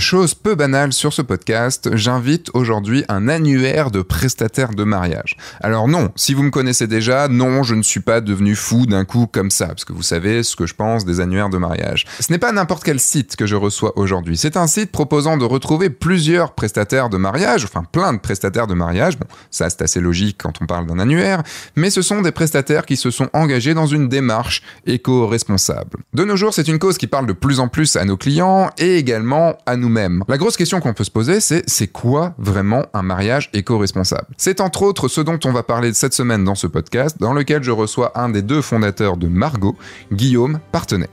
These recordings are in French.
Chose peu banale sur ce podcast, j'invite aujourd'hui un annuaire de prestataires de mariage. Alors non, si vous me connaissez déjà, non, je ne suis pas devenu fou d'un coup comme ça, parce que vous savez ce que je pense des annuaires de mariage. Ce n'est pas n'importe quel site que je reçois aujourd'hui, c'est un site proposant de retrouver plusieurs prestataires de mariage, enfin plein de prestataires de mariage, bon, ça c'est assez logique quand on parle d'un annuaire, mais ce sont des prestataires qui se sont engagés dans une démarche éco-responsable. De nos jours, c'est une cause qui parle de plus en plus à nos clients et également à nous la grosse question qu'on peut se poser, c'est c'est quoi vraiment un mariage éco-responsable? C'est entre autres ce dont on va parler cette semaine dans ce podcast, dans lequel je reçois un des deux fondateurs de Margot, Guillaume Partenay.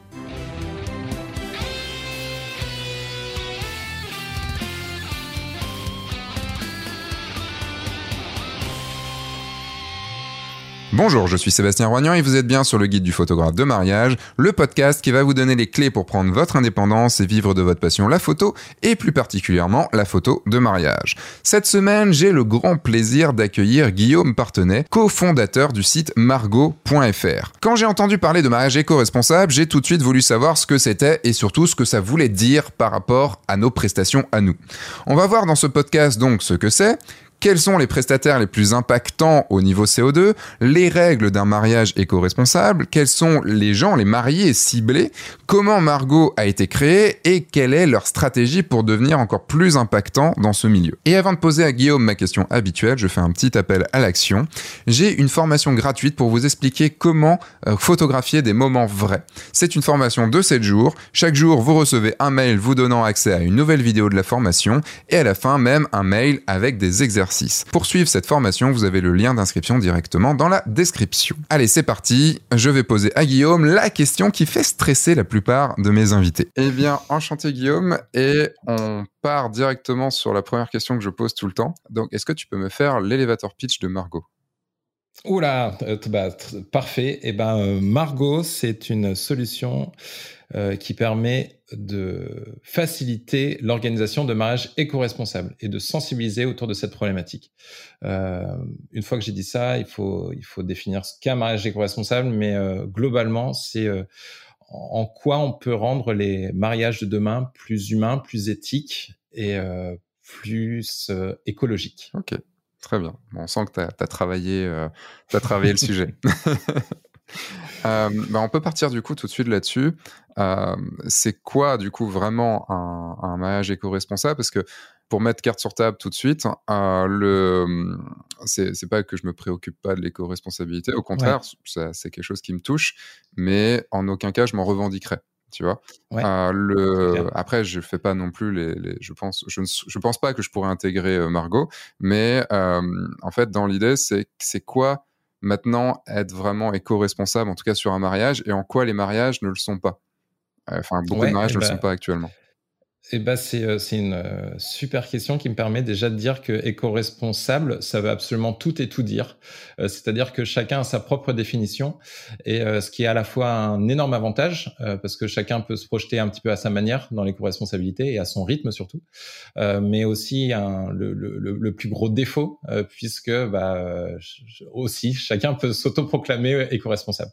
Bonjour, je suis Sébastien Roignan et vous êtes bien sur le guide du photographe de mariage, le podcast qui va vous donner les clés pour prendre votre indépendance et vivre de votre passion la photo et plus particulièrement la photo de mariage. Cette semaine, j'ai le grand plaisir d'accueillir Guillaume Partenay, cofondateur du site margot.fr. Quand j'ai entendu parler de mariage éco-responsable, j'ai tout de suite voulu savoir ce que c'était et surtout ce que ça voulait dire par rapport à nos prestations à nous. On va voir dans ce podcast donc ce que c'est, quels sont les prestataires les plus impactants au niveau CO2, les règles d'un mariage éco-responsable, quels sont les gens, les mariés ciblés, comment Margot a été créée? Et quelle est leur stratégie pour devenir encore plus impactant dans ce milieu? Et avant de poser à Guillaume ma question habituelle, je fais un petit appel à l'action. J'ai une formation gratuite pour vous expliquer comment euh, photographier des moments vrais. C'est une formation de 7 jours. Chaque jour, vous recevez un mail vous donnant accès à une nouvelle vidéo de la formation et à la fin même un mail avec des exercices pour suivre cette formation, vous avez le lien d'inscription directement dans la description. Allez, c'est parti. Je vais poser à Guillaume la question qui fait stresser la plupart de mes invités. Eh bien, enchanté Guillaume, et on part directement sur la première question que je pose tout le temps. Donc, est-ce que tu peux me faire l'élévateur pitch de Margot? Oula, euh, bah, parfait. Eh ben, euh, Margot, c'est une solution euh, qui permet de faciliter l'organisation de mariages éco-responsables et de sensibiliser autour de cette problématique. Euh, une fois que j'ai dit ça, il faut, il faut définir ce qu'est un mariage éco-responsable, mais euh, globalement, c'est euh, en quoi on peut rendre les mariages de demain plus humains, plus éthiques et plus écologiques. Ok, très bien. On sent que tu as, as, travaillé, as travaillé le sujet. Euh, bah, on peut partir du coup tout de suite là-dessus. Euh, c'est quoi du coup vraiment un, un mariage éco-responsable? Parce que pour mettre carte sur table tout de suite, euh, le c'est pas que je me préoccupe pas de l'éco-responsabilité. Au contraire, c'est quelque chose qui me touche, mais en aucun cas je m'en revendiquerai. Tu vois? Euh, le... Après, je fais pas non plus les. les... Je pense, je ne je pense pas que je pourrais intégrer euh, Margot, mais en fait, dans l'idée, c'est c'est quoi maintenant être vraiment éco-responsable, en tout cas sur un mariage, et en quoi les mariages ne le sont pas? Enfin, beaucoup de mariages ne le sont pas actuellement. Eh ben, c'est euh, une euh, super question qui me permet déjà de dire que éco-responsable, ça veut absolument tout et tout dire. Euh, c'est-à-dire que chacun a sa propre définition et ce qui est à la fois un énorme avantage parce que chacun peut se projeter un petit peu à sa manière dans l'éco-responsabilité et à son rythme surtout, mais aussi un, le, le, le, plus gros défaut puisque bah, aussi chacun peut s'autoproclamer éco-responsable.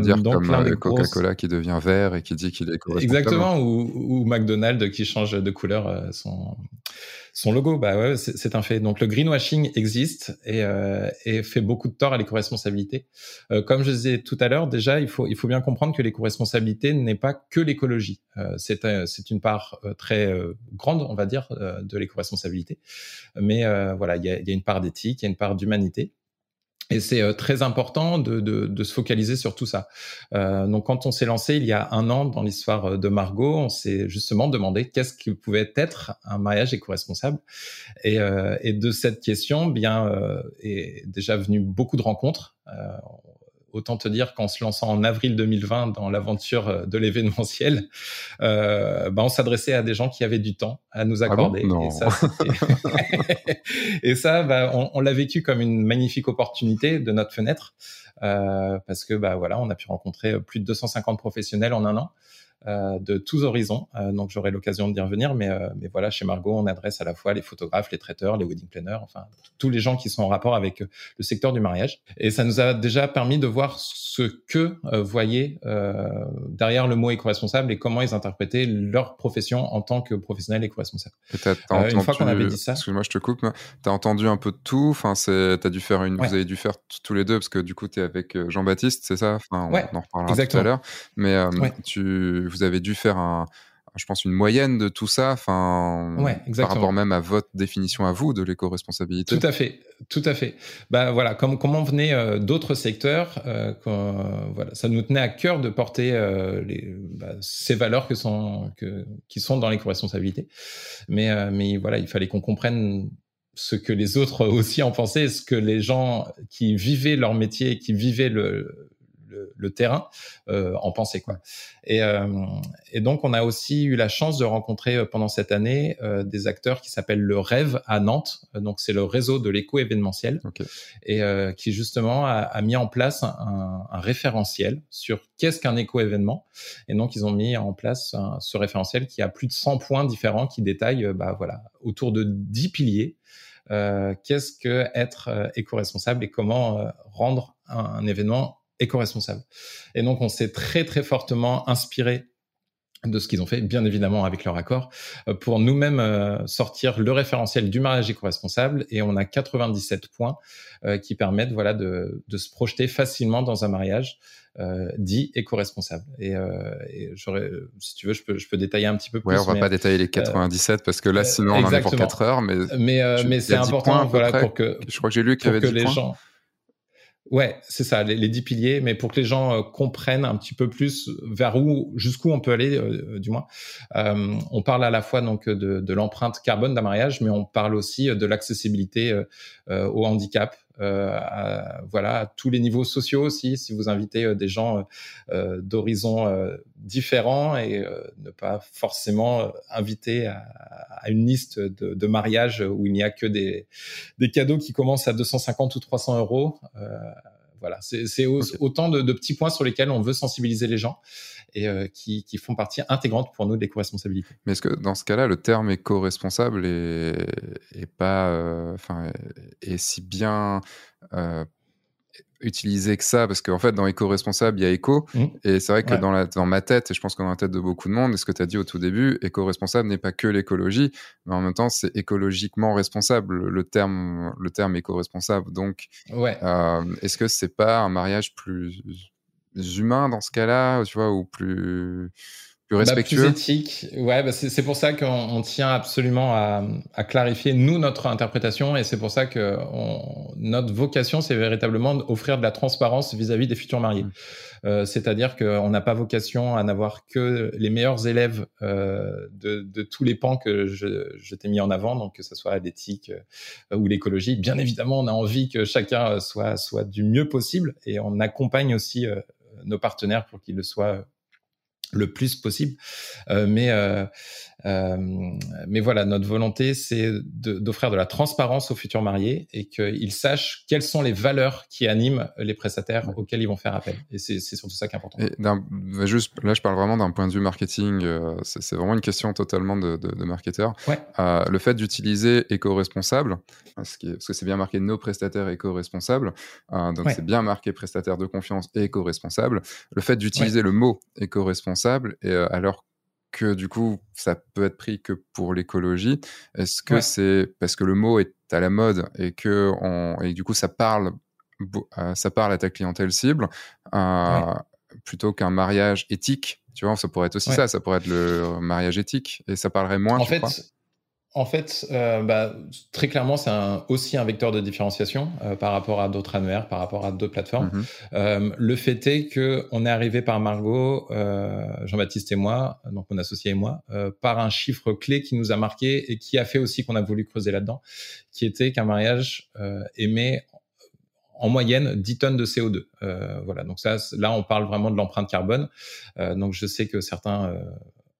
dire donc, comme Coca-Cola qui devient vert et qui dit qu'il est éco-responsable. Exactement, ou, ou McDonald's qui change de couleur euh, son, logo. Bah c'est un fait. Donc le greenwashing existe et, euh, fait beaucoup de tort à l'éco-responsabilité. Euh, comme je disais tout à l'heure, déjà il faut bien comprendre que l'éco-responsabilité n'est pas que l'écologie. C'est une part très grande, on va dire, de l'éco-responsabilité. Mais voilà, il y a une part d'éthique, il y a une part d'humanité. Et c'est euh, très important de, de, de, se focaliser sur tout ça. Euh, donc, quand on s'est lancé il y a un an dans l'histoire euh, de Margot, on s'est justement demandé qu'est-ce qui pouvait être un mariage éco-responsable. Et, euh, et, de cette question, bien, euh, est déjà venu beaucoup de rencontres. Autant te dire qu'en se lançant en avril 2020 dans l'aventure euh, de l'événementiel, euh, bah on s'adressait à des gens qui avaient du temps à nous ah accorder. et ça, et ça on, on l'a vécu comme une magnifique opportunité de notre fenêtre, euh, parce que bah voilà, on a pu rencontrer plus de 250 professionnels en un an. De tous horizons. donc j'aurai l'occasion d'y revenir, mais, mais voilà, chez Margot, on adresse à la fois les photographes, les traiteurs, les wedding planners, enfin tous les gens qui sont en rapport avec le secteur du mariage. Et ça nous a déjà permis de voir ce que voyaient derrière le mot éco-responsable et comment ils interprétaient leur profession en tant que professionnel éco-responsable. une fois qu'on avait dit ça, excuse-moi, je te coupe. Tu as entendu un peu de tout. Enfin, c'est, as dû faire une, vous avez dû faire tous les deux parce que du coup, tu es avec Jean-Baptiste, c'est ça? Enfin, on, en reparlera tout à l'heure. Mais tu, vous avez dû faire un, je pense, une moyenne de tout ça, enfin, par rapport même à votre définition à vous de l'éco-responsabilité. Tout à fait, tout à fait. Bah voilà, comme, comme on venait euh, d'autres secteurs, euh, voilà, ça nous tenait à cœur de porter euh, les, bah, ces valeurs que sont, que, qui sont dans l'éco-responsabilité. Mais, mais voilà, il fallait qu'on comprenne ce que les autres aussi en pensaient, ce que les gens qui vivaient leur métier, qui vivaient le, le, terrain euh, en penser quoi. Et, euh, et, donc on a aussi eu la chance de rencontrer euh, pendant cette année des acteurs qui s'appellent le Rêve à Nantes. Donc c'est le réseau de l'éco événementiel et qui justement a, mis en place un, référentiel sur qu'est-ce qu'un éco événement. Et donc ils ont mis en place ce référentiel qui a plus de 100 points différents qui détaillent bah voilà autour de 10 piliers. qu'est-ce que être éco-responsable et comment rendre un, événement éco-responsable. Et donc, on s'est très, très fortement inspiré de ce qu'ils ont fait, bien évidemment avec leur accord, euh, pour nous-mêmes euh, sortir le référentiel du mariage éco-responsable. Et on a 97 points euh, qui permettent voilà, de, de, se projeter facilement dans un mariage dit éco-responsable. Et, et j'aurais, si tu veux, je peux, je peux détailler un petit peu plus. Ouais, on va pas détailler les 97 parce que là, sinon, on en est pour 4 heures. Mais, mais, mais c'est important voilà, pour que. Je crois que j'ai lu qu'il y avait 10 les points. gens Ouais, c'est ça, les, dix piliers, mais pour que les gens euh, comprennent un petit peu plus vers où, jusqu'où on peut aller, euh, euh, du moins. on parle à la fois donc de, l'empreinte carbone d'un mariage, mais on parle aussi de l'accessibilité au handicap, euh, à, voilà, tous les niveaux sociaux aussi, si vous invitez euh, des gens euh, d'horizons différents et ne pas forcément inviter à, à une liste de, de mariage où il n'y a que des, des cadeaux qui commencent à 250 ou 300 euros. Voilà, c'est autant de, de, petits points sur lesquels on veut sensibiliser les gens et euh, qui, qui, font partie intégrante pour nous de l'éco-responsabilité. Mais est-ce que dans ce cas-là, le terme éco-responsable est, est, pas, euh, enfin, est, si bien euh, utilisé que ça parce qu'en fait dans éco-responsable il y a éco mmh. et c'est vrai que dans, la, dans ma tête et je pense que dans la tête de beaucoup de monde et ce que tu as dit au tout début éco-responsable n'est pas que l'écologie mais en même temps c'est écologiquement responsable le terme le terme éco-responsable donc ouais. est-ce que c'est pas un mariage plus humains dans ce cas-là, tu vois, ou plus, plus respectueux. Bah, plus éthique. Ouais, bah c'est pour ça qu'on tient absolument à, à, clarifier nous notre interprétation et c'est pour ça que on, notre vocation c'est véritablement d'offrir de la transparence vis-à-vis des futurs mariés. Mmh. Euh, C'est-à-dire qu'on n'a pas vocation à n'avoir que les meilleurs élèves euh, de, de, tous les pans que je, je t'ai mis en avant, donc que ce soit l'éthique euh, ou l'écologie. Bien évidemment, on a envie que chacun soit soit du mieux possible et on accompagne aussi euh, nos partenaires pour qu'ils le soient le plus possible. Euh, mais euh, mais voilà, notre volonté, c'est d'offrir de, la transparence aux futurs mariés et qu'ils sachent quelles sont les valeurs qui animent les prestataires auxquels ils vont faire appel. Et c'est surtout ça qui est important. Et juste, là, je parle vraiment d'un point de vue marketing. Euh, c'est vraiment une question totalement de, de, de marketeur. Ouais. Euh, le fait d'utiliser éco-responsable, parce que c'est bien marqué nos prestataires éco-responsables, euh, donc c'est bien marqué prestataire de confiance et éco-responsable. Le fait d'utiliser le mot éco-responsable, alors que du coup, ça peut être pris que pour l'écologie. Est-ce que c'est parce que le mot est à la mode et que on, et du coup ça parle, euh, ça parle à ta clientèle cible euh, plutôt qu'un mariage éthique? Tu vois, ça pourrait être aussi ça. Ça pourrait être le mariage éthique et ça parlerait moins. En fait, en fait, euh, bah, très clairement, c'est aussi un vecteur de différenciation euh, par rapport à d'autres annuaires, par rapport à d'autres plateformes. Mhm. Euh, le fait est que on est arrivé par Margot, Jean-Baptiste et moi, donc mon associé et moi, par un chiffre clé qui nous a marqué et qui a fait aussi qu'on a voulu creuser là-dedans, qui était qu'un mariage émet en moyenne 10 tonnes de CO2. voilà, donc ça, là, on parle vraiment de l'empreinte carbone. donc je sais que certains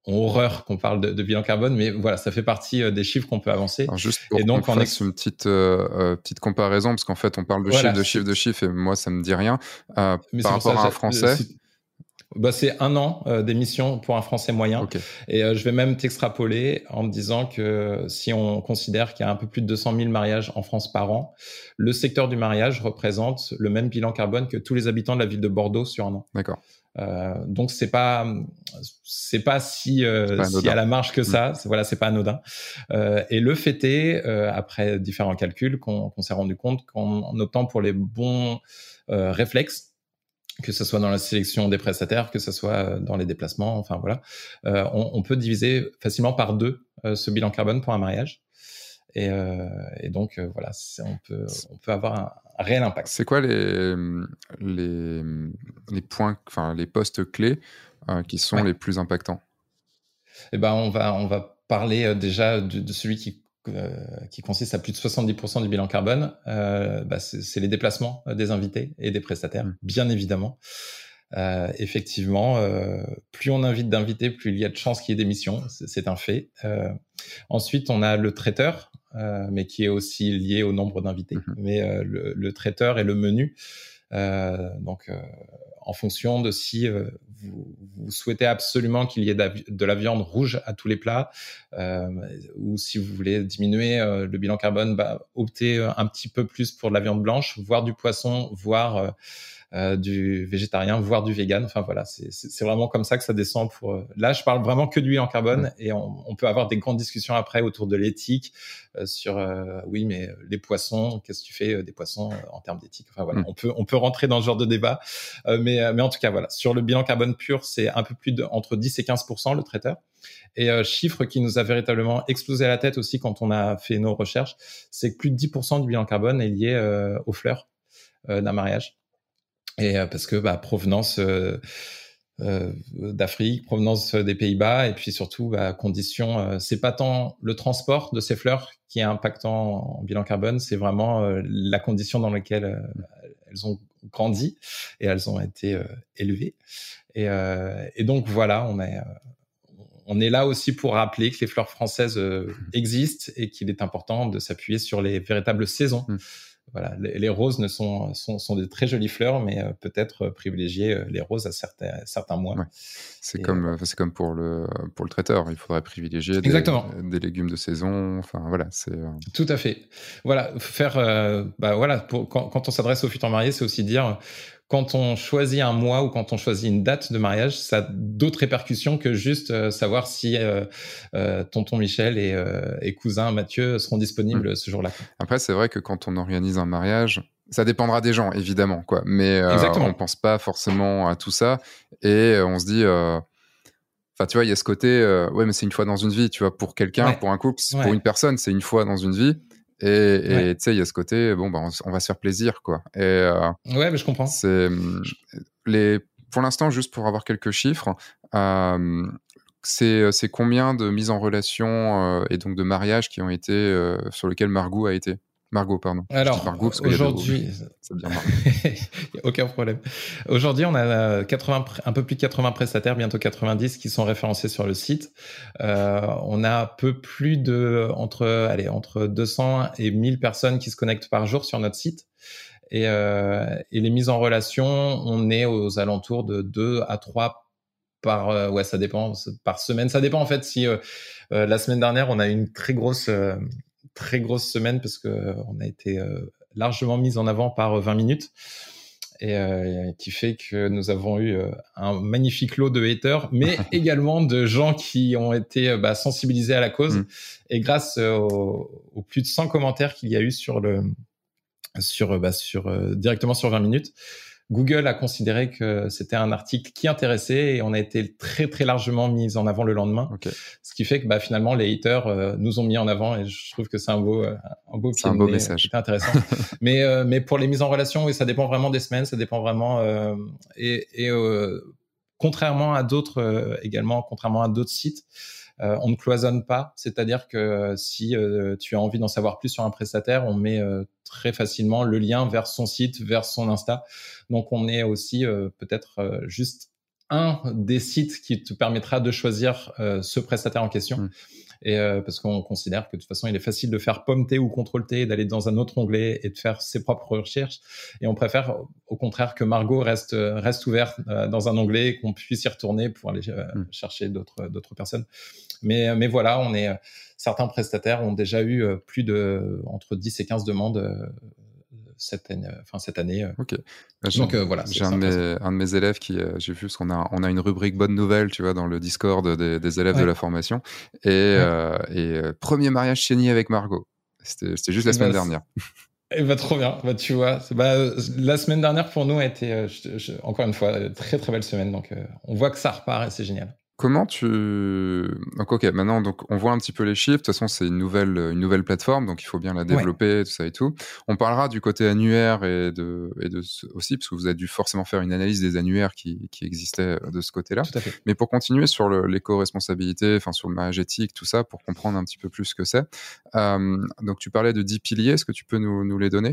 horreur qu'on parle de, bilan carbone, mais voilà, ça fait partie euh, des chiffres qu'on peut avancer. juste pour et donc, on fasse une petite euh, euh, petite comparaison, parce qu'en fait, on parle de chiffres, de chiffres, de chiffres, et moi, ça me dit rien. par rapport à un Français. bah, C'est un an d'émission pour un Français moyen. Et je vais même t'extrapoler en te disant que si on considère qu'il y a un peu plus de 200 000 mariages en France par an, le secteur du mariage représente le même bilan carbone que tous les habitants de la ville de Bordeaux sur un an. D'accord. Euh, donc c'est pas c'est pas si euh, si à la marge que ça. Mm. Voilà, c'est pas anodin. Euh, et le fait est, euh, après différents calculs, qu'on s'est rendu compte qu'en optant pour les bons euh, réflexes, que ce soit dans la sélection des prestataires, que ce soit dans les déplacements, enfin voilà, on, on, peut diviser facilement par deux ce bilan carbone pour un mariage. Et, et donc voilà, on peut on peut avoir un, réel impact. C'est quoi les, les, les, points, enfin les postes clés euh, qui sont les plus impactants? Eh ben, on va, on va parler euh, déjà de, celui qui, euh, qui consiste à plus de 70% du bilan carbone. Bah, c'est les déplacements des invités et des prestataires, mmh. bien évidemment. effectivement, plus on invite d'invités, plus il y a de chances qu'il y ait des missions. C'est un fait. ensuite, on a le traiteur. Euh, mais qui est aussi lié au nombre d'invités. Mhm. Mais euh, le, le, traiteur et le menu, euh, donc en fonction de si vous, vous, souhaitez absolument qu'il y ait de la viande rouge à tous les plats, ou si vous voulez diminuer le bilan carbone, bah, optez un petit peu plus pour de la viande blanche, voire du poisson, voire euh, du végétarien, voire du vegan. Enfin voilà, c'est vraiment comme ça que ça descend. Pour euh, là, je parle vraiment que d'huile en carbone et on, on, peut avoir des grandes discussions après autour de l'éthique euh, sur oui, mais les poissons, qu'est-ce que tu fais des poissons en termes d'éthique? Enfin voilà, mm. on peut on peut rentrer dans ce genre de débat, mais mais en tout cas voilà, sur le bilan carbone pur, c'est un peu plus de entre 10 et 15% le traiteur. Et euh, chiffre qui nous a véritablement explosé à la tête aussi quand on a fait nos recherches, c'est que plus de 10% du bilan carbone est lié aux fleurs d'un mariage. Et euh, parce que bah, provenance euh, euh, d'Afrique, provenance des Pays-Bas, et puis surtout bah, conditions. c'est pas tant le transport de ces fleurs qui est impactant en bilan carbone, c'est vraiment la condition dans laquelle elles ont grandi et elles ont été élevées. Et, et, donc voilà, on est on est là aussi pour rappeler que les fleurs françaises existent et qu'il est important de s'appuyer sur les véritables saisons. Voilà, les, roses ne sont, sont, sont de très jolies fleurs, mais euh, peut-être privilégier euh, les roses à certains, certains mois. C'est comme, euh, c'est comme pour le, pour le traiteur. Il faudrait privilégier des, des, légumes de saison. Enfin, voilà, c'est. Tout à fait. Voilà, faire, bah voilà, pour, quand, quand on s'adresse aux futurs mariés, c'est aussi dire quand on choisit un mois ou quand on choisit une date de mariage, ça a d'autres répercussions que juste euh, savoir si euh, euh, tonton Michel et, cousin Mathieu seront disponibles mm. ce jour-là. Après, c'est vrai que quand on organise un mariage, ça dépendra des gens, évidemment, quoi. Mais on ne pense pas forcément à tout ça et on se dit. Enfin, tu vois, il y a ce côté, ouais, mais c'est une fois dans une vie, tu vois, pour quelqu'un, pour un couple, pour une personne, c'est une fois dans une vie. Et tu sais, il y a ce côté, bon, bah, on, va se faire plaisir, quoi. Et, euh, ouais, mais je comprends. C'est les, pour l'instant, juste pour avoir quelques chiffres, euh, c'est combien de mises en relation euh, et donc de mariages qui ont été euh, sur lesquels Margot a été? Margot, pardon. Alors, aujourd'hui, aucun problème. Aujourd'hui, on a 80, un peu plus de 80 prestataires, bientôt 90, qui sont référencés sur le site. Euh, on a un peu plus de entre, allez, entre 200 et 1000 personnes qui se connectent par jour sur notre site. Et, euh, et les mises en relation, on est aux alentours de 2 à 3 par, euh, ouais, ça dépend, par semaine. Ça dépend en fait si euh, euh, la semaine dernière, on a une très grosse très grosse semaine parce que euh, a été euh, largement mis en avant par 20 euh, minutes et qui fait que nous avons eu un magnifique lot de haters, mais également de gens qui ont été bah, sensibilisés à la cause. Mm. Et grâce aux, plus de 100 commentaires qu'il y a eu sur le sur bah, sur directement sur 20 minutes, Google a considéré que c'était un article qui intéressait et on a été très très largement mis en avant le lendemain. Ce qui fait que bah, finalement les haters euh, nous ont mis en avant et je trouve que c'est un beau euh, un beau, un beau message. C'était intéressant. mais euh, mais pour les mises en relation, oui, ça dépend vraiment des semaines, ça dépend vraiment et, et contrairement à d'autres également, contrairement à d'autres sites. Euh, on ne cloisonne pas, c'est-à-dire que euh, si euh, tu as envie d'en savoir plus sur un prestataire, on met très facilement le lien vers son site, vers son Insta. Donc on est aussi peut-être juste un des sites qui te permettra de choisir ce prestataire en question. Mmh. et parce qu'on considère que de toute façon, il est facile de faire pomme T ou contrôle T, d'aller dans un autre onglet et de faire ses propres recherches. Et on préfère, au contraire, que Margot reste reste ouverte dans un onglet et qu'on puisse y retourner pour aller hmm. chercher d'autres d'autres personnes. Mais mais voilà, on est certains prestataires ont déjà eu plus de entre 10 et 15 demandes cette année. Enfin, cette année. Euh. Ok. Bah, Donc euh, voilà. J'ai un, de mes élèves qui, euh, j'ai vu, parce qu'on a, on a une rubrique bonne nouvelle, tu vois, dans le Discord des, élèves de la formation. Et, et premier mariage chéni avec Margot. C'était juste la semaine dernière. Et bah, trop bien. Bah, tu vois, bah, la semaine dernière pour nous a été, encore une fois, très très belle semaine. Donc, on voit que ça repart et c'est génial. Comment tu donc ok maintenant donc on voit un petit peu les chiffres. De toute façon c'est une nouvelle une nouvelle plateforme donc il faut bien la développer tout ça et tout. On parlera du côté annuaire et de et de aussi parce que vous avez dû forcément faire une analyse des annuaires qui, qui existaient euh, de ce côté-là. Mais pour continuer sur l'éco-responsabilité, enfin sur le mariage éthique, tout ça pour comprendre un petit peu plus ce que c'est. Euh, donc tu parlais de 10 piliers. Est-ce que tu peux nous, nous les donner?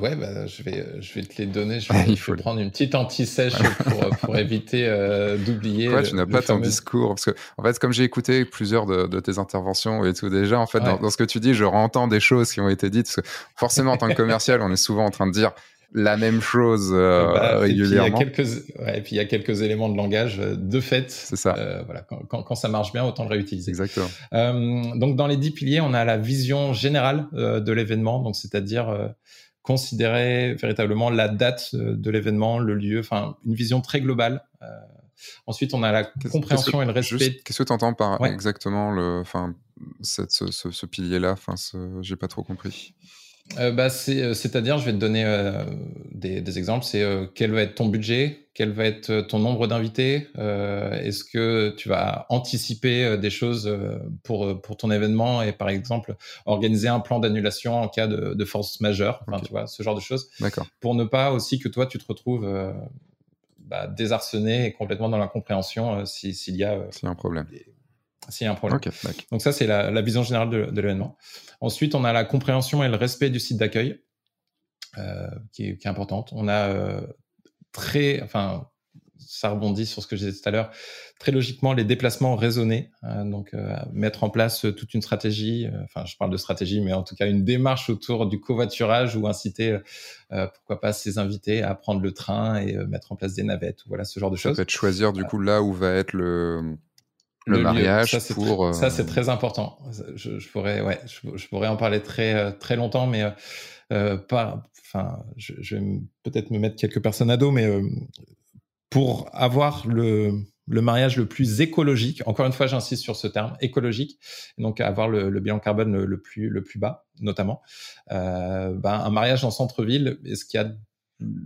Ouais, bah, je, vais, je vais te les donner. Je vais, il faut prendre une petite anti-sèche pour, pour éviter euh, d'oublier. Ouais, tu n'as pas ton discours? Parce que, en fait, comme j'ai écouté plusieurs de, de, tes interventions et tout déjà, en fait, dans, ce que tu dis, je entends des choses qui ont été dites. Parce que forcément, en tant que commercial, on est souvent en train de dire la même chose euh, bah, régulièrement. Et puis, ouais, et puis il y a quelques éléments de langage euh, de fait. C'est ça. Euh, voilà, quand, quand, quand, ça marche bien, autant le réutiliser. Exactement. Euh, donc dans les dix piliers, on a la vision générale de l'événement, donc c'est-à-dire considérer véritablement la date de l'événement, le lieu, enfin une vision très globale. Euh, ensuite, on a la compréhension et le respect. Qu'est-ce que tu entends par exactement le, enfin, ce, ce, ce pilier-là? Enfin, j'ai pas trop compris. Euh, bah, euh, c'est-à-dire, je vais te donner euh, des, des, exemples. C'est quel va être ton budget, quel va être ton nombre d'invités? Est-ce que tu vas anticiper des choses pour pour ton événement? Et par exemple organiser un plan d'annulation en cas de, de force majeure. Enfin, tu vois, ce genre de choses. Pour ne pas aussi que toi tu te retrouves bah, désarçonné et complètement dans l'incompréhension s'il y a. C'est un problème s'il y a un problème. Donc ça, c'est la, la, vision générale de, de l'événement. Ensuite, on a la compréhension et le respect du site d'accueil, euh, qui, est, qui, est, importante. On a euh, très, enfin, ça rebondit sur ce que je disais tout à l'heure, très logiquement les déplacements raisonnés. Euh, donc, euh, mettre en place toute une stratégie, euh, enfin, je parle de stratégie, mais en tout cas une démarche autour du covoiturage ou inciter, pourquoi pas, ses invités à prendre le train et mettre en place des navettes, voilà, ce genre de choses. Ça peut être choisir du coup là où va être le le, mariage ça, pour ça c'est euh, très important. Je, je pourrais ouais je, pourrais en parler très euh, très longtemps mais euh, euh, pas enfin je, je vais peut-être me mettre quelques personnes à dos mais euh, pour avoir le le mariage le plus écologique encore une fois j'insiste sur ce terme écologique donc avoir le, le bilan carbone le, le, plus le plus bas notamment ben, un mariage en centre-ville est-ce qu'il y a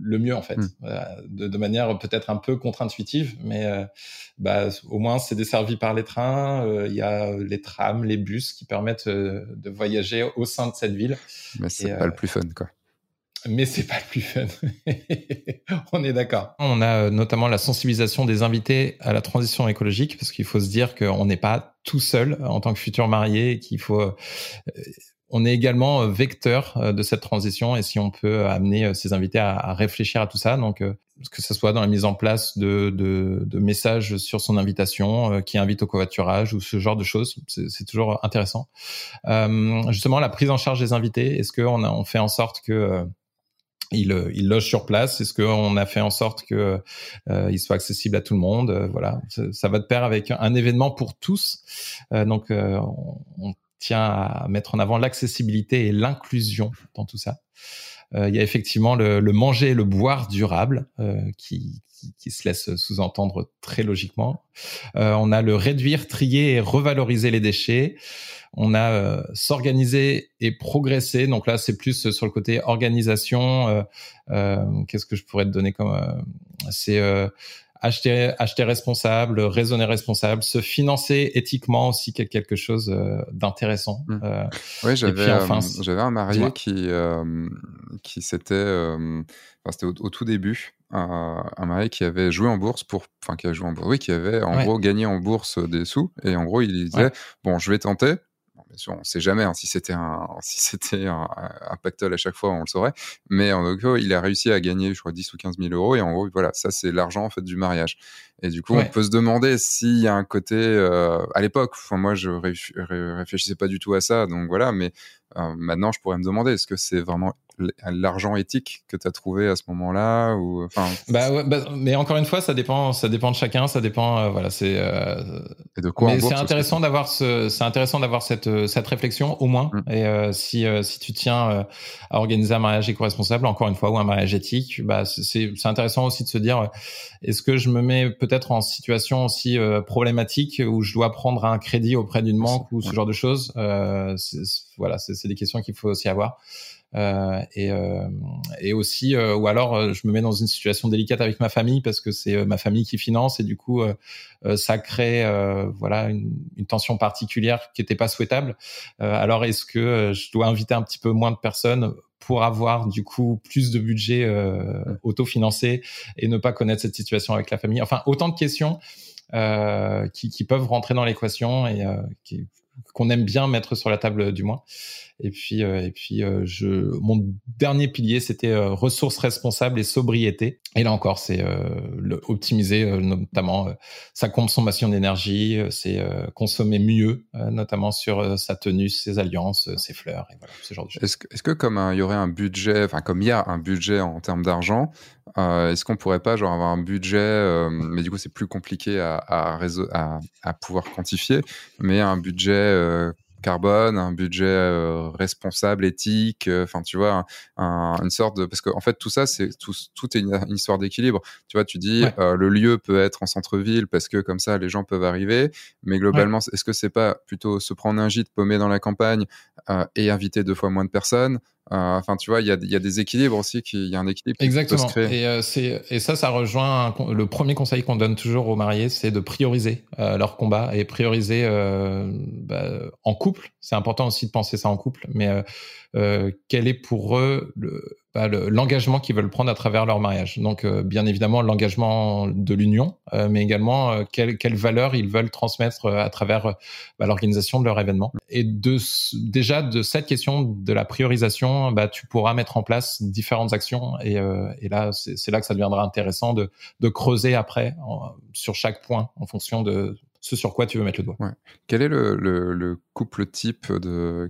le mieux en fait, hmm. euh, de, de, manière peut-être un peu contre-intuitive, mais euh, bah, au moins c'est desservi par les trains, euh, il y a les trams, les bus qui permettent de voyager au sein de cette ville. Mais c'est pas le plus fun quoi. Mais c'est pas le plus fun. on est d'accord. On a notamment la sensibilisation des invités à la transition écologique, parce qu'il faut se dire qu'on n'est pas tout seul en tant que futur marié, qu'il faut on est également euh, vecteur euh, de cette transition et si on peut amener euh, ces invités à, réfléchir à tout ça, donc que ce soit dans la mise en place de, de, messages sur son invitation qui invite au covoiturage ou ce genre de choses, c'est toujours intéressant. justement, la prise en charge des invités, est-ce qu'on on fait en sorte que il, il loge sur place? Est-ce qu'on a fait en sorte que il soit accessible à tout le monde? Voilà, ça, va de pair avec un événement pour tous. donc, on, tient à mettre en avant l'accessibilité et l'inclusion dans tout ça. Euh, il y a effectivement le, le, manger et le boire durable euh, qui, qui, se laisse sous-entendre très logiquement. Euh, on a le réduire, trier et revaloriser les déchets. On a euh, s'organiser et progresser. Donc là, c'est plus sur le côté organisation. Euh, qu'est-ce que je pourrais te donner comme C'est acheter, acheter responsable, raisonner responsable, se financer éthiquement aussi quelque chose euh, d'intéressant. Mmh. Euh, oui, j'avais enfin, euh, j'avais un marié qui euh, qui s'était, euh, enfin, c'était au, au, tout début, un marié qui avait joué en bourse pour, enfin qui a joué en bourse, oui, qui avait en ouais. gros gagné en bourse des sous et en gros il disait ouais. bon je vais tenter on sait jamais hein, si c'était un, si c'était un, un, pactole à chaque fois, on le saurait. Mais en gros, il a réussi à gagner, je crois, 10 ou 15 000 euros. Et en gros, voilà, ça, c'est l'argent, en fait, du mariage. Et du coup, on peut se demander s'il y a un côté, à l'époque, enfin, moi, je réfléchissais pas du tout à ça, donc voilà, mais maintenant, je pourrais me demander, est-ce que c'est vraiment l'argent éthique que tu as trouvé à ce moment-là ou enfin bah, bah, mais encore une fois ça dépend ça dépend de chacun ça dépend euh, voilà c'est euh, et de quoi c'est intéressant d'avoir ce c'est intéressant d'avoir cette cette réflexion au moins mm. et euh, si si tu tiens à organiser un mariage éco-responsable encore une fois ou un mariage éthique bah c'est c'est intéressant aussi de se dire est-ce que je me mets peut-être en situation aussi problématique où je dois prendre un crédit auprès d'une banque ou ce genre de choses voilà c'est des questions qu'il faut aussi avoir. euh, et, euh, et aussi, euh, ou alors je me mets dans une situation délicate avec ma famille parce que c'est ma famille qui finance et du coup ça crée voilà une, une, tension particulière qui n'était pas souhaitable. alors est-ce que je dois inviter un petit peu moins de personnes pour avoir du coup plus de budget euh, autofinancé et ne pas connaître cette situation avec la famille? Enfin, autant de questions euh, qui, qui, peuvent rentrer dans l'équation et euh, qu'on aime bien mettre sur la table du moins. Et puis, euh, et puis, euh, mon dernier pilier, c'était euh, ressources responsables et sobriété. Et là encore, c'est optimiser notamment sa consommation d'énergie, c'est consommer mieux, notamment sur sa tenue, ses alliances, ses fleurs, et voilà, ce genre de choses. Est-ce que, comme il y aurait un budget, enfin comme il y a un budget en termes d'argent, est-ce qu'on pourrait pas genre avoir un budget, mais du coup c'est plus compliqué à pouvoir quantifier, mais un budget carbone, un budget euh, responsable, éthique, euh, enfin tu vois, une sorte de parce qu'en en fait tout ça c'est tout, tout est une, histoire d'équilibre. Tu vois, tu dis euh, le lieu peut être en centre-ville parce que comme ça les gens peuvent arriver, mais globalement est-ce que c'est pas plutôt se prendre un gîte paumé dans la campagne et inviter deux fois moins de personnes enfin, tu vois, il y a, y a, des équilibres aussi, il y a un équilibre. Exactement. Et, euh, et ça, ça rejoint le premier conseil qu'on donne toujours aux mariés, c'est de prioriser euh, leur combat et prioriser euh, bah, en couple. C'est important aussi de penser ça en couple, mais quel est pour eux le, l'engagement qu'ils veulent prendre à travers leur mariage. Donc, euh, bien évidemment, l'engagement de l'union, euh, mais également euh, quelles quelle valeurs ils veulent transmettre à travers bah, l'organisation de leur événement. Et déjà, de cette question de la priorisation, bah, tu pourras mettre en place différentes actions. Et, là, c'est là que ça deviendra intéressant de, creuser après sur chaque point en fonction de ce sur quoi tu veux mettre le doigt. Quel est le, le, le couple type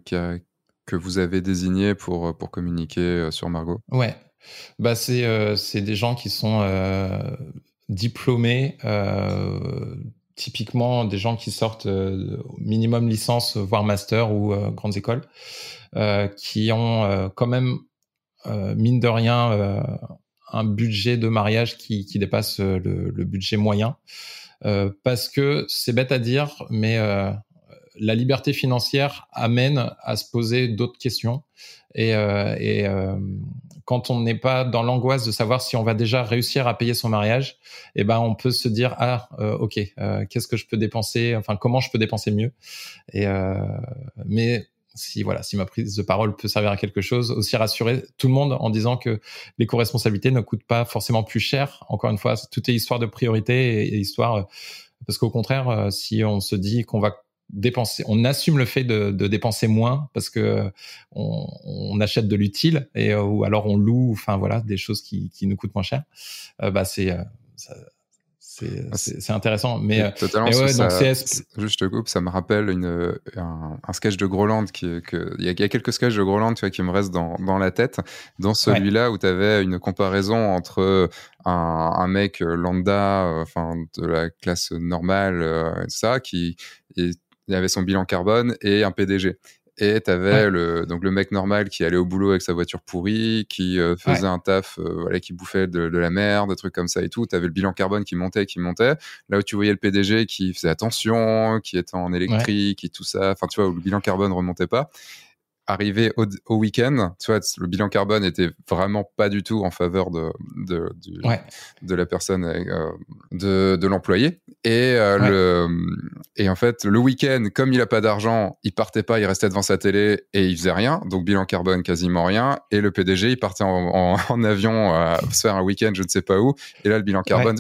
qui a, que vous avez désigné pour, pour communiquer euh, sur Margot? Ouais, bah c'est euh, des gens qui sont euh, diplômés, typiquement des gens qui sortent minimum licence, voire master ou grandes écoles, qui ont quand même, mine de rien, un budget de mariage qui, dépasse le budget moyen. parce que c'est bête à dire, mais la liberté financière amène à se poser d'autres questions. Et, euh, euh, quand on n'est pas dans l'angoisse de savoir si on va déjà réussir à payer son mariage, eh ben on peut se dire ah euh, ok qu'est-ce que je peux dépenser, enfin comment je peux dépenser mieux? Et mais si voilà, si ma prise de parole peut servir à quelque chose, aussi rassurer tout le monde en disant que l'éco-responsabilité ne coûte pas forcément plus cher. Encore une fois, tout est histoire de priorité et, et histoire parce qu'au contraire, si on se dit qu'on va dépenser, on assume le fait de, dépenser moins parce que on, achète de l'utile et euh, ou alors on loue, enfin voilà, des choses qui, nous coûtent moins cher. Euh, bah c'est euh, ah, c'est intéressant. Mais, totalement. ouais, donc juste te coupe, ça me rappelle une, un, sketch de Groland qui, que, il y, a, quelques sketchs de Groland tu vois, qui me restent dans, dans la tête. Dans celui-là où tu avais une comparaison entre un, un mec lambda, enfin de la classe normale, ça, qui est il avait son bilan carbone et un PDG. Et tu avais le, donc le mec normal qui allait au boulot avec sa voiture pourrie, qui euh, faisait un taf, euh, voilà, qui bouffait de, de, la merde, des trucs comme ça et tout. Tu avais le bilan carbone qui montait, qui montait. Là où tu voyais le PDG qui faisait attention, qui était en électrique et tout ça. Enfin, tu vois, où le bilan carbone remontait pas arrivé au, au week-end, tu vois, le bilan carbone était vraiment pas du tout en faveur de de, de la personne, euh, de, de l'employé. Et euh, le et en fait, le week-end, comme il a pas d'argent, il partait pas, il restait devant sa télé et il faisait rien. Donc bilan carbone quasiment rien. Et le PDG, il partait en, en, avion à se faire un week-end, je ne sais pas où. Et là, le bilan carbone,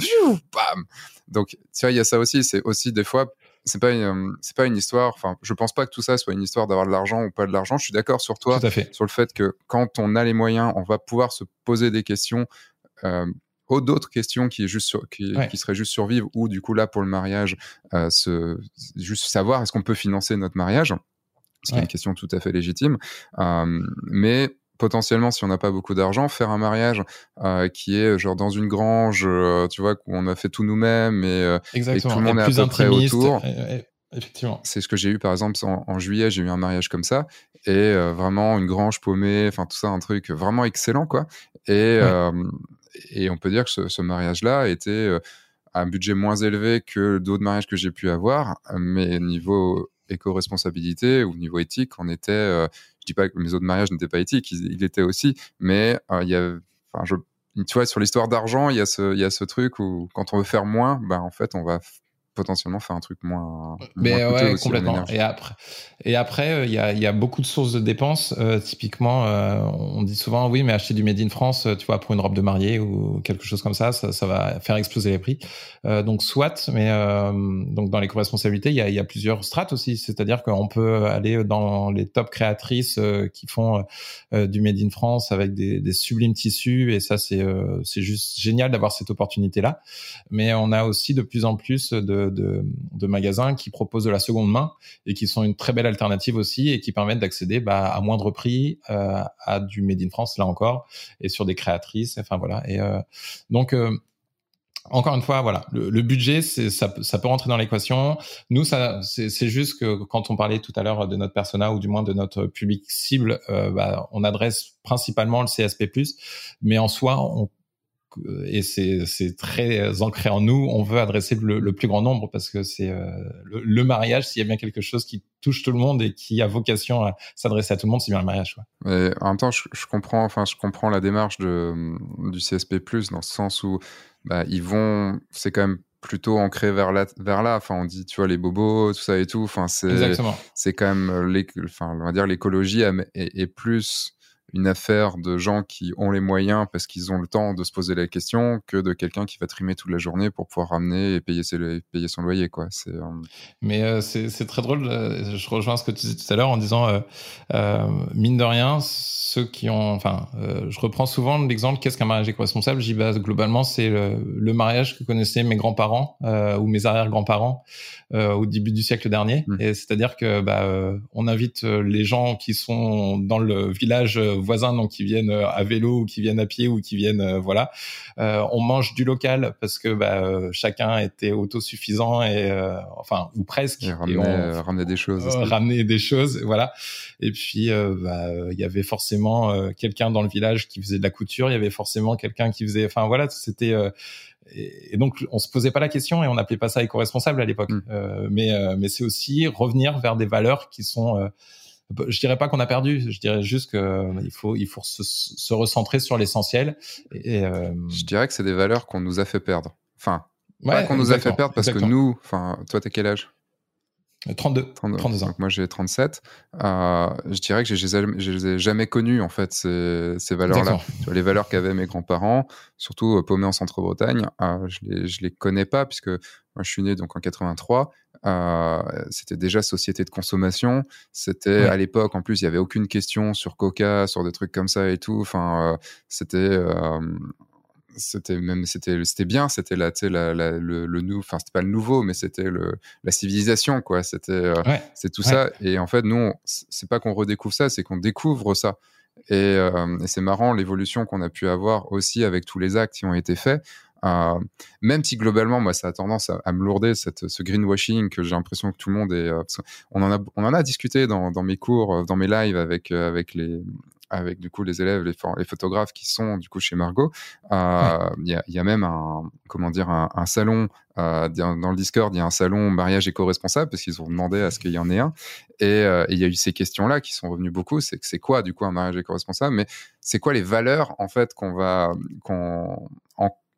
bam. Donc, tu vois, il y a ça aussi. C'est aussi des fois c'est pas une, c'est pas une histoire. Enfin, je pense pas que tout ça soit une histoire d'avoir de l'argent ou pas de l'argent. Je suis d'accord sur toi, sur le fait que quand on a les moyens, on va pouvoir se poser des questions. Euh, d'autres questions qui, est juste qui, qui, seraient juste survivre ou du coup là pour le mariage, euh, juste savoir est-ce qu'on peut financer notre mariage, ce qui est une question tout à fait légitime. Euh, mais potentiellement, si on n'a pas beaucoup d'argent, faire un mariage euh, qui est genre dans une grange, euh, tu vois, où on a fait tout nous-mêmes et, euh, et, tout le monde est à peu près autour. Effectivement. C'est ce que j'ai eu par exemple en, juillet, j'ai eu un mariage comme ça et vraiment une grange paumée, enfin tout ça, un truc vraiment excellent quoi. Et, et on peut dire que ce, ce mariage-là était un budget moins élevé que d'autres mariages que j'ai pu avoir, mais niveau éco-responsabilité ou niveau éthique, on était dis pas que mes autres mariages n'étaient pas éthiques, ils, l'étaient aussi, mais euh, il y a, enfin, je, tu vois, sur l'histoire d'argent, il y a ce, il y a ce truc où quand on veut faire moins, ben en fait, on va potentiellement faire un truc moins. Mais ouais, complètement. Et après, et après, euh, il y, a, y, a, beaucoup de sources de dépenses. Euh, typiquement, euh, on dit souvent, oui, mais acheter du made in France, tu vois, pour une robe de mariée ou quelque chose comme ça, ça, ça va faire exploser les prix. donc soit, mais donc dans les co-responsabilités, il y a, y a, plusieurs strates aussi. C'est-à-dire qu'on peut aller dans les top créatrices qui font du made in France avec des, des sublimes tissus, et ça, c'est c'est juste génial d'avoir cette opportunité-là. Mais on a aussi de plus en plus de de, magasins qui proposent de la seconde main et qui sont une très belle alternative aussi et qui permettent d'accéder bah, à moindre prix euh, à du made in France là encore et sur des créatrices. Enfin voilà. Et euh, donc euh, encore une fois, voilà, le, budget, ça, ça peut rentrer dans l'équation. Nous, c'est juste que quand on parlait tout à l'heure de notre persona ou du moins de notre public cible, bah, on adresse principalement le CSP+, mais en soi, on et c'est très ancré en nous. On veut adresser le, plus grand nombre parce que c'est euh, le, mariage. S'il y a bien quelque chose qui touche tout le monde et qui a vocation à s'adresser à tout le monde, c'est bien le mariage. En même temps, je, comprends. Enfin, je comprends la démarche de, du CSP+ dans le sens où bah, ils vont. C'est quand même plutôt ancré vers là, vers là. Enfin, on dit, tu vois, les bobos, tout ça et tout. Enfin, c'est, c'est quand même, enfin, on va dire, l'écologie est, plus une affaire de gens qui ont les moyens parce qu'ils ont le temps de se poser la question que de quelqu'un qui va trimer toute la journée pour pouvoir ramener et payer, ses, payer son loyer. Quoi. C'est, euh, Mais euh, c'est, très drôle, euh, je rejoins ce que tu disais tout à l'heure en disant, mine de rien, ceux qui ont... Enfin, je reprends souvent l'exemple, qu'est-ce qu'un mariage éco-responsable? J'y base globalement, c'est le, mariage que connaissaient mes grands-parents ou mes arrière-grands-parents au début du siècle dernier. Mmh. Et c'est-à-dire que bah, on invite les gens qui sont dans le village voisins donc qui viennent euh, à vélo ou qui viennent à pied ou qui viennent euh, voilà. Euh, on mange du local parce que bah, chacun était autosuffisant et enfin ou presque. Et ramener, des choses. ramener des choses, voilà. Et puis bah, il y avait forcément quelqu'un dans le village qui faisait de la couture. Il y avait forcément quelqu'un qui faisait. Enfin voilà, c'était et, donc on se posait pas la question et on n'appelait pas ça éco-responsable à l'époque. Mmh. mais mais c'est aussi revenir vers des valeurs qui sont je dirais pas qu'on a perdu, je dirais juste qu'il euh, faut, il faut se, se recentrer sur l'essentiel. Et, euh... Je dirais que c'est des valeurs qu'on nous a fait perdre. Enfin, ouais, pas qu'on nous a fait perdre parce que nous, enfin, toi, t'as quel âge? 32, 32, ans. Donc moi j'ai 37. Euh, je dirais que je les ai jamais connues en fait ces, ces valeurs-là. Les valeurs qu'avaient mes grands-parents, surtout euh, paumés en Centre-Bretagne, euh, je les je les connais pas puisque moi je suis né donc en 83. Euh, c'était déjà société de consommation. C'était à l'époque en plus il y avait aucune question sur Coca, sur des trucs comme ça et tout. Enfin euh, c'était c'était même c'était c'était bien. C'était sais la, le, le nou enfin c'était pas le nouveau mais c'était le la civilisation quoi. C'était euh, c'est tout ça. Et en fait nous c'est pas qu'on redécouvre ça c'est qu'on découvre ça. Et, euh, et c'est marrant l'évolution qu'on a pu avoir aussi avec tous les actes qui ont été faits euh, même si globalement, moi, ça a tendance à, me lourder cette, ce greenwashing que j'ai l'impression que tout le monde est. Euh, on en a, on en a discuté dans, dans mes cours, dans mes lives avec avec les, avec du coup les élèves, les, les, photographes qui sont du coup chez Margot. Euh, il y, a, y, a, même un comment dire un, un salon euh, dans le Discord. Il y a un salon mariage éco-responsable parce qu'ils ont demandé à ce qu'il y en ait un. Euh, et il y a eu ces questions-là qui sont revenues beaucoup. C'est c'est quoi du coup un mariage éco-responsable? Mais c'est quoi les valeurs en fait qu'on va qu'on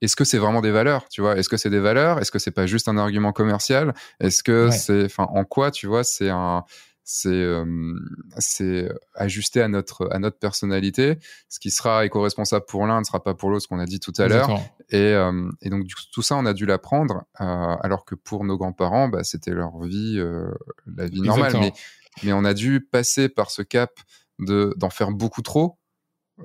est-ce que c'est vraiment des valeurs, tu vois? Est-ce que c'est des valeurs? Est-ce que c'est pas juste un argument commercial? Est-ce que c'est, enfin, en quoi, tu vois, c'est un, c'est ajusté à notre à notre personnalité? Ce qui sera éco-responsable pour l'un ne sera pas pour l'autre, ce qu'on a dit tout à l'heure. Et, et, donc tout ça, on a dû l'apprendre, euh, alors que pour nos grands-parents, bah, c'était leur vie, euh, la vie normale. Mais, mais on a dû passer par ce cap de d'en faire beaucoup trop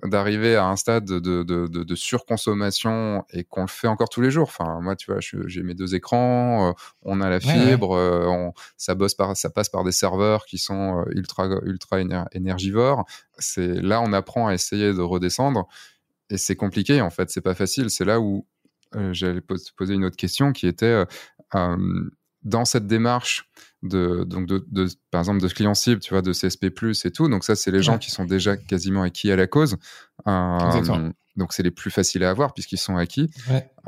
d'arriver à un stade de, de, de, surconsommation et qu'on le fait encore tous les jours. Enfin, moi, tu vois, j'ai mes deux écrans, euh, on a la fibre, euh, On, ça bosse par, ça passe par des serveurs qui sont euh, ultra, ultra énergivores. C'est là, on apprend à essayer de redescendre et c'est compliqué en fait. C'est pas facile. C'est là où j'allais poser une autre question qui était dans cette démarche de, donc de, par exemple, de clients cibles, tu vois, de CSP+, et tout. Donc ça, c'est les gens qui sont déjà quasiment acquis à la cause. Euh, donc c'est les plus faciles à avoir puisqu'ils sont acquis.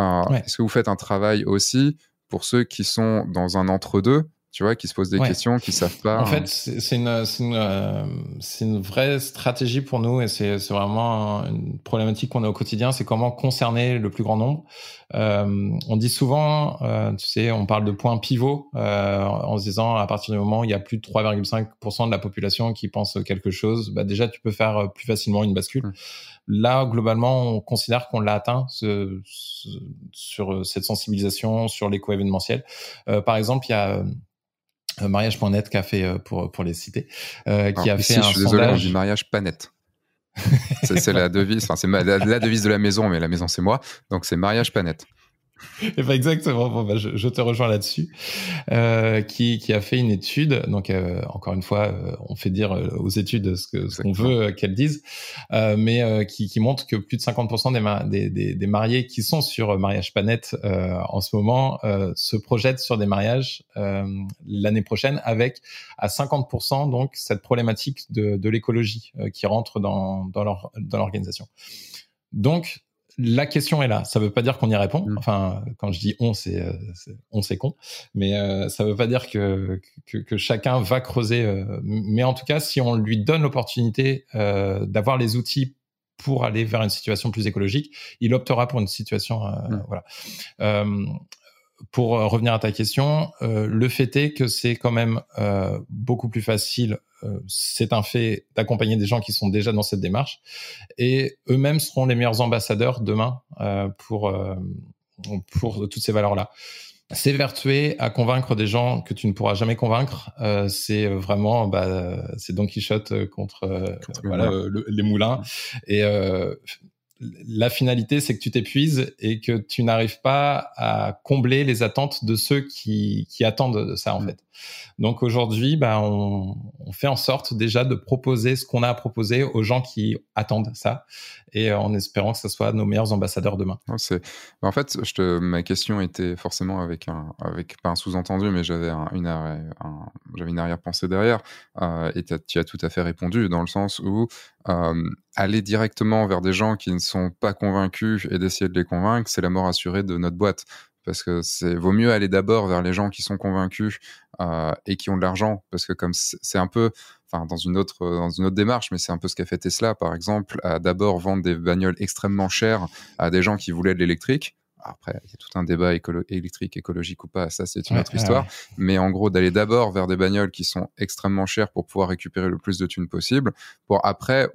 Euh, est-ce que vous faites un travail aussi pour ceux qui sont dans un entre-deux tu vois, qui se posent des questions, qui savent pas. En fait, c'est une, une, une, vraie stratégie pour nous et c'est vraiment une problématique qu'on a au quotidien, c'est comment concerner le plus grand nombre. Euh, on dit souvent, euh, tu sais, on parle de points pivots euh, en se disant à partir du moment où il y a plus de 3,5% de la population qui pense quelque chose, bah déjà tu peux faire plus facilement une bascule. Mmh. Là, globalement, on considère qu'on l'a atteint ce, sur cette sensibilisation, sur l'éco-événementiel. Par exemple, il y a mariage.net qui a fait euh, pour pour les citer euh, qui a fait un je suis désolé on dit mariage pas net c'est la devise enfin c'est la, la, devise de la maison mais la maison c'est moi. Donc c'est mariage pas net et ben exactement. Bon, bah, je, je, te rejoins là-dessus. Euh, qui, qui a fait une étude. Donc euh, encore une fois, euh, on fait dire euh, aux études ce que ce qu'on veut qu'elles disent, mais qui, qui montre que plus de 50% des, des, des, mariés qui sont sur mariage Panette en ce moment se projettent sur des mariages l'année prochaine avec à 50% donc cette problématique de, de l'écologie qui rentre dans dans leur dans l'organisation. Donc la question est là. Ça veut pas dire qu'on y répond. Mm. Enfin, quand je dis on, c'est euh, on, c'est con. Mais euh, ça veut pas dire que, que, chacun va creuser. Euh, mais en tout cas, si on lui donne l'opportunité d'avoir les outils pour aller vers une situation plus écologique, il optera pour une situation. Mm. Voilà pour euh, revenir à ta question, euh, le fait est que c'est quand même euh, beaucoup plus facile, c'est un fait, d'accompagner des gens qui sont déjà dans cette démarche, et eux-mêmes seront les meilleurs ambassadeurs demain pour pour toutes ces valeurs-là. S'évertuer à convaincre des gens que tu ne pourras jamais convaincre, c'est vraiment, bah, c'est Don Quichotte contre, voilà, les moulins. Et la finalité, c'est que tu t'épuises et que tu n'arrives pas à combler les attentes de ceux qui, qui attendent ça, en mm. fait. Donc aujourd'hui, bah, on, fait en sorte déjà de proposer ce qu'on a à proposer aux gens qui attendent ça et en espérant que ce soit nos meilleurs ambassadeurs demain. c'est... En fait, ma question était forcément avec, un... avec pas un sous-entendu, mais j'avais une, arrière... arrière-pensée derrière euh, et tu as tout à fait répondu dans le sens où euh, aller directement vers des gens qui ne sont pas convaincus et d'essayer de les convaincre, c'est la mort assurée de notre boîte parce que c'est vaut mieux aller d'abord vers les gens qui sont convaincus euh, et qui ont de l'argent parce que comme c'est un peu enfin dans une autre dans une autre démarche mais c'est un peu ce qu'a fait Tesla par exemple à d'abord vendre des bagnoles extrêmement chères à des gens qui voulaient de l'électrique après, il y a tout un débat électrique, écologique ou pas, ça c'est une autre histoire. Mais en gros, d'aller d'abord vers des bagnoles qui sont extrêmement chères pour pouvoir récupérer le plus de thunes possible, pour après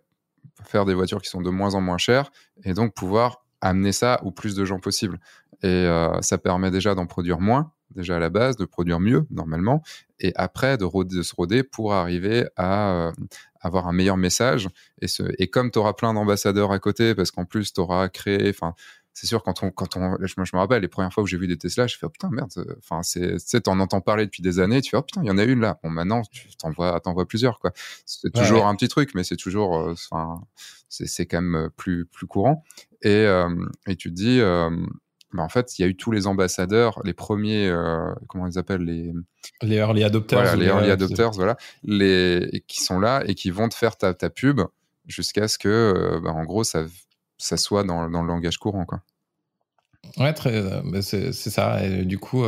faire des voitures qui sont de moins en moins chères et donc pouvoir amener ça au plus de gens possible. Et euh, ça permet déjà d'en produire moins, déjà à la base, de produire mieux normalement, et après de, se roder pour arriver à euh, avoir un meilleur message. Et, ce, et comme tu auras plein d'ambassadeurs à côté, parce qu'en plus tu auras créé, enfin, c'est sûr quand on, quand on, je, me rappelle les premières fois où j'ai vu des Tesla, je fais oh putain merde, enfin c'est, tu sais, t'en entends parler depuis des années, tu fais oh putain il y en a une là. Bon maintenant tu t'en vois, vois plusieurs quoi. C'est toujours un petit truc, mais c'est toujours, euh, enfin c'est, c'est quand même plus plus courant. Et et tu te dis bah, en fait, il y a eu tous les ambassadeurs, les premiers, euh, comment ils appellent les les early adopters, voilà, les early adopters, voilà, les qui sont là et qui vont te faire ta, ta pub jusqu'à ce que, euh, bah, en gros, ça ça soit dans, dans le langage courant, quoi. Ouais, très, euh, bah, c'est ça. Et du coup,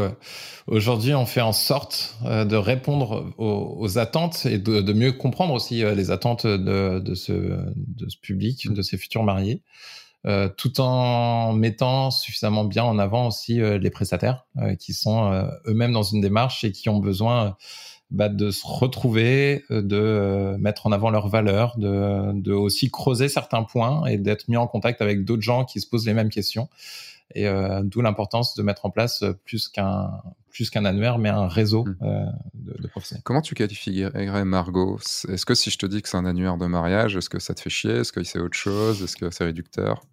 aujourd'hui, on fait en sorte de répondre aux, aux attentes et de, de, mieux comprendre aussi les attentes de, de, ce, de ce public, de ces futurs mariés. Euh, tout en mettant suffisamment bien en avant aussi euh, les prestataires euh, qui sont eux-mêmes dans une démarche et qui ont besoin bah, de se retrouver, de mettre en avant leurs valeurs, de, de aussi creuser certains points et d'être mis en contact avec d'autres gens qui se posent les mêmes questions. Et d'où l'importance de mettre en place plus qu'un plus qu'un annuaire, mais un réseau mmh. de, de, professionnels. Comment tu qualifierais Margot? Est-ce que si je te dis que c'est un annuaire de mariage, est-ce que ça te fait chier? Est-ce que c'est autre chose? Est-ce que c'est réducteur?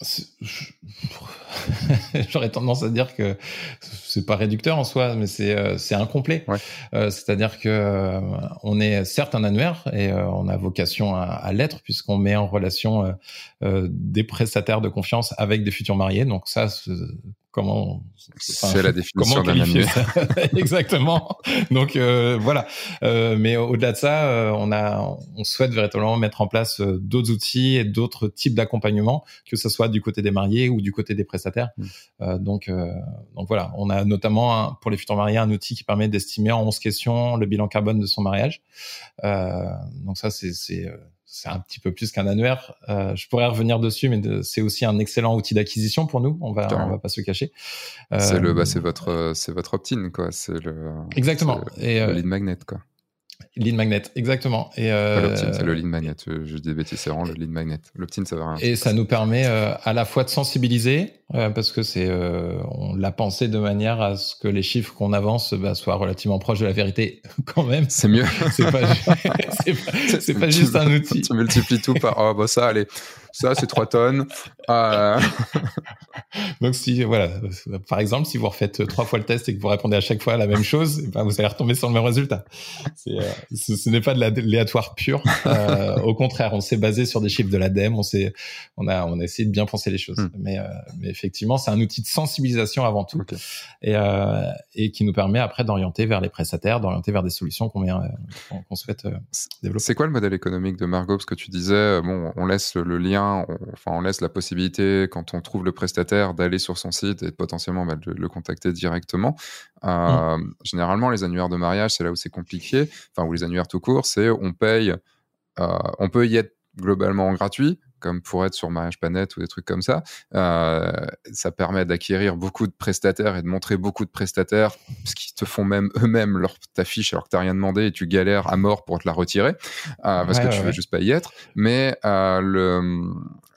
J'aurais tendance à dire que c'est pas réducteur en soi, mais c'est euh, c'est incomplet. Euh, c'est-à-dire que euh, on est certes un annuaire et on a vocation à, à l'être puisqu'on met en relation des prestataires de confiance avec des futurs mariés. Donc ça, comment c'est la définition d'un exactement. Donc euh, voilà. Euh, mais au-delà de ça euh, on a on souhaite véritablement mettre en place euh, d'autres outils et d'autres types d'accompagnement que ce soit du côté des mariés ou du côté des prestataires. Mmh. euh, donc donc voilà. On a notamment pour les futurs mariés un outil qui permet d'estimer en 11 questions le bilan carbone de son mariage. Donc ça c'est c'est un petit peu plus qu'un annuaire. Euh, je pourrais revenir dessus, mais c'est aussi un excellent outil d'acquisition pour nous. On va, on va pas se cacher. c'est le, bah, c'est euh, votre, c'est votre opt-in, quoi. C'est le. Exactement. Et le lead magnet, quoi. Lead magnet, exactement. Et euh, c'est le lead magnet. Je dis des bêtises, c'est vraiment le lead magnet. L'opt-in, ça va rien. Et ça nous permet euh, à la fois de sensibiliser, euh, parce que c'est, on l'a pensé de manière à ce que les chiffres qu'on avance bah, soient relativement proches de la vérité, quand même. C'est mieux. c'est pas, c'est pas, pas juste un outil. Tu multiplies tout par, oh, bah ça, allez, ça, c'est 3 tonnes. Ah, Donc, si, voilà, par exemple, si vous refaites trois fois le test et que vous répondez à chaque fois la même chose, eh ben, vous allez retomber sur le même résultat. Euh, ce, ce n'est pas de l'aléatoire pur. Euh, au contraire, on s'est basé sur des chiffres de l'ADEME. On s'est, on a, on a essayé de bien penser les choses. Hmm. Mais, euh, mais effectivement, c'est un outil de sensibilisation avant tout. Et, euh, et qui nous permet après d'orienter vers les prestataires, d'orienter vers des solutions qu'on qu'on souhaite développer. C'est quoi le modèle économique de Margot? Parce que tu disais, bon, on laisse le lien on, enfin, on laisse la possibilité, quand on trouve le prestataire, d'aller sur son site et potentiellement bah, de le contacter directement. Euh, mmh. Généralement, les annuaires de mariage, c'est là où c'est compliqué, enfin, ou les annuaires tout court, c'est on paye, euh, on peut y être globalement gratuit, comme pour être sur Mariage Planète ou des trucs comme ça. Euh, ça permet d'acquérir beaucoup de prestataires et de montrer beaucoup de prestataires, ce qui te font même eux-mêmes leur ta fiche alors que t'as rien demandé et tu galères à mort pour te la retirer euh, parce que tu veux juste pas y être. Mais euh, le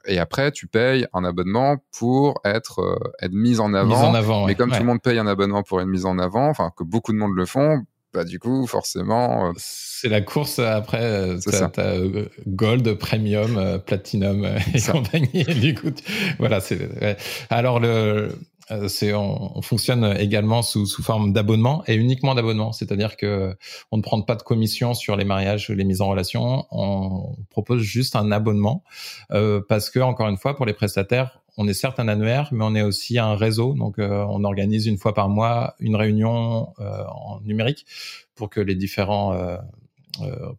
et après tu payes un abonnement pour être être mis en avant. Mise en avant mais comme tout le monde paye un abonnement pour être mis en avant, enfin que beaucoup de monde le font, bah, du coup, forcément. Euh, c'est la course après. Euh, t'as, euh, Gold, Premium, Platinum et compagnie. du coup, voilà. C'est. Alors le. C'est, on, fonctionne également sous, sous forme d'abonnement et uniquement d'abonnement, c'est-à-dire que on ne prend pas de commission sur les mariages, les mises en relation, on propose juste un abonnement euh, parce que encore une fois pour les prestataires, on est certes un annuaire, mais on est aussi un réseau. Donc, euh, on organise une fois par mois une réunion euh, en numérique pour que les différents euh,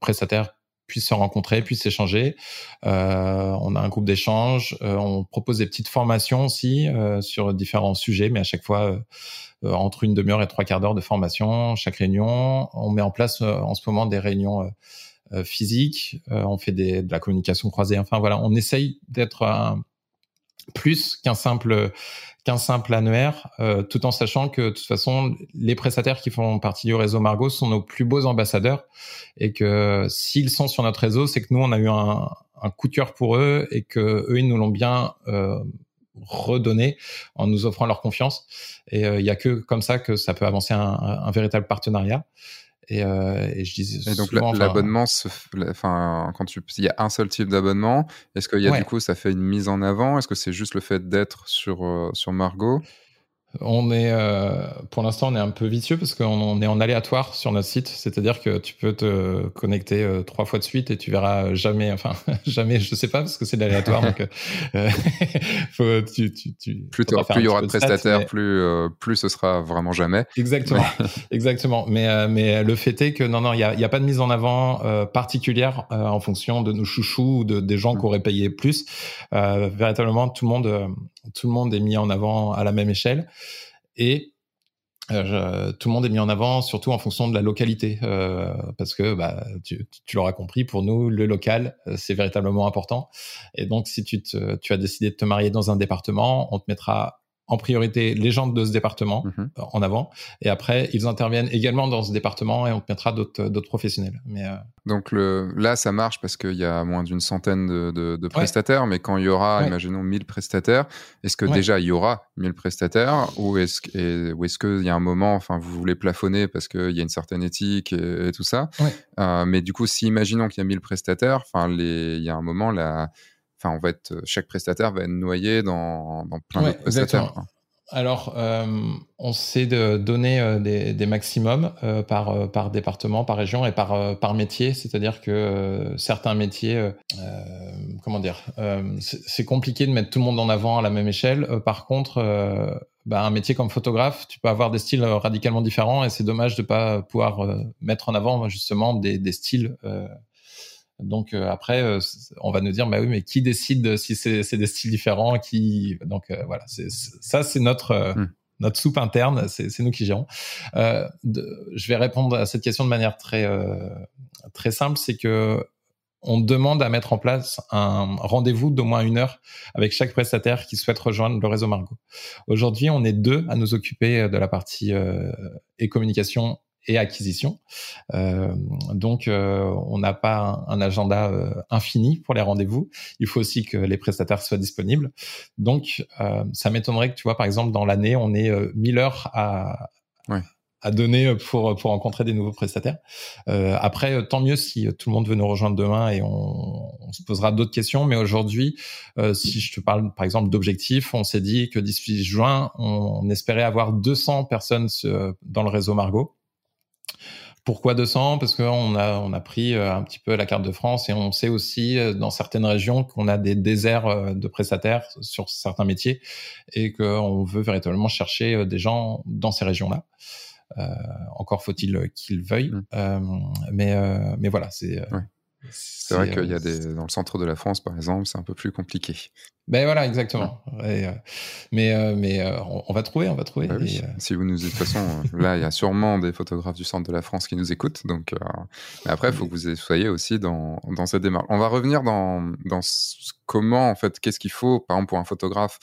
prestataires puissent se rencontrer, puissent échanger. on a un groupe d'échange. on propose des petites formations aussi sur différents sujets, mais à chaque fois entre une demi-heure et trois quarts d'heure de formation chaque réunion. On met en place en ce moment des réunions physiques. on fait de la communication croisée. Enfin voilà, on essaye d'être un, plus qu'un simple qu'un simple annuaire, euh, tout en sachant que de toute façon, les prestataires qui font partie du réseau Margot sont nos plus beaux ambassadeurs et que s'ils sont sur notre réseau, c'est que nous, on a eu un, un, coup de cœur pour eux et que eux, ils nous l'ont bien euh, redonné en nous offrant leur confiance. Et euh, il y a que comme ça que ça peut avancer un, un véritable partenariat. Et, euh, et je disais. Et donc l'abonnement, enfin, quand tu, il y a un seul type d'abonnement, est-ce qu'il y a du coup, ça fait une mise en avant? Est-ce que c'est juste le fait d'être sur euh, sur Margot? On est, euh, pour l'instant, on est un peu vicieux parce qu'on est en aléatoire sur notre site. C'est-à-dire que tu peux te connecter euh, trois fois de suite et tu verras jamais, enfin, jamais, je sais pas parce que c'est de l'aléatoire. donc, euh, faut, tu, tu, tu, plus, il y aura de prestataires, plus, plus ce sera vraiment jamais. Exactement, exactement. Mais, mais le fait est que non, non, il n'y a, y a pas de mise en avant particulière en fonction de nos chouchous ou de, des gens mmh. qui auraient payé plus. véritablement, tout le monde, tout le monde est mis en avant à la même échelle. Et euh, tout le monde est mis en avant, surtout en fonction de la localité, euh, parce que bah, tu, l'auras compris, pour nous, le local, euh, c'est véritablement important. Et donc, si tu as décidé de te marier dans un département, on te mettra en priorité les gens de ce département mhm. euh, en avant, et après ils interviennent également dans ce département et on te mettra d'autres professionnels. Mais euh, donc le, là ça marche parce qu'il y a moins d'une centaine de, de, prestataires, mais quand il y aura, imaginons 1000 prestataires, est-ce que déjà il y aura 1000 prestataires ou est-ce est-ce qu'il y a un moment, enfin vous voulez plafonner parce qu'il y a une certaine éthique et, tout ça, euh, mais du coup si imaginons qu'il y a 1000 prestataires, enfin il y a un moment là enfin, on va être, chaque prestataire va être noyé dans, dans plein de prestataires. Alors, euh, on sait de donner euh, des, des, maximums euh, par, par département, par région et par, par métier. C'est-à-dire que certains métiers, comment dire, c'est compliqué de mettre tout le monde en avant à la même échelle. par contre, bah, un métier comme photographe, tu peux avoir des styles radicalement différents et c'est dommage de pas pouvoir mettre en avant justement des, des styles donc euh, après, euh, on va nous dire, bah oui, mais qui décide si c'est des styles différents Qui donc euh, voilà, ça c'est notre hmm. notre soupe interne, c'est nous qui gérons. De, je vais répondre à cette question de manière très très simple, c'est que on demande à mettre en place un rendez-vous d'au moins une heure avec chaque prestataire qui souhaite rejoindre le réseau Margot. Aujourd'hui, on est deux à nous occuper de la partie et communication et acquisition. Euh, donc, euh, on n'a pas un, agenda euh, infini pour les rendez-vous. Il faut aussi que les prestataires soient disponibles. Donc, ça m'étonnerait que, tu vois, par exemple, dans l'année, on ait 1000 heures à, à donner pour pour rencontrer des nouveaux prestataires. Euh, après, tant mieux si tout le monde veut nous rejoindre demain et on, on se posera d'autres questions. Mais aujourd'hui, euh, si je te parle par exemple d'objectifs, on s'est dit que d'ici juin, on, on, espérait avoir 200 personnes dans le réseau Margot. Pourquoi 200 Parce qu'on a, on a pris euh, un petit peu la carte de France et on sait aussi euh, dans certaines régions qu'on a des déserts euh, de prestataires sur certains métiers et qu'on veut véritablement chercher des gens dans ces régions-là. encore faut-il qu'ils veuillent. Mmh. mais, mais voilà, c'est. C'est vrai qu'il y a des dans le centre de la France, par exemple, c'est un peu plus compliqué. Ben voilà, exactement. Euh, mais euh, mais euh, on, va trouver, on va trouver. Bah si vous nous, de toute façon, là, il y a sûrement des photographes du centre de la France qui nous écoutent. Donc, mais après, il faut que vous soyez aussi dans, dans cette démarche. On va revenir dans, dans comment, en fait, qu'est-ce qu'il faut, par exemple, pour un photographe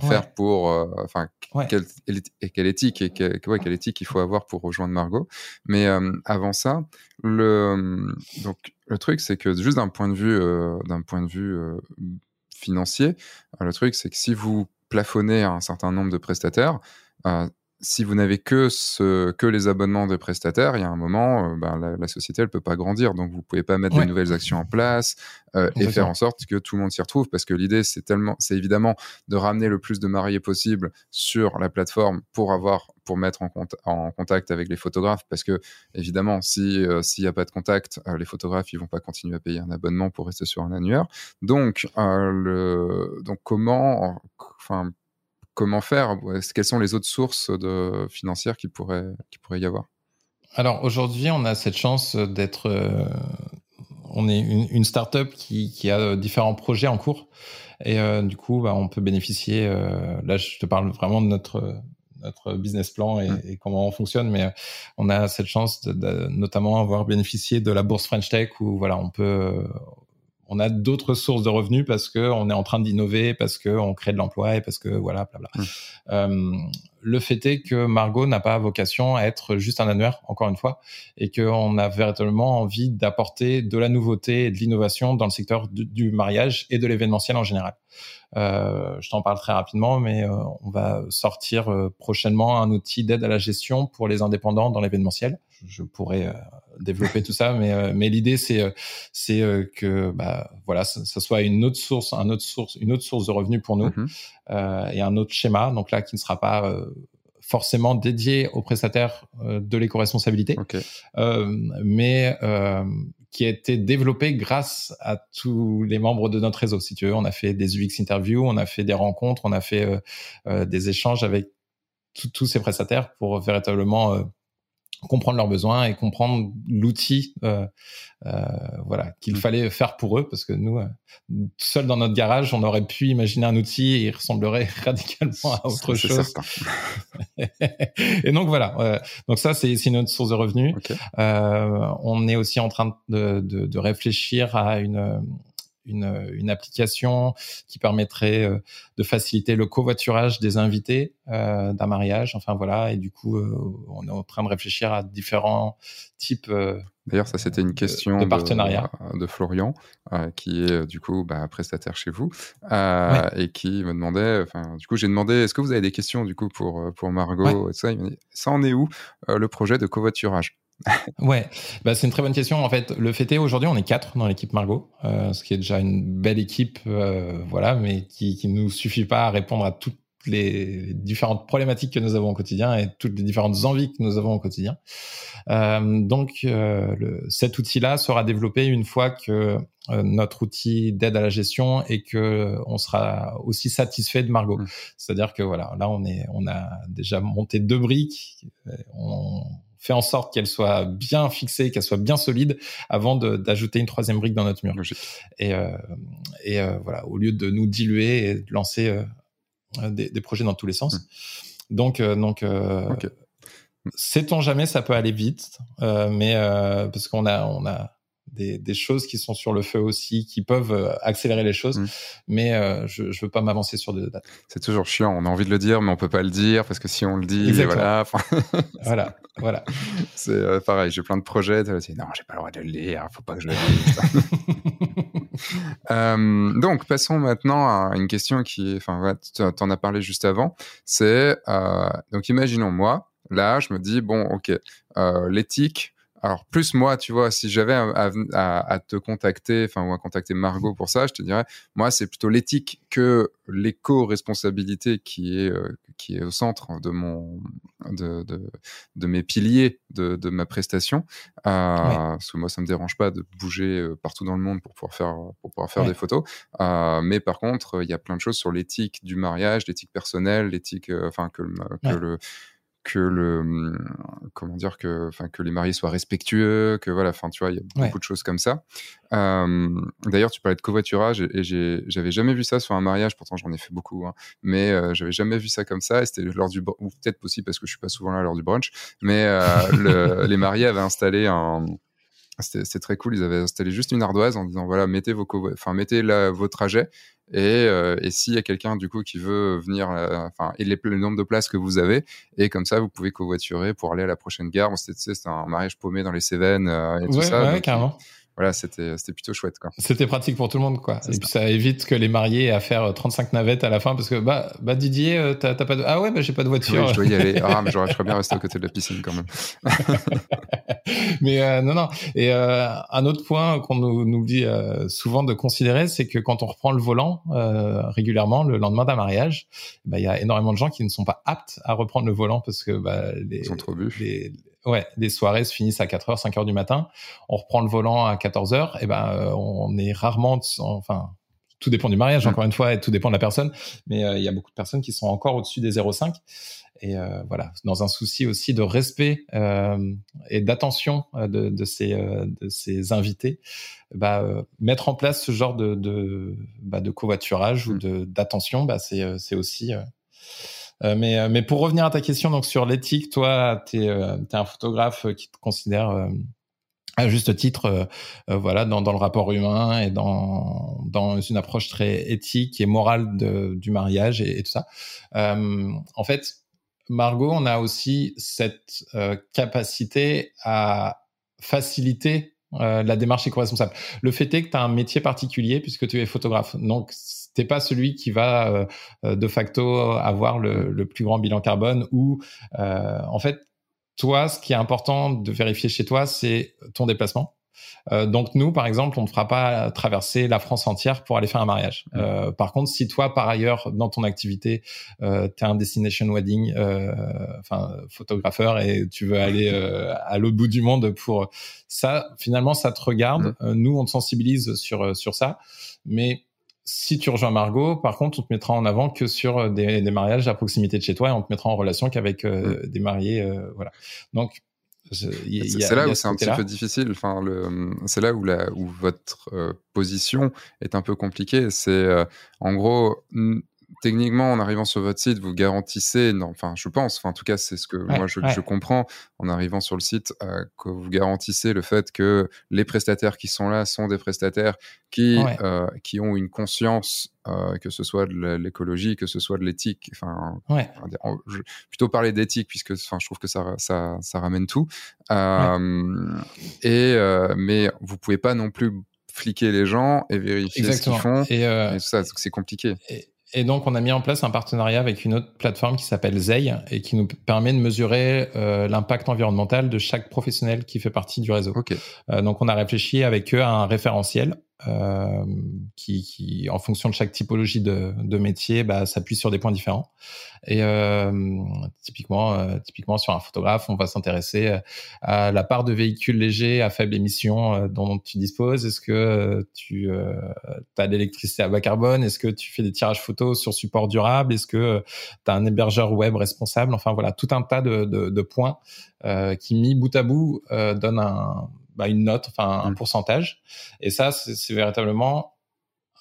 faire pour, enfin, quelle, quelle, éthique et quelle, quelle éthique il faut avoir pour rejoindre Margot. Mais avant ça, le donc le truc, c'est que juste d'un point de vue, d'un point de vue financier. Euh, le truc, c'est que si vous plafonnez un certain nombre de prestataires, euh, si vous n'avez que, ce, que les abonnements de prestataires, il y a un moment, euh, ben, la, société, elle peut pas grandir. Donc, vous pouvez pas mettre de nouvelles actions en place euh, et faire en sorte que tout le monde s'y retrouve. Parce que l'idée, c'est tellement, c'est évidemment de ramener le plus de mariés possible sur la plateforme pour avoir, pour mettre en, contact avec les photographes. Parce que, évidemment, si, euh, s'il n'y a pas de contact, les photographes, ils vont pas continuer à payer un abonnement pour rester sur un annuaire. Donc, le, donc comment, enfin, comment faire? Quelles sont les autres sources de, financières qui pourraient, qui pourrait y avoir? Alors aujourd'hui, on a cette chance d'être. Euh, on est une, start-up qui, a différents projets en cours. Et euh, du coup, bah, on peut bénéficier. Euh, là, je te parle vraiment de notre notre business plan et, mmh. et, comment on fonctionne, mais on a cette chance de, de, notamment avoir bénéficié de la bourse French Tech où voilà, on peut on a d'autres sources de revenus parce que on est en train d'innover, parce que on crée de l'emploi et parce que voilà, bla bla. Mmh. Euh, le fait est que Margot n'a pas vocation à être juste un annuaire, encore une fois, et qu'on a véritablement envie d'apporter de la nouveauté et de l'innovation dans le secteur du, mariage et de l'événementiel en général. Euh, je t'en parle très rapidement, mais euh, on va sortir euh, prochainement un outil d'aide à la gestion pour les indépendants dans l'événementiel. Je, pourrais euh, développer tout ça, mais mais l'idée c'est c'est que bah voilà, ça, ça, soit une autre source, un autre source, une autre source de revenus pour nous mmh. et un autre schéma. Donc là, qui ne sera pas forcément dédié aux prestataires de l'éco-responsabilité, mais qui a été développé grâce à tous les membres de notre réseau. Si tu veux, on a fait des UX interviews, on a fait des rencontres, on a fait euh, euh, des échanges avec tous ces prestataires pour véritablement euh, comprendre leurs besoins et comprendre l'outil euh, euh, voilà qu'il mm. fallait faire pour eux parce que nous euh, seuls dans notre garage on aurait pu imaginer un outil et il ressemblerait radicalement à autre chose. et donc voilà euh, donc ça c'est une autre source de revenus. Euh, on est aussi en train de, de, de réfléchir à une une, une, application qui permettrait de faciliter le covoiturage des invités d'un mariage. Enfin voilà, et du coup, on est en train de réfléchir à différents types D'ailleurs, ça c'était une question de, partenariat de, Florian, euh, qui est euh, du coup bah, prestataire chez vous, euh, et qui me demandait, enfin, du coup, j'ai demandé, est-ce que vous avez des questions du coup pour pour Margot et ça? Il m'a dit, ça en est où le projet de covoiturage? Ouais, bah, c'est une très bonne question. En fait, le fait est aujourd'hui, on est quatre dans l'équipe Margot, ce qui est déjà une belle équipe, voilà, mais qui qui nous suffit pas à répondre à toutes les différentes problématiques que nous avons au quotidien et toutes les différentes envies que nous avons au quotidien. Euh, donc, euh, le, cet outil-là sera développé une fois que euh, notre outil d'aide à la gestion et que on sera aussi satisfait de Margot. Mmh. C'est-à-dire que voilà, là on est, on a déjà monté deux briques. On fait en sorte qu'elle soit bien fixée, qu'elle soit bien solide avant d'ajouter une troisième brique dans notre mur. Et, euh, et euh, voilà, au lieu de nous diluer et de lancer euh, des, des, projets dans tous les sens. Mmh. Donc, euh, donc okay. sait-on jamais, ça peut aller vite, mais parce qu'on a, on a des, des, choses qui sont sur le feu aussi, qui peuvent accélérer les choses. Mmh. Mais euh, je ne veux pas m'avancer sur des dates. C'est toujours chiant. On a envie de le dire, mais on peut pas le dire parce que si on le dit, voilà. voilà, voilà. C'est euh, pareil. J'ai plein de projets. Non, j'ai pas le droit de le dire. Faut pas que je le dise. Euh, donc, passons maintenant à une question qui, enfin, tu en as parlé juste avant. C'est, euh, donc, imaginons moi, là, je me dis, bon, ok, euh, l'éthique, alors plus moi, tu vois, si j'avais à, te contacter, enfin ou à contacter Margot pour ça, je te dirais, moi c'est plutôt l'éthique que l'éco-responsabilité qui est euh, qui est au centre de mon de de, de mes piliers de, de ma prestation. Euh, Parce que moi ça me dérange pas de bouger euh, partout dans le monde pour pouvoir faire pour pouvoir faire des photos. Euh, mais par contre, il y a plein de choses sur l'éthique du mariage, l'éthique personnelle, l'éthique, enfin que, que le que le hum, comment dire que enfin que les mariés soient respectueux que voilà enfin tu vois il y a beaucoup de choses comme ça. Euh, d'ailleurs tu parlais de covoiturage et, et j'avais jamais vu ça sur un mariage pourtant j'en ai fait beaucoup hein, mais euh, j'avais jamais vu ça comme ça et c'était lors du ou peut-être possible parce que je suis pas souvent là lors du brunch mais euh, le, les mariés avaient installé un c'était très cool. Ils avaient installé juste une ardoise en disant voilà, mettez vos, enfin mettez la, vos trajets et, euh, et s'il y a quelqu'un du coup qui veut venir, euh, enfin et les, le nombre de places que vous avez et comme ça vous pouvez covoiturer pour aller à la prochaine gare. Bon, c'était un mariage paumé dans les Cévennes euh, et tout ça. Ouais, carrément voilà, c'était c'était plutôt chouette quoi. C'était pratique pour tout le monde quoi. Et puis ça évite que les mariés aient à faire 35 euh, navettes à la fin parce que bah bah Didier euh, t'as pas de ah ouais bah j'ai pas de voiture. Oui, je dois y aller. Ah mais j'aurais bien resté à côté de la piscine quand même. mais euh, non non et euh, un autre point qu'on nous, nous dit euh, souvent de considérer c'est que quand on reprend le volant régulièrement le lendemain d'un mariage, bah il y a énormément de gens qui ne sont pas aptes à reprendre le volant parce que bah les Ils sont trop bu. Les, ouais, les soirées se finissent à 4h, 5h du matin. On reprend le volant à 14h. Et ben, euh, on est rarement, enfin, tout dépend du mariage, encore une fois, et tout dépend de la personne. Mais euh, il y a beaucoup de personnes qui sont encore au-dessus des 0,5. Et euh, voilà, dans un souci aussi de respect euh, et d'attention de, de, ces, de ces invités, bah, mettre en place ce genre de, de, bah, de covoiturage ou mm. de d'attention, bah, c'est, c'est aussi euh, mais, euh, mais pour revenir à ta question donc sur l'éthique, toi, tu es, euh, un photographe qui te considère à juste titre, voilà, dans, le rapport humain et dans, dans une approche très éthique et morale du mariage et, et tout ça. en fait, Margot, on a aussi cette capacité à faciliter la démarche éco-responsable. Le fait est que tu as un métier particulier puisque tu es photographe. Donc, t'es pas celui qui va euh, euh, de facto avoir le, le, plus grand bilan carbone ou euh, en fait toi ce qui est important de vérifier chez toi c'est ton déplacement euh, donc nous, par exemple, on ne fera pas traverser la France entière pour aller faire un mariage. Euh, par contre, si toi, par ailleurs, dans ton activité, euh, tu es un destination wedding, enfin photographeur, et tu veux aller à l'autre bout du monde pour ça, finalement, ça te regarde. Nous, on te sensibilise sur sur ça, mais si tu rejoins Margot, par contre, on te mettra en avant que sur euh, des, des mariages à proximité de chez toi et on te mettra en relation qu'avec euh, mm. des mariés. Euh, voilà. Donc, c'est là où c'est un petit peu difficile. Enfin, c'est là où, la, où votre position est un peu compliquée. C'est en gros, techniquement, en arrivant sur votre site, vous garantissez, non, enfin, je pense, enfin, en tout cas, c'est ce que moi je, je, comprends en arrivant sur le site, euh, que vous garantissez le fait que les prestataires qui sont là sont des prestataires qui, euh, qui ont une conscience, euh, que ce soit de l'écologie, que ce soit de l'éthique. Enfin, je, plutôt parler d'éthique puisque, enfin, je trouve que ça, ça, ça ramène tout. Euh, et mais vous pouvez pas non plus fliquer les gens et vérifier ce qu'ils font. Et, et tout ça, c'est compliqué. Et et donc, on a mis en place un partenariat avec une autre plateforme qui s'appelle Zei et qui nous permet de mesurer euh, l'impact environnemental de chaque professionnel qui fait partie du réseau. Euh, donc, on a réfléchi avec eux à un référentiel euh, qui, qui, en fonction de chaque typologie de, de métier, bah, s'appuie sur des points différents. Et euh, typiquement, euh, typiquement sur un photographe, on va s'intéresser à la part de véhicules légers à faible émission euh, dont tu disposes. Est-ce que tu as de l'électricité à bas carbone? Est-ce que tu fais des tirages photos sur support durable? Est-ce que tu as un hébergeur web responsable? Enfin voilà, tout un tas de, de, de points qui mis bout à bout donnent un bah, une note, enfin un mmh. pourcentage. Et ça, c'est véritablement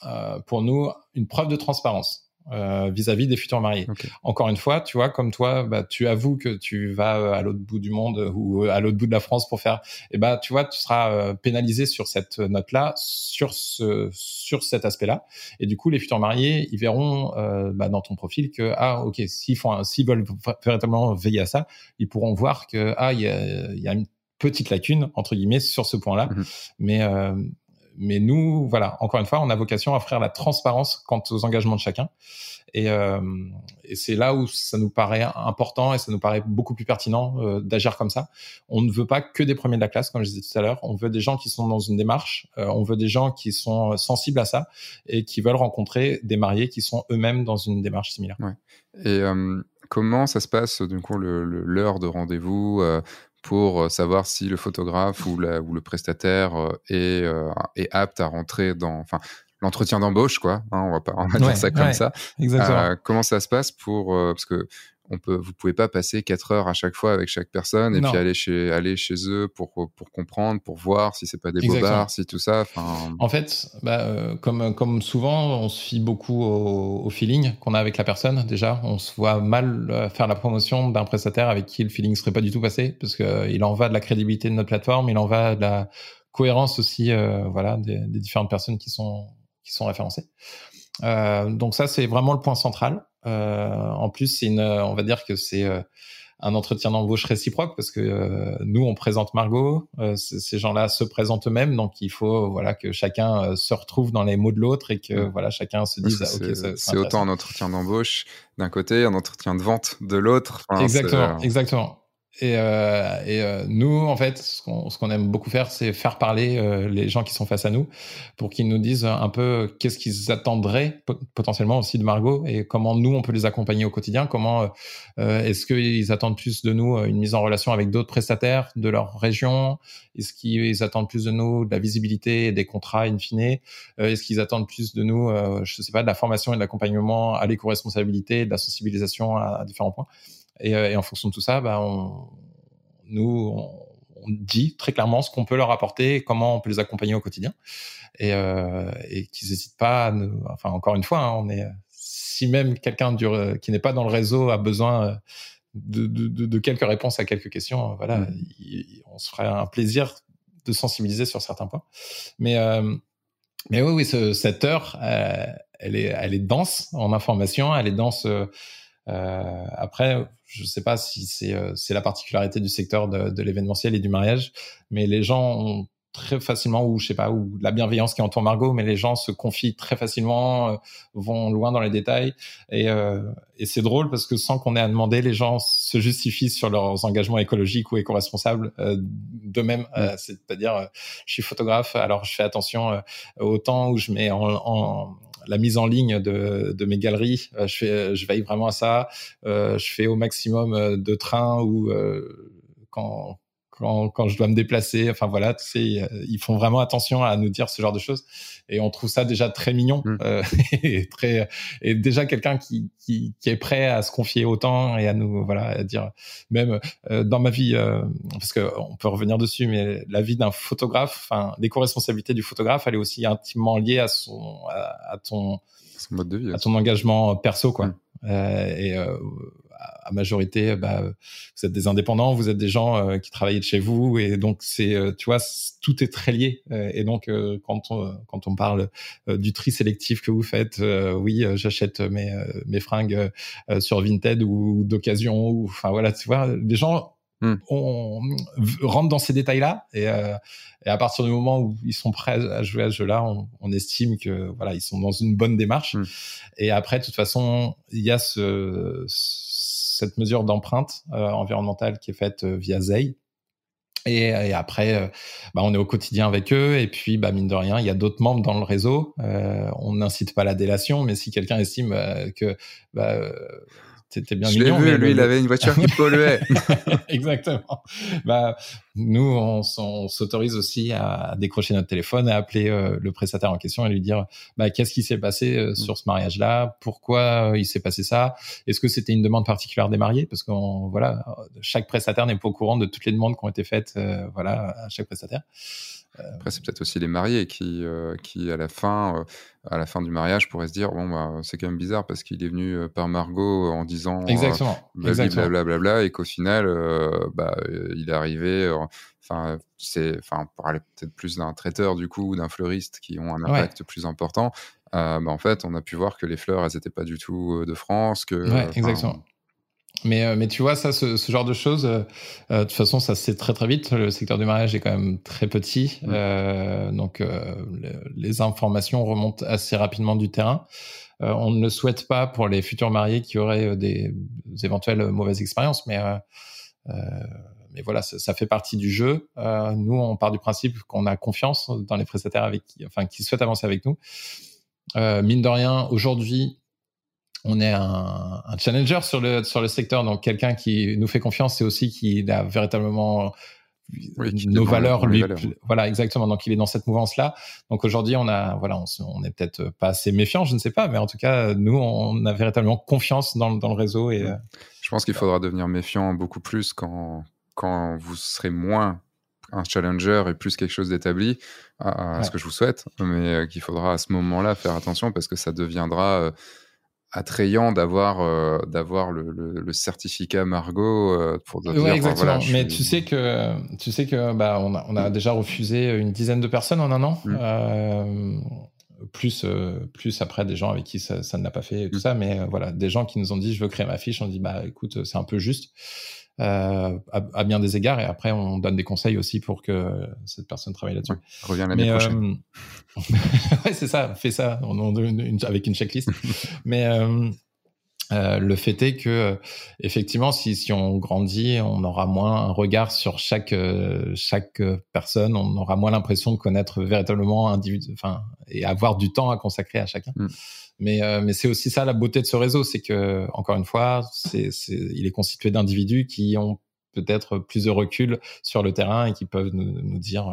euh, pour nous une preuve de transparence. Euh, vis-à-vis des futurs mariés. Encore une fois, tu vois, comme toi, bah, tu avoues que tu vas euh, à l'autre bout du monde ou à l'autre bout de la France pour faire, et eh bah, tu vois, tu seras pénalisé sur cette note-là, sur ce, sur cet aspect-là. Et du coup, les futurs mariés, ils verront bah, dans ton profil que ah, ok, s'ils font, s'ils veulent véritablement veiller à ça, ils pourront voir que ah, il y a, y a une petite lacune entre guillemets sur ce point-là. Mhm. Mais euh, mais nous, voilà, encore une fois, on a vocation à offrir la transparence quant aux engagements de chacun. Et, euh, et c'est là où ça nous paraît important et ça nous paraît beaucoup plus pertinent euh, d'agir comme ça. On ne veut pas que des premiers de la classe, comme je disais tout à l'heure. On veut des gens qui sont dans une démarche. Euh, on veut des gens qui sont sensibles à ça et qui veulent rencontrer des mariés qui sont eux-mêmes dans une démarche similaire. Ouais. Et comment ça se passe, du coup, l'heure de rendez-vous pour euh, savoir si le photographe ou, la, ou le prestataire euh, est, euh, est, apte à rentrer dans, enfin, l'entretien d'embauche, quoi. Hein, on va pas, on va dire ça comme ça. Exactement. comment ça se passe pour, parce que on peut, vous pouvez pas passer quatre heures à chaque fois avec chaque personne et puis aller chez, aller chez eux pour, pour comprendre, pour voir si c'est pas des bobards, si tout ça. En fait, bah, euh, comme, comme souvent, on se fie beaucoup au, feeling qu'on a avec la personne. Déjà, on se voit mal euh, faire la promotion d'un prestataire avec qui le feeling serait pas du tout passé parce que euh, en va de la crédibilité de notre plateforme, il en va de la cohérence aussi, voilà, des, des, différentes personnes qui sont qui sont référencées. donc ça, c'est vraiment le point central. Euh, en plus, c'est une, on va dire que c'est euh, un entretien d'embauche réciproque parce que euh, nous on présente Margot, ces gens-là se présentent eux-mêmes, donc il faut voilà que chacun se retrouve dans les mots de l'autre et que voilà chacun se dise ah, ok c'est autant un entretien d'embauche d'un côté, un entretien de vente de l'autre. exactement, exactement. Et, euh, et euh, nous, en fait, ce qu'on aime beaucoup faire, c'est faire parler euh, les gens qui sont face à nous pour qu'ils nous disent un peu qu'est-ce qu'ils attendraient potentiellement aussi de Margot et comment nous, on peut les accompagner au quotidien. Comment euh, est-ce qu'ils attendent plus de nous une mise en relation avec d'autres prestataires de leur région? Est-ce qu'ils attendent plus de nous de la visibilité et des contrats in fine? Est-ce qu'ils attendent plus de nous, je sais pas, de la formation et de l'accompagnement à l'éco-responsabilité, de la sensibilisation à différents points? Euh, et, en fonction de tout ça, bah, on, nous, on, dit très clairement ce qu'on peut leur apporter, comment on peut les accompagner au quotidien, et, euh, et qu'ils n'hésitent pas. À nous, enfin, encore une fois, hein, on est si même quelqu'un qui n'est pas dans le réseau a besoin de, de, de, quelques réponses à quelques questions, voilà, mmh. on se ferait un plaisir de sensibiliser sur certains points. Mais euh, mais oui, oui, cette heure, euh, elle est elle est dense en information, elle est dense. Euh, après, je ne sais pas si c'est euh, la particularité du secteur de, de l'événementiel et du mariage, mais les gens ont très facilement ou je sais pas ou la bienveillance qui entoure Margot mais les gens se confient très facilement euh, vont loin dans les détails. Et, euh, et c'est drôle parce que sans qu'on ait à demander les gens se justifient sur leurs engagements écologiques ou éco-responsables. Euh, d'eux-mêmes c'est-à-dire je suis photographe alors je fais attention au temps où je mets en, en la mise en ligne de, de mes galeries, euh, je, fais, je veille vraiment à ça. Euh, je fais au maximum euh, de trains ou quand quand, quand je dois me déplacer. Enfin voilà, tu sais, ils font vraiment attention à nous dire ce genre de choses. Et on trouve ça déjà très mignon mm. euh, et très et déjà quelqu'un qui, qui, qui est prêt à se confier autant et à nous voilà à dire même euh, dans ma vie euh, parce que on peut revenir dessus, mais la vie d'un photographe, enfin l'éco-responsabilité du photographe, elle est aussi intimement liée à son à, ton son mode de vie, à ton engagement perso quoi. Mm. Euh, et euh, à majorité, bah, vous êtes des indépendants, vous êtes des gens euh, qui travaillent de chez vous, et donc c'est, euh, tu vois, tout est très lié. Euh, et donc quand on quand on parle du tri sélectif que vous faites, oui, j'achète mes mes fringues sur Vinted ou, d'occasion, ou enfin voilà, tu vois, les gens hmm. on, rentre dans ces détails-là et, et, à partir du moment où ils sont prêts à jouer à ce jeu-là, on, on, estime que voilà ils sont dans une bonne démarche. Hmm. Et après, de toute façon, il y a ce, cette mesure d'empreinte euh, environnementale qui est faite euh, via ZEI. Et, après, euh, bah, on est au quotidien avec eux. Et puis, bah, mine de rien, il y a d'autres membres dans le réseau. on n'incite pas la délation, mais si quelqu'un estime que bah, c'était bien Je mignon. Vu, lui, il avait une voiture qui polluait. Exactement. Bah, nous, on, s'autorise aussi à décrocher notre téléphone, à appeler euh, le prestataire en question et lui dire bah, qu'est-ce qui s'est passé euh, mm. sur ce mariage-là, pourquoi euh, il s'est passé ça, est-ce que c'était une demande particulière des mariés, parce que voilà, chaque prestataire n'est pas au courant de toutes les demandes qui ont été faites, voilà, à chaque prestataire. Après, c'est peut-être aussi les mariés qui, euh, qui à, la fin, euh, à la fin du mariage, pourraient se dire bon, bah, c'est quand même bizarre parce qu'il est venu euh, par Margot en disant Exactement. blablabla, bla, bla, et qu'au final, bah, il est arrivé. Enfin, c'est, enfin, pour aller peut-être plus d'un traiteur du coup ou d'un fleuriste qui ont un impact plus important. bah, en fait, on a pu voir que les fleurs, elles n'étaient pas du tout de France. Que, ouais, exactement. Mais, euh, mais tu vois, ça, ce, ce genre de choses, euh, euh, de toute façon, ça se sait très très vite. Le secteur du mariage est quand même très petit. Mmh. Euh, donc, les informations remontent assez rapidement du terrain. on ne le souhaite pas pour les futurs mariés qui auraient des, éventuelles mauvaises expériences, mais, mais voilà, ça, ça, fait partie du jeu. nous, on part du principe qu'on a confiance dans les prestataires avec qui, enfin, qui souhaitent avancer avec nous. mine de rien, aujourd'hui, on est un, un, challenger sur le sur le secteur, donc quelqu'un qui nous fait confiance, c'est aussi qui a véritablement nos valeurs, lui, voilà exactement. Donc il est dans cette mouvance là. Donc aujourd'hui on a voilà on, on est peut-être pas assez méfiant, je ne sais pas, mais en tout cas nous on a véritablement confiance dans, dans le réseau et. Je pense qu'il faudra devenir méfiant beaucoup plus quand quand vous serez moins un challenger et plus quelque chose d'établi, à, ce que je vous souhaite, mais euh, qu'il faudra à ce moment-là faire attention parce que ça deviendra euh, attrayant d'avoir euh, d'avoir le, le, certificat Margot euh, pour dire exactement. mais tu sais que tu sais que bah on a, on a déjà refusé une dizaine de personnes en un an. Mmh. Euh, plus plus après des gens avec qui ça, ça ne l'a pas fait et tout mmh. ça mais voilà des gens qui nous ont dit je veux créer ma fiche on dit bah écoute c'est un peu juste euh, à, bien des égards. Et après, on donne des conseils aussi pour que cette personne travaille là-dessus. reviens l'année prochaine. Euh, ouais, c'est ça, fais ça avec une checklist. Mais euh, le fait est que effectivement, si, si on grandit, on aura moins un regard sur chaque chaque personne, on aura moins l'impression de connaître véritablement individu, enfin, et avoir du temps à consacrer à chacun. Mm. Mais, euh, mais c'est aussi ça la beauté de ce réseau, c'est que encore une fois, c'est, c'est, il est constitué d'individus qui ont peut-être plus de recul sur le terrain et qui peuvent nous, nous dire.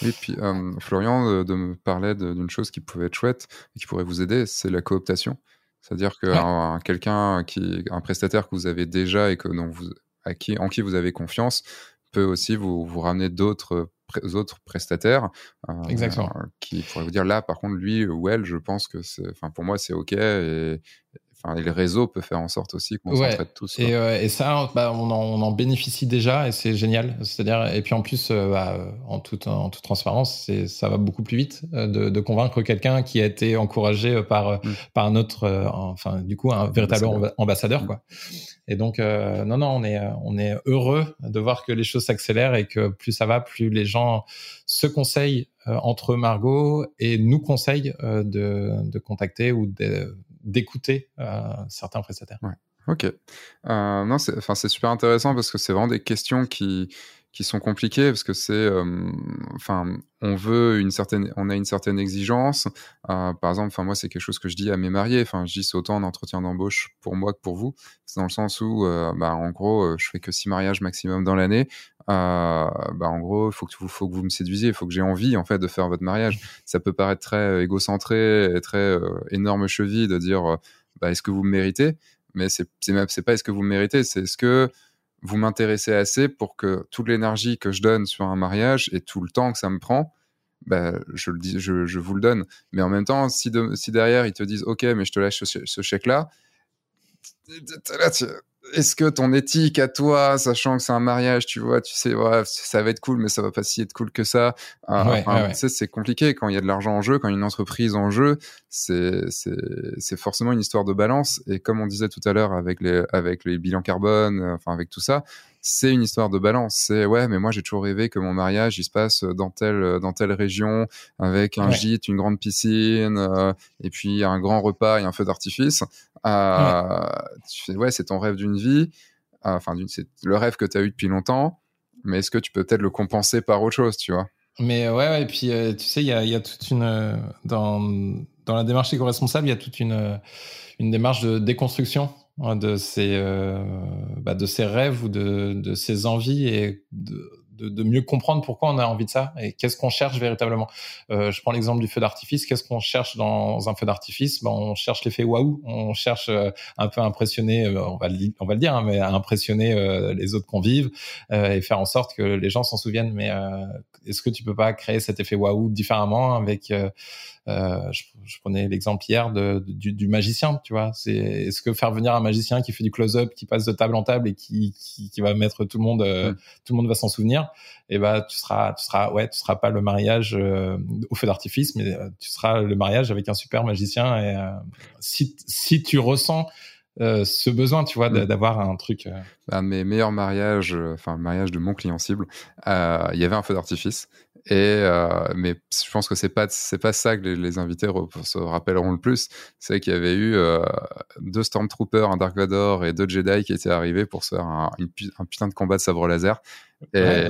Et euh, puis euh, Florian de, me parlait d'une chose qui pouvait être chouette et qui pourrait vous aider, c'est la cooptation. C'est-à-dire que quelqu'un qui, un prestataire que vous avez déjà et que dont vous, à qui, en qui vous avez confiance, peut aussi vous, vous ramener d'autres autres prestataires euh, Exactement. qui pourraient vous dire là par contre lui ou elle je pense que c'est enfin pour moi c'est ok et, Enfin, et le réseau peut faire en sorte aussi qu'on ouais. s'entraide tous. Et, euh, et, ça, bah, on, en, on, en, bénéficie déjà et c'est génial. C'est-à-dire, et puis en plus, euh, bah, en, toute, en toute transparence, ça va beaucoup plus vite euh, de, de convaincre quelqu'un qui a été encouragé par, mm. par un autre, enfin, du coup, un véritable ambassadeur, ambassadeur mm. quoi. Et donc, non, non, on est, on est heureux de voir que les choses s'accélèrent et que plus ça va, plus les gens se conseillent entre Margot et nous conseillent de, contacter ou d'écouter euh, certains prestataires. Ok. Euh, non, c'est super intéressant parce que c'est vraiment des questions qui, qui sont compliqués parce que c'est, enfin, on veut une certaine, on a une certaine exigence. par exemple, enfin moi c'est quelque chose que je dis à mes mariés. Enfin, je dis c'est autant en entretien d'embauche pour moi que pour vous. C'est dans le sens où, bah, en gros, je fais que six mariages maximum dans l'année. bah, en gros, faut que, faut que vous me séduisiez, il faut que j'ai envie en fait de faire votre mariage. Ça peut paraître très égocentré, et très énorme cheville de dire, bah, est-ce que vous me méritez? Mais c'est c'est pas est-ce que vous me méritez, c'est est-ce que vous m'intéressez assez pour que toute l'énergie que je donne sur un mariage et tout le temps que ça me prend, bah, je, le dis, je, vous le donne. Mais en même temps, si, de, si derrière ils te disent OK, mais je te lâche ce, ce chèque-là, là, est-ce que ton éthique à toi, sachant que c'est un mariage, tu vois, tu sais, ouais, ça va être cool, mais ça va pas si être cool que ça. Euh, tu sais, c'est compliqué quand il y a de l'argent en jeu, quand il y a une entreprise en jeu, c'est c'est forcément une histoire de balance. Et comme on disait tout à l'heure avec les avec les bilans carbone, euh, enfin avec tout ça, c'est une histoire de balance. C'est ouais, mais moi j'ai toujours rêvé que mon mariage il se passe dans telle dans telle région avec un gîte, une grande piscine euh, et puis un grand repas et un feu d'artifice. Euh, ouais, ouais c'est ton rêve d'une vie. Euh, enfin, c'est le rêve que tu as eu depuis longtemps. Mais est-ce que tu peux peut-être le compenser par autre chose, tu vois? Mais ouais, ouais, et puis tu sais, il y a, y a, toute une dans dans la démarche éco-responsable, il y a toute une une démarche de déconstruction de ses, euh, bah, de ses rêves ou de, de ses envies et de, de, de, mieux comprendre pourquoi on a envie de ça et qu'est-ce qu'on cherche véritablement. Euh, je prends l'exemple du feu d'artifice. Qu'est-ce qu'on cherche dans un feu d'artifice? Ben, On cherche l'effet waouh. On cherche euh, un peu à impressionner, euh, on va le, on va le dire, hein, mais à impressionner euh, les autres convives et faire en sorte que les gens s'en souviennent. Mais est-ce que tu peux pas créer cet effet waouh différemment avec euh, je, je, prenais l'exemple hier de, du, du, magicien, tu vois? C'est est-ce que faire venir un magicien qui fait du close-up, qui passe de table en table et qui, qui, qui va mettre tout le monde, euh, mm. tout le monde va s'en souvenir. Et eh ben tu seras, tu seras, ouais, tu seras pas le mariage euh, au feu d'artifice, mais euh, tu seras le mariage avec un super magicien. Et si si tu ressens euh, ce besoin, tu vois, mm. d'avoir un truc. Euh... Bah, mes meilleurs mariages, enfin le mariage de mon client cible, euh, il y avait un feu d'artifice. Et euh, mais je pense que c'est pas c'est pas ça que les, invités se rappelleront le plus, c'est qu'il y avait eu euh, deux Stormtroopers, un Dark Vador et deux Jedi qui étaient arrivés pour se faire un, un putain de combat de sabre laser. Et,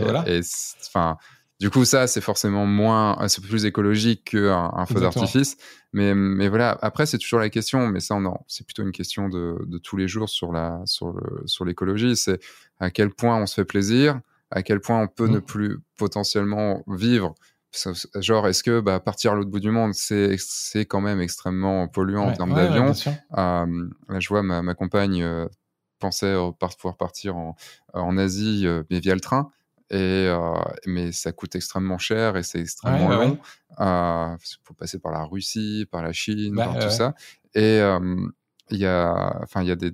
enfin, du coup, ça, c'est forcément moins, c'est plus écologique qu'un un feu d'artifice. Mais, mais voilà, après, c'est toujours la question, mais ça, non, c'est plutôt une question de, de, tous les jours sur la, sur le, sur l'écologie. C'est à quel point on se fait plaisir, à quel point on peut ne mmh. plus potentiellement vivre. Genre, est-ce que bah, partir à l'autre bout du monde, c'est, quand même extrêmement polluant en termes d'avion. Euh, là, je vois ma, ma compagne euh, pensait pouvoir partir en, en Asie, euh, mais via le train. Et, mais ça coûte extrêmement cher et c'est extrêmement long. Il faut passer par la Russie, par la Chine, bah, par tout ça. Et il y a, enfin, il y a des,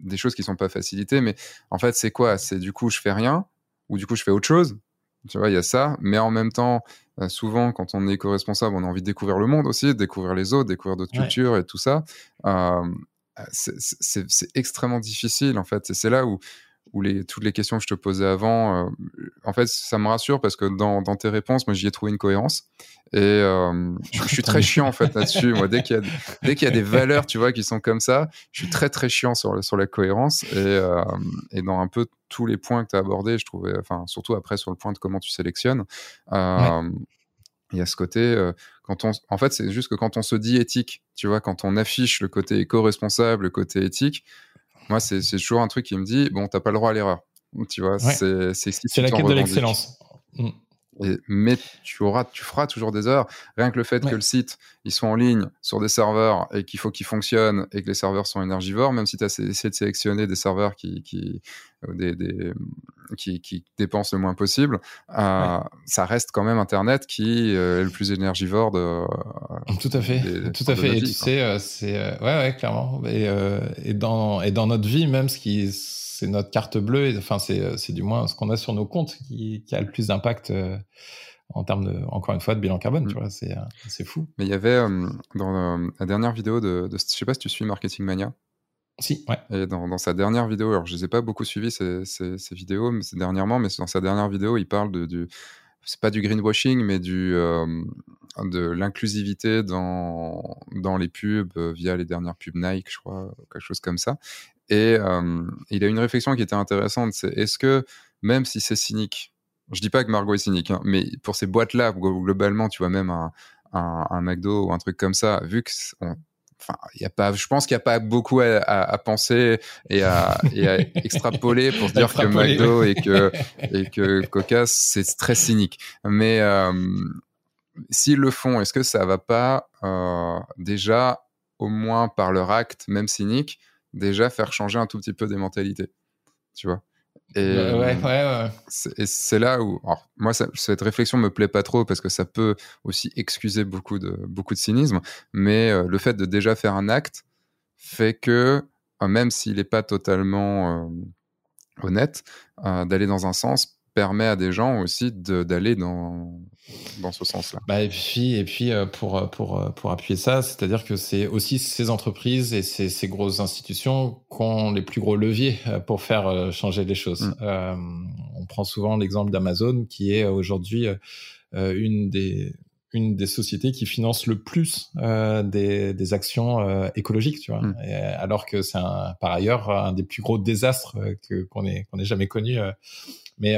des choses qui sont pas facilitées, mais en fait, c'est quoi? C'est du coup, je fais rien ou du coup, je fais autre chose? Tu vois, il y a ça, mais en même temps, souvent, quand on est éco-responsable, on a envie de découvrir le monde aussi, de découvrir les autres, découvrir d'autres cultures et tout ça. Euh, c'est extrêmement difficile, en fait. Et c'est là où ou les, toutes les questions que je te posais avant, euh, en fait, ça me rassure parce que dans, dans tes réponses, moi, j'y ai trouvé une cohérence. Et euh, je, je, suis très chiant, en fait, là-dessus. Moi, dès qu'il y, a, y des valeurs, tu vois, qui sont comme ça, je suis très, très chiant sur, sur la cohérence. Et, euh, et dans un peu tous les points que tu as abordés, je trouvais, enfin, surtout après sur le point de comment tu sélectionnes, il y a ce côté, euh, quand on, en fait, c'est juste que quand on se dit éthique, tu vois, quand on affiche le côté éco-responsable, le côté éthique, moi, c'est toujours un truc qui me dit bon, t'as pas le droit à l'erreur. Tu vois, c'est c'est la quête de l'excellence. Mais tu auras, tu feras toujours des heures. Rien que le fait que le site, ils sont en ligne sur des serveurs et qu'il faut qu'ils fonctionnent et que les serveurs sont énergivores, même si tu as essayé de sélectionner des serveurs qui, qui, euh, des, des, qui, qui dépensent le moins possible, euh, ça reste quand même Internet qui euh, est le plus énergivore de. tout à fait, tout à fait. et tu sais, c'est ouais, ouais, clairement. Et, et dans et dans notre vie même, ce qui c'est notre carte bleue, et, enfin c'est, c'est du moins ce qu'on a sur nos comptes qui, qui a le plus d'impact euh, en termes de, encore une fois, de bilan carbone. Tu mm. vois, c'est, euh, c'est fou. Mais il y avait euh, dans la dernière vidéo de, de, je sais pas si tu suis Marketing Mania. Si, ouais. Et dans, dans, sa dernière vidéo, alors je les ai pas beaucoup suivis ces, ces, ces vidéos mais dernièrement, mais dans sa dernière vidéo, il parle de, du, c'est pas du greenwashing, mais du de l'inclusivité dans dans les pubs via les dernières pubs Nike, je crois, quelque chose comme ça. Et euh, il a une réflexion qui était intéressante, c'est est-ce que même si c'est cynique, je dis pas que Margot est cynique, hein, mais pour ces boîtes-là, globalement, tu vois, même un, un, McDo ou un truc comme ça, vu que enfin, y a pas, je pense qu'il n'y a pas beaucoup à, penser et à, extrapoler pour se dire que McDo et que, et que Coca, c'est très cynique. Mais euh, s'ils le font, est-ce que ça va pas euh, déjà, au moins par leur acte, même cynique, déjà faire changer un tout petit peu des mentalités Tu vois? Et ouais, ouais, c'est là où, moi, cette réflexion me plaît pas trop parce que ça peut aussi excuser beaucoup de, beaucoup de cynisme, mais euh, le fait de déjà faire un acte fait que, euh, même s'il n'est pas totalement honnête, d'aller dans un sens permet à des gens aussi d'aller dans, dans ce sens-là. Bah et puis, et puis euh, pour, euh, pour, euh, pour appuyer ça, c'est-à-dire que c'est aussi ces entreprises et ces, ces, grosses institutions qui ont les plus gros leviers pour faire changer les choses. Mm. on prend souvent l'exemple d'Amazon, qui est aujourd'hui une des une des sociétés qui finance le plus des, des, actions écologiques, tu vois. Mm. alors que c'est par ailleurs un des plus gros désastres qu'on ait qu'on ait jamais connu. mais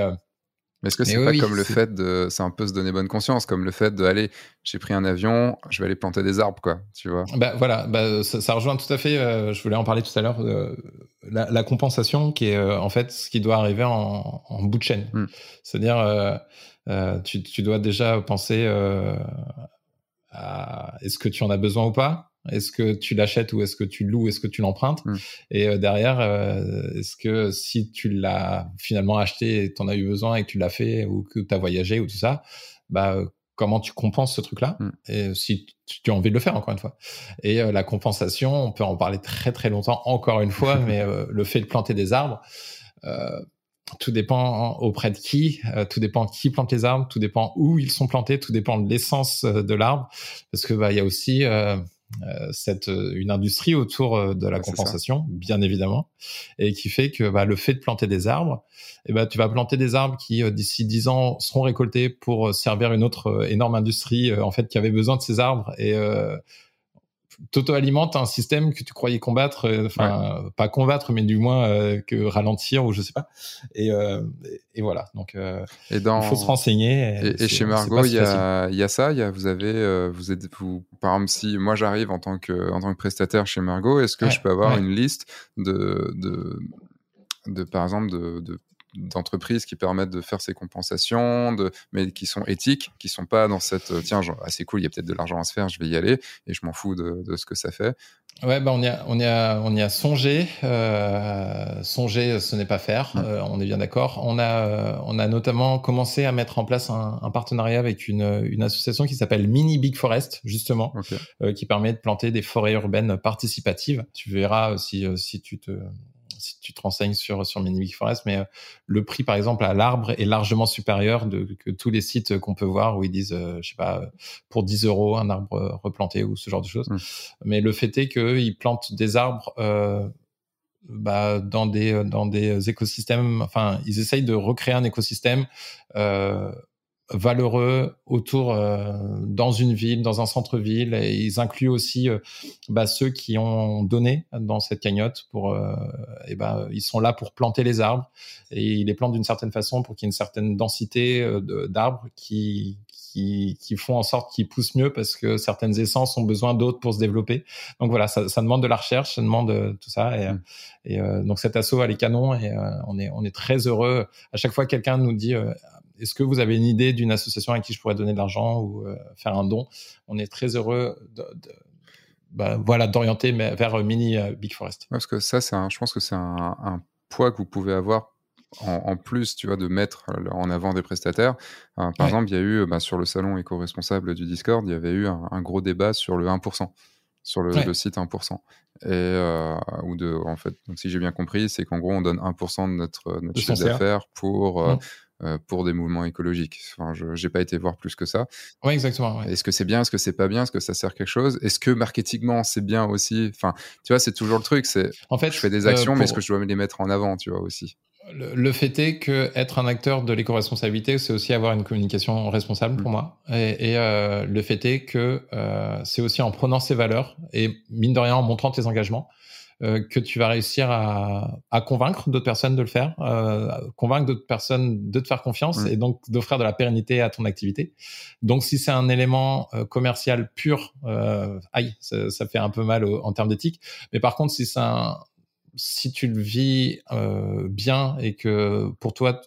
est-ce que c'est pas comme le fait de, c'est un peu se donner bonne conscience, comme le fait de, aller, j'ai pris un avion, je vais aller planter des arbres, quoi, tu vois? Bah voilà, bah, ça, rejoint tout à fait. Euh, je voulais en parler tout à l'heure. Euh, la, compensation, qui est euh, en fait ce qui doit arriver en, bout de chaîne. Hmm. C'est-à-dire, tu, tu, dois déjà penser à est-ce que tu en as besoin ou pas? Est-ce que tu l'achètes ou est-ce que tu loues Est-ce que tu l'empruntes mm. Et euh, derrière, euh, est-ce que si tu l'as finalement acheté et tu en as eu besoin et que tu l'as fait ou que tu as voyagé ou tout ça, bah, comment tu compenses ce truc-là mm. Et si tu as envie de le faire, encore une fois. Et euh, la compensation, on peut en parler très très longtemps, encore une fois, mais le fait de planter des arbres, tout dépend auprès de qui, tout dépend qui plante les arbres, tout dépend où ils sont plantés, tout dépend de l'essence de l'arbre, parce que bah il y a aussi euh, cette euh, une industrie autour euh, de la compensation, bien évidemment, et qui fait que bah, le fait de planter des arbres, et eh ben tu vas planter des arbres qui d'ici 10 ans seront récoltés pour servir une autre énorme industrie en fait qui avait besoin de ces arbres et t'auto-alimente un système que tu croyais combattre, euh, enfin pas combattre, mais du moins euh, que ralentir ou je sais pas. Et, euh, et, voilà. Donc il faut se renseigner. Et, chez Margot, il y, a, y a ça. Y a, vous avez, vous êtes, vous, par exemple, si moi j'arrive en tant que en tant que prestataire chez Margot, est-ce que je peux avoir une liste de, de de par exemple de, de d'entreprises qui permettent de faire ces compensations, de, mais qui sont éthiques, qui sont pas dans cette euh, tiens, genre, ah, c'est cool, il y a peut-être de l'argent à se faire, je vais y aller et je m'en fous de, de, ce que ça fait. Ouais, bah on y a, on y a, on y a songé. Euh, songer, ce n'est pas faire. Euh, on est bien d'accord. On a, euh, on a notamment commencé à mettre en place un, un partenariat avec une, une association qui s'appelle Mini Big Forest, justement, euh, qui permet de planter des forêts urbaines participatives. Tu verras si, si tu te si tu te renseignes sur sur Mini Forest, mais euh, le prix par exemple à l'arbre est largement supérieur de que tous les sites qu'on peut voir où ils disent, euh, je sais pas, pour 10 euros un arbre replanté ou ce genre de choses. Mmh. Mais le fait est qu'ils plantent des arbres. Euh, bah, dans des dans des écosystèmes. Enfin, ils essayent de recréer un écosystème euh, valeureux autour euh, dans une ville, dans un centre-ville. Et ils incluent aussi euh, bah, ceux qui ont donné dans cette cagnotte. Pour, euh, et bah, ils sont là pour planter les arbres et ils les plantent d'une certaine façon pour qu'il y ait une certaine densité d'arbres qui, qui, qui, font en sorte qu'ils poussent mieux parce que certaines essences ont besoin d'autres pour se développer. Donc voilà, ça, ça, demande de la recherche, ça demande tout ça. Et, mmh. et donc cet assaut, elle est canon et on, est, on est très heureux. À chaque fois, quelqu'un nous dit est-ce que vous avez une idée d'une association à qui je pourrais donner de l'argent ou euh, faire un don? On est très heureux de, bah, voilà, d'orienter vers euh, Mini euh, Big Forest. parce que ça, c'est je pense que c'est un, poids que vous pouvez avoir en, plus, tu vois, de mettre en avant des prestataires. par exemple, il y a eu bah, sur le salon éco-responsable du Discord, il y avait eu un, gros débat sur le 1%, sur le, site 1%. Et ou de, en fait, donc si j'ai bien compris, c'est qu'en gros, on donne 1% de notre, notre chiffre d'affaires pour mmh. Euh, pour des mouvements écologiques. Enfin, je n'ai pas été voir plus que ça. Oui, exactement. Est-ce que c'est bien Est-ce que c'est pas bien Est-ce que ça sert quelque chose? Est-ce que marketingement c'est bien aussi? Enfin, tu vois, c'est toujours le truc. C'est en fait, je fais des euh, actions, mais est-ce que je dois me les mettre en avant Tu vois aussi? Le, fait est que être un acteur de l'éco-responsabilité, c'est aussi avoir une communication responsable pour mmh. moi. Et, euh, le fait est que c'est aussi en prenant ses valeurs et mine de rien en montrant tes engagements que tu vas réussir à, à convaincre d'autres personnes de le faire, convaincre d'autres personnes de te faire confiance et donc d'offrir de la pérennité à ton activité. Donc si c'est un élément commercial pur, aïe, ça, ça, fait un peu mal en termes d'éthique. Mais par contre, si c'est un, si tu le vis euh, bien et que pour toi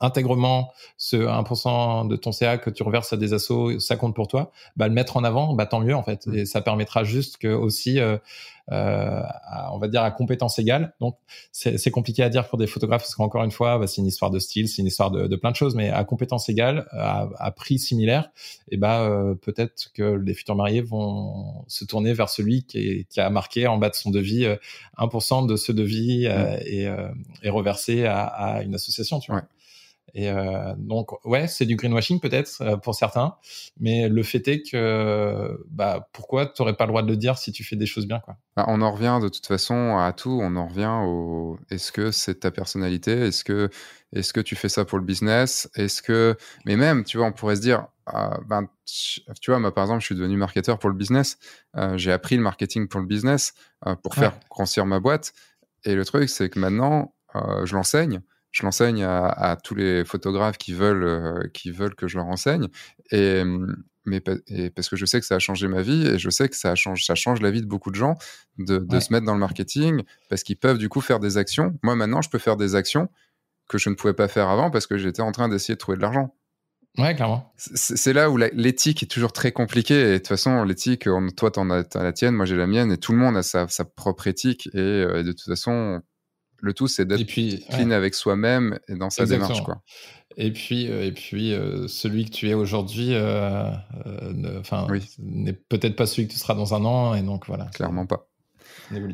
intègrement ce 1% de ton CA que tu reverses à des assos, ça compte pour toi, bah le mettre en avant, bah tant mieux en fait. Mmh. Et ça permettra juste que aussi euh, euh, on va dire à compétence égale. Donc c'est compliqué à dire pour des photographes parce qu'encore une fois, bah, c'est une histoire de style, c'est une histoire de, de, plein de choses, mais à compétence égale, à, à prix similaire, et bah euh, peut-être que les futurs mariés vont se tourner vers celui qui, est, qui a marqué en bas de son devis 1% euh, de ce devis euh, et, et, reversé à, à, une association. Tu vois. Et euh, donc, ouais, c'est du greenwashing peut-être euh, pour certains, mais le fait est que, bah, pourquoi tu n'aurais pas le droit de le dire si tu fais des choses bien, quoi? Bah, On en revient de toute façon à tout. On en revient au. Est-ce que c'est ta personnalité? Est-ce que est-ce que tu fais ça pour le business? Est-ce que mais même, tu vois, on pourrait se dire, ah, ben, tu vois, moi par exemple, je suis devenu marketeur pour le business. Euh, j'ai appris le marketing pour le business pour faire grossir ma boîte. Et le truc, c'est que maintenant, je l'enseigne je l'enseigne à, tous les photographes qui veulent, euh, qui veulent que je leur enseigne. Et, mais parce que je sais que ça a changé ma vie et je sais que ça change, ça change la vie de beaucoup de gens de, de se mettre dans le marketing parce qu'ils peuvent du coup faire des actions. Moi maintenant, je peux faire des actions que je ne pouvais pas faire avant parce que j'étais en train d'essayer de trouver de l'argent. Ouais, clairement. C'est là où l'éthique est toujours très compliquée. Et de toute façon, l'éthique, toi, tu as, as, la tienne, moi, j'ai la mienne, et tout le monde a sa, sa propre éthique. Et, euh, et, de toute façon, le tout, c'est d'être clean avec soi-même et dans sa démarche. Quoi. Et puis, euh, et puis euh, celui que tu es aujourd'hui euh, n'est peut-être pas celui que tu seras dans un an. Et donc, voilà. Clairement pas.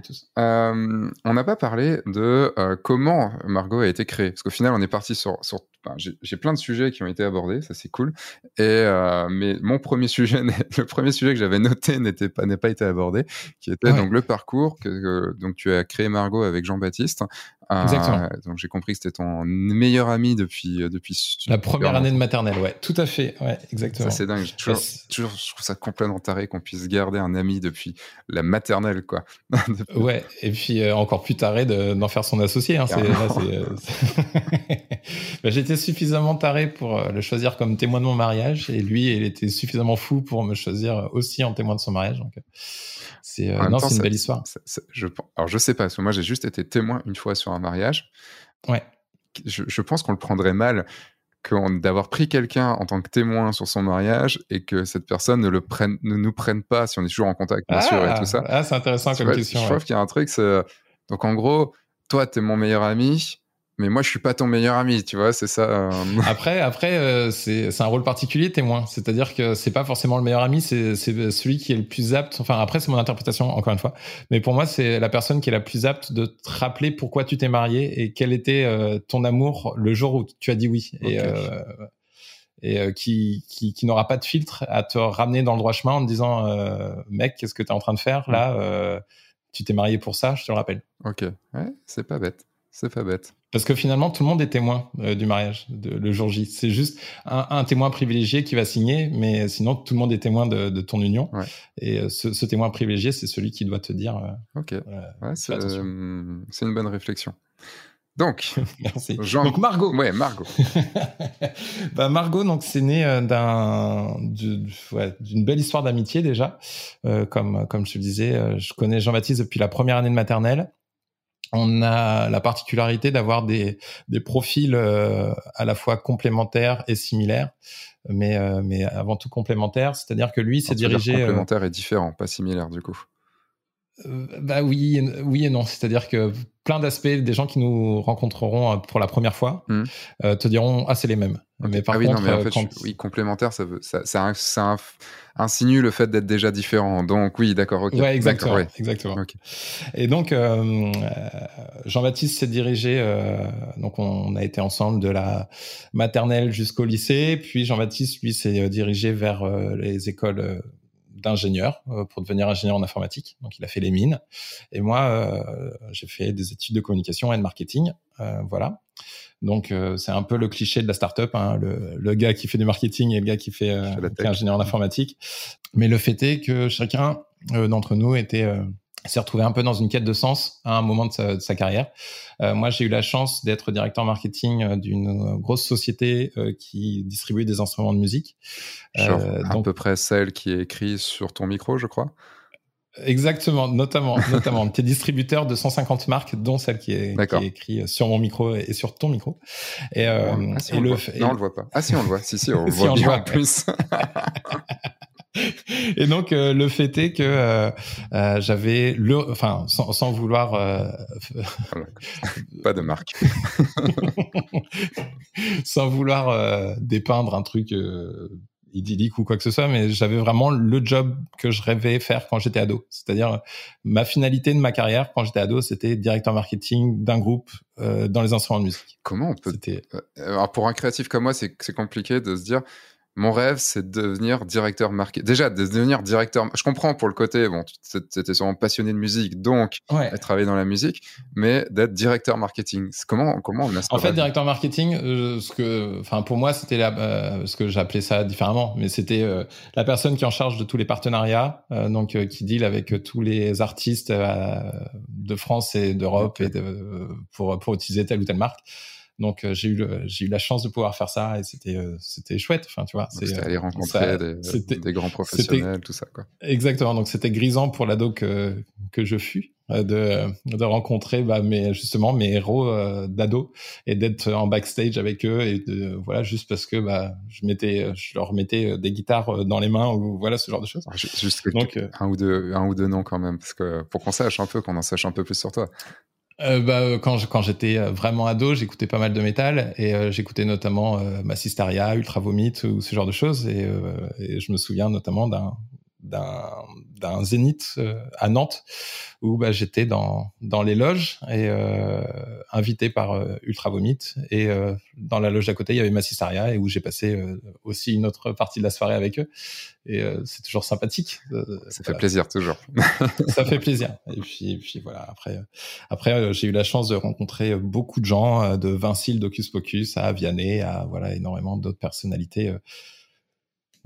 Tous. on n'a pas parlé de comment Margot a été créée. Parce qu'au final, on est parti sur, sur j'ai plein de sujets qui ont été abordés, ça c'est cool. Et euh, mais mon premier sujet, le premier sujet que j'avais noté n'était pas n'est pas été abordé, qui était donc le parcours que, donc tu as créé Margot avec Jean-Baptiste. Exactement. Euh, donc j'ai compris que c'était ton meilleur ami depuis euh, depuis la première année de maternelle, ouais, tout à fait, ouais, exactement. Ça c'est dingue. Toujours, toujours, je trouve ça complètement taré qu'on puisse garder un ami depuis la maternelle, quoi. ouais, et puis encore plus taré d'en faire son associé. Hein, bah, J'étais suffisamment taré pour euh, le choisir comme témoin de mon mariage et lui, il était suffisamment fou pour me choisir aussi en témoin de son mariage. Donc, euh, c'est euh, non, c'est une belle histoire. je, alors, je sais pas, parce que moi, j'ai juste été témoin une fois sur un mariage. Ouais. Je, pense qu'on le prendrait mal d'avoir pris quelqu'un en tant que témoin sur son mariage et que cette personne ne le prenne, ne nous prenne pas si on est toujours en contact, bien sûr, et tout ça. Ah, c'est intéressant comme question. Je trouve qu'il y a un truc, donc en gros, toi, tu es mon meilleur ami, mais moi je suis pas ton meilleur ami, tu vois, c'est ça. Euh. après, après, euh, c'est un rôle particulier témoin, c'est-à-dire que c'est pas forcément le meilleur ami, c'est celui qui est le plus apte. Enfin, après c'est mon interprétation encore une fois, mais pour moi c'est la personne qui est la plus apte de te rappeler pourquoi tu t'es marié et quel était euh, ton amour le jour où tu as dit oui et et qui qui, qui n'aura pas de filtre à te ramener dans le droit chemin en te disant mec qu'est-ce que tu es en train de faire là tu t'es marié pour ça je te le rappelle ok ouais c'est pas bête c'est pas bête. Parce que finalement, tout le monde est témoin euh, du mariage, de, le jour J. C'est juste un, témoin privilégié qui va signer, mais sinon, tout le monde est témoin de, ton union. Et euh, ce, témoin privilégié, c'est celui qui doit te dire. Euh, ok. c'est une bonne réflexion. Donc, Merci. donc Margot. Ouais, Margot. bah, Margot, donc c'est né d'un d'une belle histoire d'amitié déjà. comme comme je te le disais, je connais Jean-Baptiste depuis la première année de maternelle on a la particularité d'avoir des, des profils euh, à la fois complémentaires et similaires, mais, euh, mais avant tout complémentaires. C'est-à-dire que lui s'est dirigé. Euh, complémentaire et différent, pas similaire du coup. bah oui, oui et non. C'est-à-dire que plein d'aspects, des gens qui nous rencontreront pour la première fois mmh. te diront ah c'est les mêmes. Mais par ah oui, contre, non, mais en fait, oui, complémentaire, ça veut, ça, ça, ça, insinue le fait d'être déjà différent. Donc oui, d'accord, ok. Ouais, exactement. exactement. Et donc euh, Jean-Baptiste s'est dirigé. Euh, donc on, a été ensemble de la maternelle jusqu'au lycée. Puis Jean-Baptiste lui s'est euh, dirigé vers euh, les écoles d'ingénieur pour devenir ingénieur en informatique. Donc il a fait les mines. Et moi j'ai fait des études de communication et de marketing. voilà. Donc euh, c'est un peu le cliché de la startup, hein, le, le, gars qui fait du marketing et le gars qui fait euh, qui est ingénieur en informatique. Mais le fait est que chacun euh, d'entre nous était s'est retrouvé un peu dans une quête de sens à un moment de sa, carrière. Euh, moi, j'ai eu la chance d'être directeur marketing euh, d'une grosse société euh, qui distribue des instruments de musique. Genre à peu près celle qui est écrite sur ton micro, je crois. Exactement, notamment, notamment. Tu es distributeur de 150 marques, dont celle qui est, qui est écrite sur mon micro et sur ton micro. Et, ah, si on le, voit. Non, on le voit pas. Ah si, on le voit. Si, si, on le voit bien en plus. Et donc euh, le fait est que euh, euh, j'avais le, enfin sans, sans vouloir, pas de marque, sans vouloir dépeindre un truc idyllique ou quoi que ce soit, mais j'avais vraiment le job que je rêvais faire quand j'étais ado. C'est-à-dire ma finalité de ma carrière quand j'étais ado, c'était directeur marketing d'un groupe dans les instruments de musique. Comment on peut Alors pour un créatif comme moi, c'est compliqué de se dire mon rêve, c'est de devenir directeur marketing. Déjà, de devenir directeur. Je comprends pour le côté, bon, tu étais sûrement passionné de musique, donc ouais. travailler dans la musique, mais d'être directeur marketing. Comment, comment on a En fait, directeur marketing, euh, ce que, enfin, pour moi, c'était euh, ce que j'appelais ça différemment, mais c'était euh, la personne qui est en charge de tous les partenariats, donc qui deal avec tous les artistes de France et d'Europe et de, pour, pour utiliser telle ou telle marque. Donc euh, j'ai eu j'ai eu la chance de pouvoir faire ça et c'était euh, c'était chouette. Enfin tu vois, c'est aller rencontrer des, des, grands professionnels, tout ça quoi. Exactement. Donc c'était grisant pour l'ado que que je fus euh, de de rencontrer bah, mes justement mes héros d'ado et d'être en backstage avec eux et de voilà juste parce que bah je mettais je leur mettais des guitares dans les mains ou voilà ce genre de choses. Ah, juste Donc, un ou deux un ou deux noms quand même parce que pour qu'on sache un peu qu'on en sache un peu plus sur toi euh, bah, euh, quand, quand j'étais euh, vraiment ado, j'écoutais pas mal de métal et euh, j'écoutais notamment euh, Massistaria, Ultra Vomit ou ce genre de choses. Et, et je me souviens notamment d'un d'un zénith à Nantes où bah, j'étais dans dans les loges et invité par Ultra Vomit et dans la loge d'à côté il y avait Massistaria et où j'ai passé aussi une autre partie de la soirée avec eux et euh, c'est toujours sympathique. Euh, ça fait plaisir toujours. ça fait plaisir. Et puis, puis voilà. Après, après, euh, j'ai eu la chance de rencontrer beaucoup de gens, de Vincile d'Ocus Pocus à Vianney, à voilà énormément d'autres personnalités.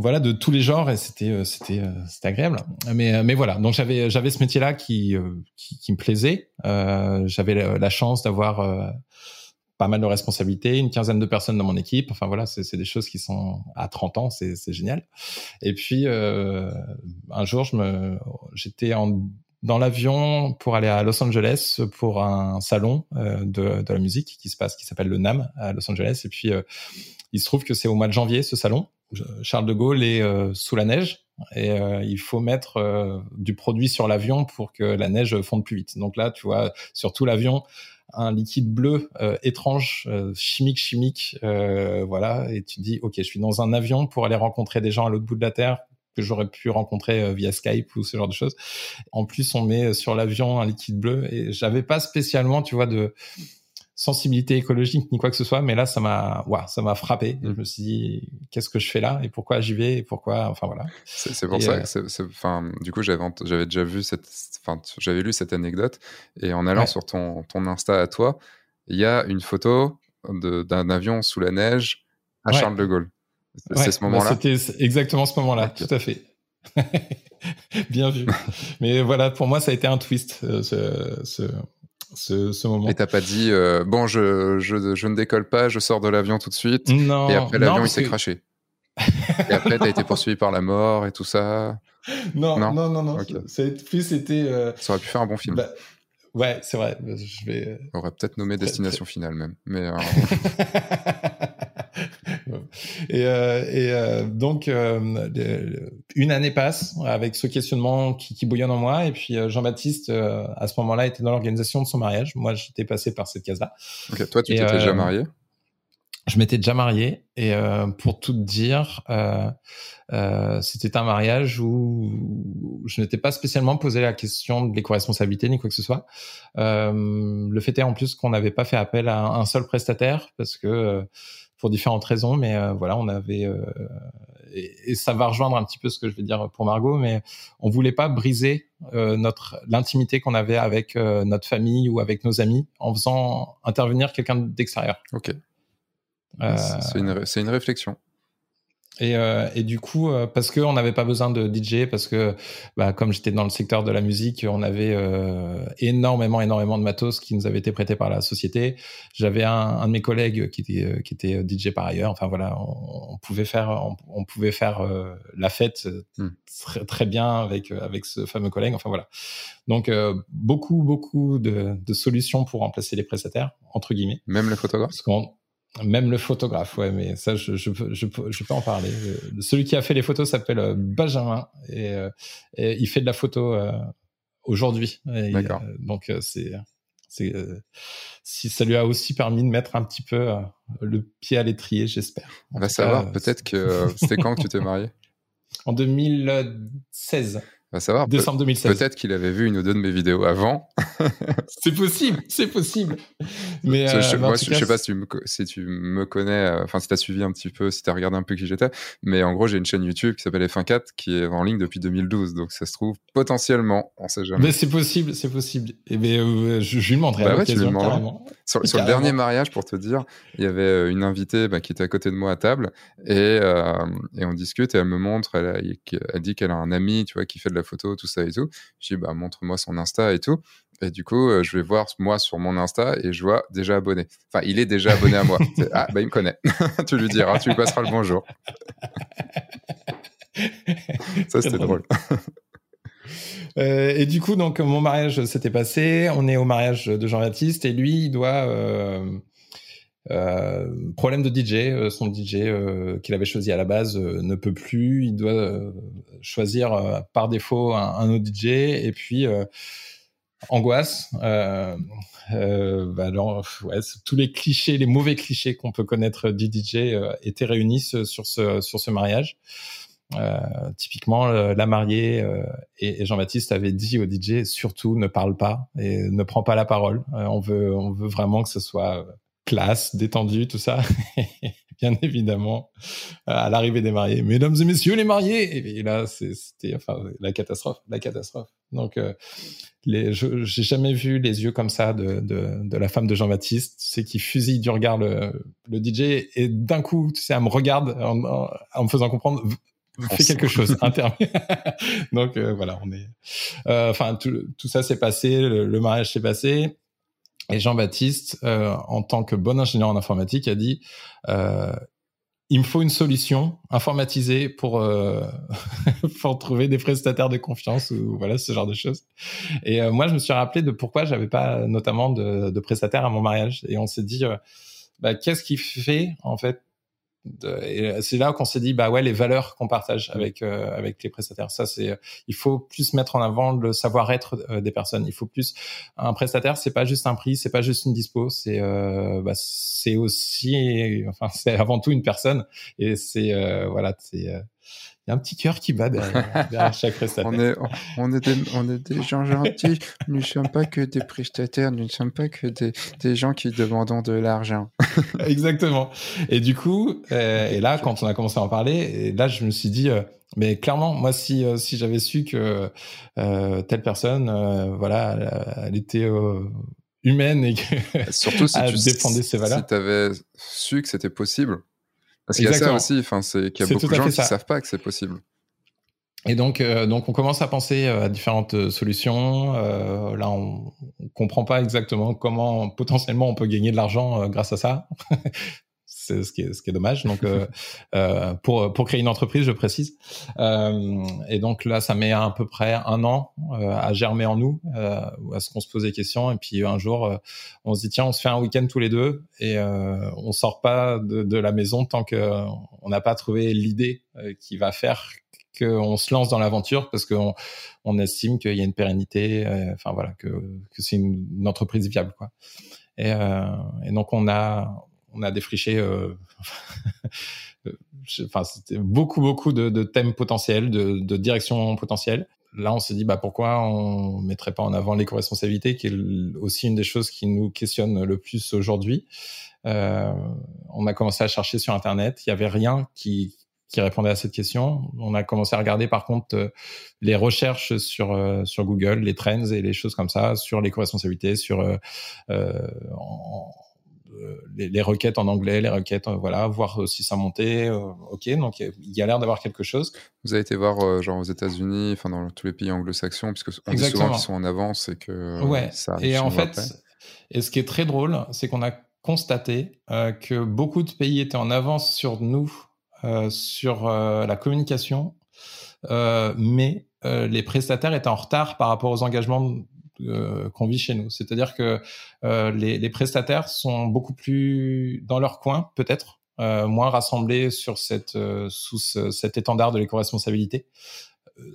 Voilà de tous les genres et c'était c'était c'était agréable mais mais voilà donc j'avais j'avais ce métier là qui, qui, qui me plaisait j'avais la, chance d'avoir pas mal de responsabilités, une quinzaine de personnes dans mon équipe. Enfin voilà, c'est des choses qui sont à 30 ans, c'est génial. Et puis euh, un jour, je me, j'étais en dans l'avion pour aller à Los Angeles pour un salon euh, de, de la musique qui se passe, qui s'appelle le NAM à Los Angeles. Et puis euh, il se trouve que c'est au mois de janvier ce salon. Charles de Gaulle est euh, sous la neige et euh, il faut mettre du produit sur l'avion pour que la neige fonde plus vite. Donc là, tu vois, sur tout l'avion, un liquide bleu euh, étrange, euh, chimique, chimique, euh, voilà, et tu dis, ok, je suis dans un avion pour aller rencontrer des gens à l'autre bout de la terre que j'aurais pu rencontrer via Skype ou ce genre de choses. En plus, on met sur l'avion un liquide bleu et j'avais pas spécialement, tu vois, de sensibilité écologique ni quoi que ce soit, mais là ça m'a, ça m'a frappé. Je me suis dit qu'est-ce que je fais là? Et pourquoi j'y vais? Et pourquoi, enfin voilà. C'est pour ça, euh, enfin, du coup j'avais j'avais déjà vu cette, enfin j'avais lu cette anecdote et en allant sur ton ton Insta à toi, il y a une photo d'un avion sous la neige à Charles de Gaulle. C'est ce bah, moment-là. C'était exactement ce moment-là, tout à fait. Bien vu. Mais voilà, pour moi, ça a été un twist, euh, ce, ce, ce, moment. Et t'as pas dit euh, bon, je, je, je, ne décolle pas, je sors de l'avion tout de suite. Non. Et après l'avion il s'est craché. et après t'as été poursuivi par la mort et tout ça. Non, non, non, non. non. Plus c'était. Euh, ça aurait pu faire un bon film. Bah, ouais, c'est vrai. Je vais. Euh, On aurait peut-être nommé Destination Finale même, mais. et, euh, et euh, donc, euh, une année passe avec ce questionnement qui, qui bouillonne en moi. Et puis, Jean-Baptiste, à ce moment-là, était dans l'organisation de son mariage. Moi, j'étais passé par cette case-là. Ok, toi, tu t'étais déjà marié? je m'étais déjà marié et euh, pour tout dire, euh, euh, c'était un mariage où je n'étais pas spécialement posé la question de l'éco-responsabilité ni quoi que ce soit. le fait est en plus qu'on n'avait pas fait appel à un, seul prestataire parce que pour différentes raisons, mais euh, voilà, on avait euh, et, ça va rejoindre un petit peu ce que je vais dire pour Margot, mais on voulait pas briser euh, notre l'intimité qu'on avait avec notre famille ou avec nos amis en faisant intervenir quelqu'un d'extérieur. Ok. c'est une, une réflexion. Et, euh, et, du coup, euh, parce qu'on n'avait pas besoin de DJ, parce que bah, comme j'étais dans le secteur de la musique, on avait euh, énormément, énormément de matos qui nous avaient été prêtés par la société. J'avais un, un, de mes collègues qui était, euh, qui était DJ par ailleurs. Enfin voilà, on, on pouvait faire, on, on pouvait faire euh, la fête hmm. très, très, bien avec avec ce fameux collègue. Enfin voilà. Donc beaucoup, beaucoup de, de, solutions pour remplacer les prestataires entre guillemets. Même les photographes? Même le photographe, ouais, mais ça, je, je, je, je, peux en parler. Euh, celui qui a fait les photos s'appelle euh, Benjamin et, euh, et, il fait de la photo aujourd'hui. D'accord. donc c'est, c'est, si ça lui a aussi permis de mettre un petit peu le pied à l'étrier, j'espère. On va savoir. Peut-être que c'était quand que tu t'es marié? En 2016 va savoir. Décembre 2016. Peut-être qu'il avait vu une ou deux de mes vidéos avant. c'est possible, c'est possible. Mais, je, euh, moi, je, sais pas si tu me, si tu me connais, euh, enfin, si tu as suivi un petit peu, si tu as regardé un peu qui j'étais, mais en gros, j'ai une chaîne YouTube qui s'appelle F1.4 qui est en ligne depuis 2012. Donc, ça se trouve potentiellement, on sait jamais. Mais c'est possible, c'est possible. Et ben, euh, je, je, lui demanderai bah ouais, tu lui Sur, sur le dernier mariage, pour te dire, il y avait une invitée bah, qui était à côté de moi à table et, et on discute et elle me montre, elle, elle dit qu'elle a un ami, tu vois, qui fait de la photo, tout ça et tout. Je dis, bah, montre-moi son Insta et tout. Et du coup, euh, je vais voir moi sur mon Insta et je vois déjà abonné. Enfin, il est déjà abonné à moi. ah, bah, il me connaît. tu lui diras, tu lui passeras le bonjour. ça, c'était drôle. Euh, et du coup, donc, mon mariage s'était passé. On est au mariage de Jean-Baptiste et lui, il doit. Euh, euh, problème de DJ, euh, son DJ euh, qu'il avait choisi à la base ne peut plus, il doit choisir par défaut un, autre DJ et puis angoisse. Euh, bah alors, ouais, tous les clichés, les mauvais clichés qu'on peut connaître du DJ étaient réunis sur ce sur ce mariage. typiquement, la mariée et, et Jean-Baptiste avaient dit au DJ surtout ne parle pas et ne prends pas la parole. on veut on veut vraiment que ce soit classe, détendue, tout ça. Bien évidemment, à l'arrivée des mariés, mesdames et messieurs les mariés. Et là, c'était enfin la catastrophe, la catastrophe. Donc, euh, les, j'ai jamais vu les yeux comme ça de, de, de la femme de Jean-Baptiste, c'est qui fusille du regard le, le DJ et d'un coup, tu sais, elle me regarde en, en, me faisant comprendre fais quelque chose donc euh, voilà on est euh, enfin tout, tout, ça s'est passé le, le mariage s'est passé et Jean-Baptiste, euh, en tant que bon ingénieur en informatique, a dit euh, il me faut une solution informatisée pour euh, pour trouver des prestataires de confiance ou voilà ce genre de choses. Et euh, moi, je me suis rappelé de pourquoi j'avais pas notamment de, prestataires à mon mariage. Et on s'est dit euh, bah, qu'est-ce qui fait en fait c'est là qu'on s'est dit bah ouais les valeurs qu'on partage mmh. avec euh, avec les prestataires. Ça c'est il faut plus mettre en avant le savoir-être euh, des personnes. Il faut plus un prestataire c'est pas juste un prix c'est pas juste une dispo c'est euh, bah, c'est aussi enfin c'est avant tout une personne. Et c'est voilà c'est y a un petit cœur qui bat derrière, chaque prestataire. on, est, on, est des, on est des gens gentils, nous ne sommes pas que des prestataires, nous ne sommes pas que des, des gens qui demandent de l'argent. Exactement. Et du coup, euh, et là, quand on a commencé à en parler, et là, je me suis dit, euh, mais clairement, moi, si, euh, si j'avais su que euh, telle personne, euh, voilà, elle, elle était humaine et que surtout si tu défendait ses valeurs. Si tu avais su que c'était possible, parce qu'il y a ça aussi, enfin, c'est qu'il y a beaucoup de gens qui ne savent pas que c'est possible. Et donc, euh, donc, on commence à penser euh, à différentes euh, solutions. Euh, là, on, ne comprend pas exactement comment potentiellement on peut gagner de l'argent grâce à ça. ce qui est ce qui est dommage. Donc euh, euh, pour pour créer une entreprise, je précise. Euh, et donc là, ça met à peu près un an euh, à germer en nous, à ce qu'on se pose des questions. Et puis un jour, on se dit tiens, on se fait un week-end tous les deux et on sort pas de, de, la maison tant que on n'a pas trouvé l'idée qui va faire qu'on se lance dans l'aventure parce qu'on on estime qu'il y a une pérennité, enfin voilà, que, que c'est une, une, entreprise viable quoi. Et, et donc on a on a défriché euh, enfin c'était beaucoup beaucoup de, thèmes potentiels, de, de directions potentielles. Là, on s'est dit bah pourquoi on mettrait pas en avant l'éco-responsabilité, qui est aussi une des choses qui nous questionne le plus aujourd'hui. Euh, on a commencé à chercher sur internet, il y avait rien qui qui répondait à cette question. On a commencé à regarder par contre euh, les recherches sur euh, sur Google, les trends et les choses comme ça sur l'éco-responsabilité, sur euh, les, requêtes en anglais, les requêtes, voilà, voir si ça montait. ok, donc il y a l'air d'avoir quelque chose. Vous avez été voir genre aux États-Unis, enfin dans tous les pays anglo-saxons, puisque on dit souvent qu'ils sont en avance et que ouais. ça. Et en fait, et ce qui est très drôle, c'est qu'on a constaté que beaucoup de pays étaient en avance sur nous sur la communication, mais les prestataires étaient en retard par rapport aux engagements euh, qu'on vit chez nous. C'est-à-dire que euh, les, les, prestataires sont beaucoup plus dans leur coin, peut-être, euh, moins rassemblés sur cette, sous cet étendard de l'éco-responsabilité.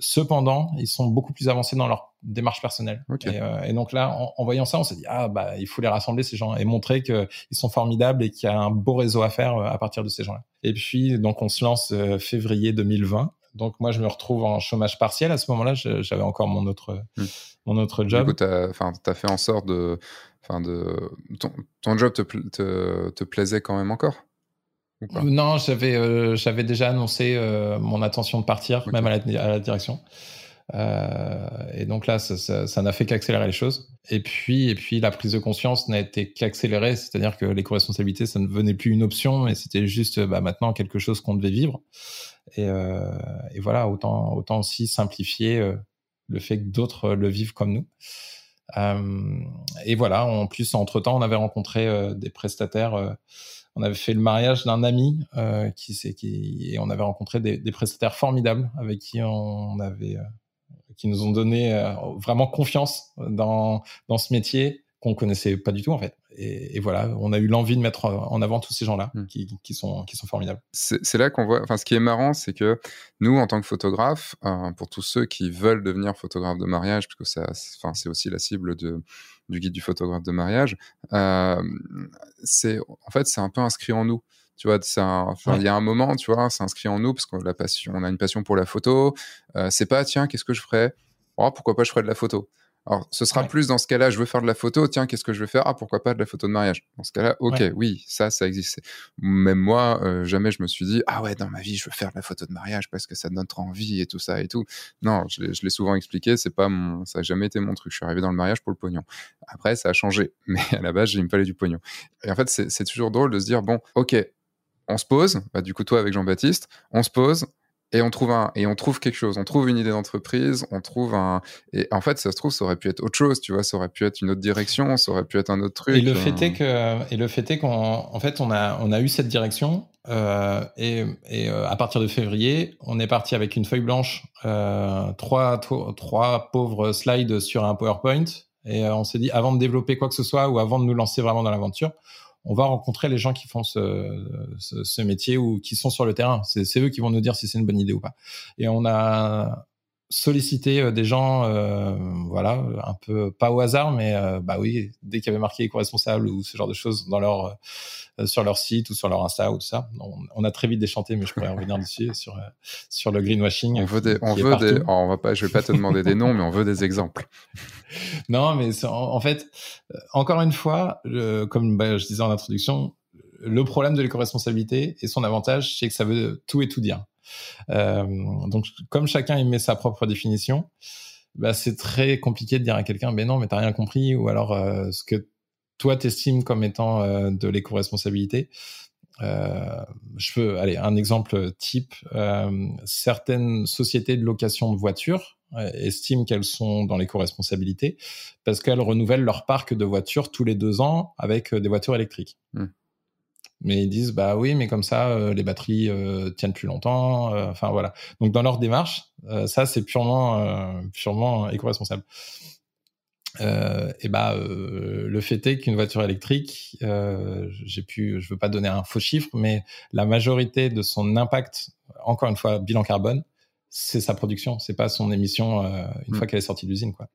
Cependant, ils sont beaucoup plus avancés dans leur démarche personnelle. Et, donc là, en, voyant ça, on s'est dit ah bah il faut les rassembler ces gens et montrer qu'ils sont formidables et qu'il y a un beau réseau à faire à partir de ces gens-là. Et puis donc on se lance février 2020 donc moi, je me retrouve en chômage partiel. À ce moment-là, j'avais encore mon autre, hmm. mon autre job. Du coup, tu as, fait en sorte de... de ton, job te, te, plaisait quand même encore Non, j'avais euh, j'avais déjà annoncé euh, mon intention de partir, même à la, direction. Euh, et donc là, ça n'a fait qu'accélérer les choses. Et puis, et puis, la prise de conscience n'a été qu'accélérée, c'est-à-dire que l'éco-responsabilité, ça ne venait plus une option, mais c'était juste bah, maintenant quelque chose qu'on devait vivre. Et, euh, et, voilà, autant, aussi simplifier euh, le fait que d'autres le vivent comme nous. Euh, et voilà, en plus, entre-temps, on avait rencontré des prestataires. on avait fait le mariage d'un ami qui, et on avait rencontré des, des, prestataires formidables avec qui on avait qui nous ont donné vraiment confiance dans, dans ce métier qu'on connaissait pas du tout en fait. Et, voilà, on a eu l'envie de mettre en avant tous ces gens-là hmm. qui, qui, sont, qui sont formidables. C'est là qu'on voit, enfin ce qui est marrant, c'est que nous, en tant que photographes, euh, pour tous ceux qui veulent devenir photographe de mariage, puisque c'est aussi la cible de, du guide du photographe de mariage, euh, c'est en fait c'est un peu inscrit en nous. Tu vois il y a un moment tu vois c'est inscrit en nous parce qu'on la passion on a une passion pour la photo. Euh, c'est pas tiens qu'est-ce que je ferais? Oh, pourquoi pas je ferais de la photo alors, ce sera plus dans ce cas-là, je veux faire de la photo, tiens, qu'est-ce que je vais faire? Ah, pourquoi pas de la photo de mariage? Dans ce cas-là, ok, oui, ça, ça existe. Même moi, euh, jamais je me suis dit, ah ouais, dans ma vie, je veux faire de la photo de mariage parce que ça donne trop envie et tout ça et tout. Non, je l'ai souvent expliqué, c'est pas mon, ça a jamais été mon truc. Je suis arrivé dans le mariage pour le pognon. Après, ça a changé, mais à la base, il me fallait du pognon. Et en fait, c'est toujours drôle de se dire, bon, ok, on se pose, bah, du coup, toi avec Jean-Baptiste, on se pose, et on trouve un et on trouve quelque chose. On trouve une idée d'entreprise on trouve un et en fait ça se trouve ça aurait pu être autre chose tu vois ça aurait pu être une autre direction ça aurait pu être un autre truc et le fait est que et le fait est qu'en en fait on a on a eu cette direction euh, et, et euh, à partir de février on est parti avec une feuille blanche euh, trois trois pauvres slides sur un PowerPoint et on s'est dit avant de développer quoi que ce soit ou avant de nous lancer vraiment dans l'aventure on va rencontrer les gens qui font ce, métier ou qui sont sur le terrain. C'est eux qui vont nous dire si c'est une bonne idée ou pas. Et on a sollicité euh, des gens, euh, voilà, un peu pas au hasard, mais euh, bah oui, dès qu'il y avait marqué éco-responsable ou ce genre de choses dans leur sur leur site ou sur leur Insta ou tout ça, on, a très vite déchanté, mais je pourrais revenir dessus sur sur le greenwashing. On veut des, on veut des, on va pas, je vais pas te demander des noms, mais on veut des exemples. non, mais en, fait, encore une fois, comme bah, je disais en introduction, le problème de l'éco-responsabilité et son avantage, c'est que ça veut tout et tout dire. Euh, donc, comme chacun met sa propre définition, bah, c'est très compliqué de dire à quelqu'un, mais non, mais t'as rien compris, ou alors euh, ce que toi t'estimes comme étant euh, de l'éco-responsabilité. je peux, aller un exemple type. certaines sociétés de location de voitures estiment qu'elles sont dans l'éco-responsabilité parce qu'elles renouvellent leur parc de voitures tous les deux ans avec des voitures électriques. Mmh mais ils disent bah oui mais comme ça euh, les batteries euh, tiennent plus longtemps euh, enfin voilà. Donc dans leur démarche ça c'est purement purement éco-responsable. Et bah le fait est qu'une voiture électrique j'ai pu je veux pas donner un faux chiffre mais la majorité de son impact encore une fois bilan carbone c'est sa production c'est pas son émission une mm. fois qu'elle est sortie d'usine quoi.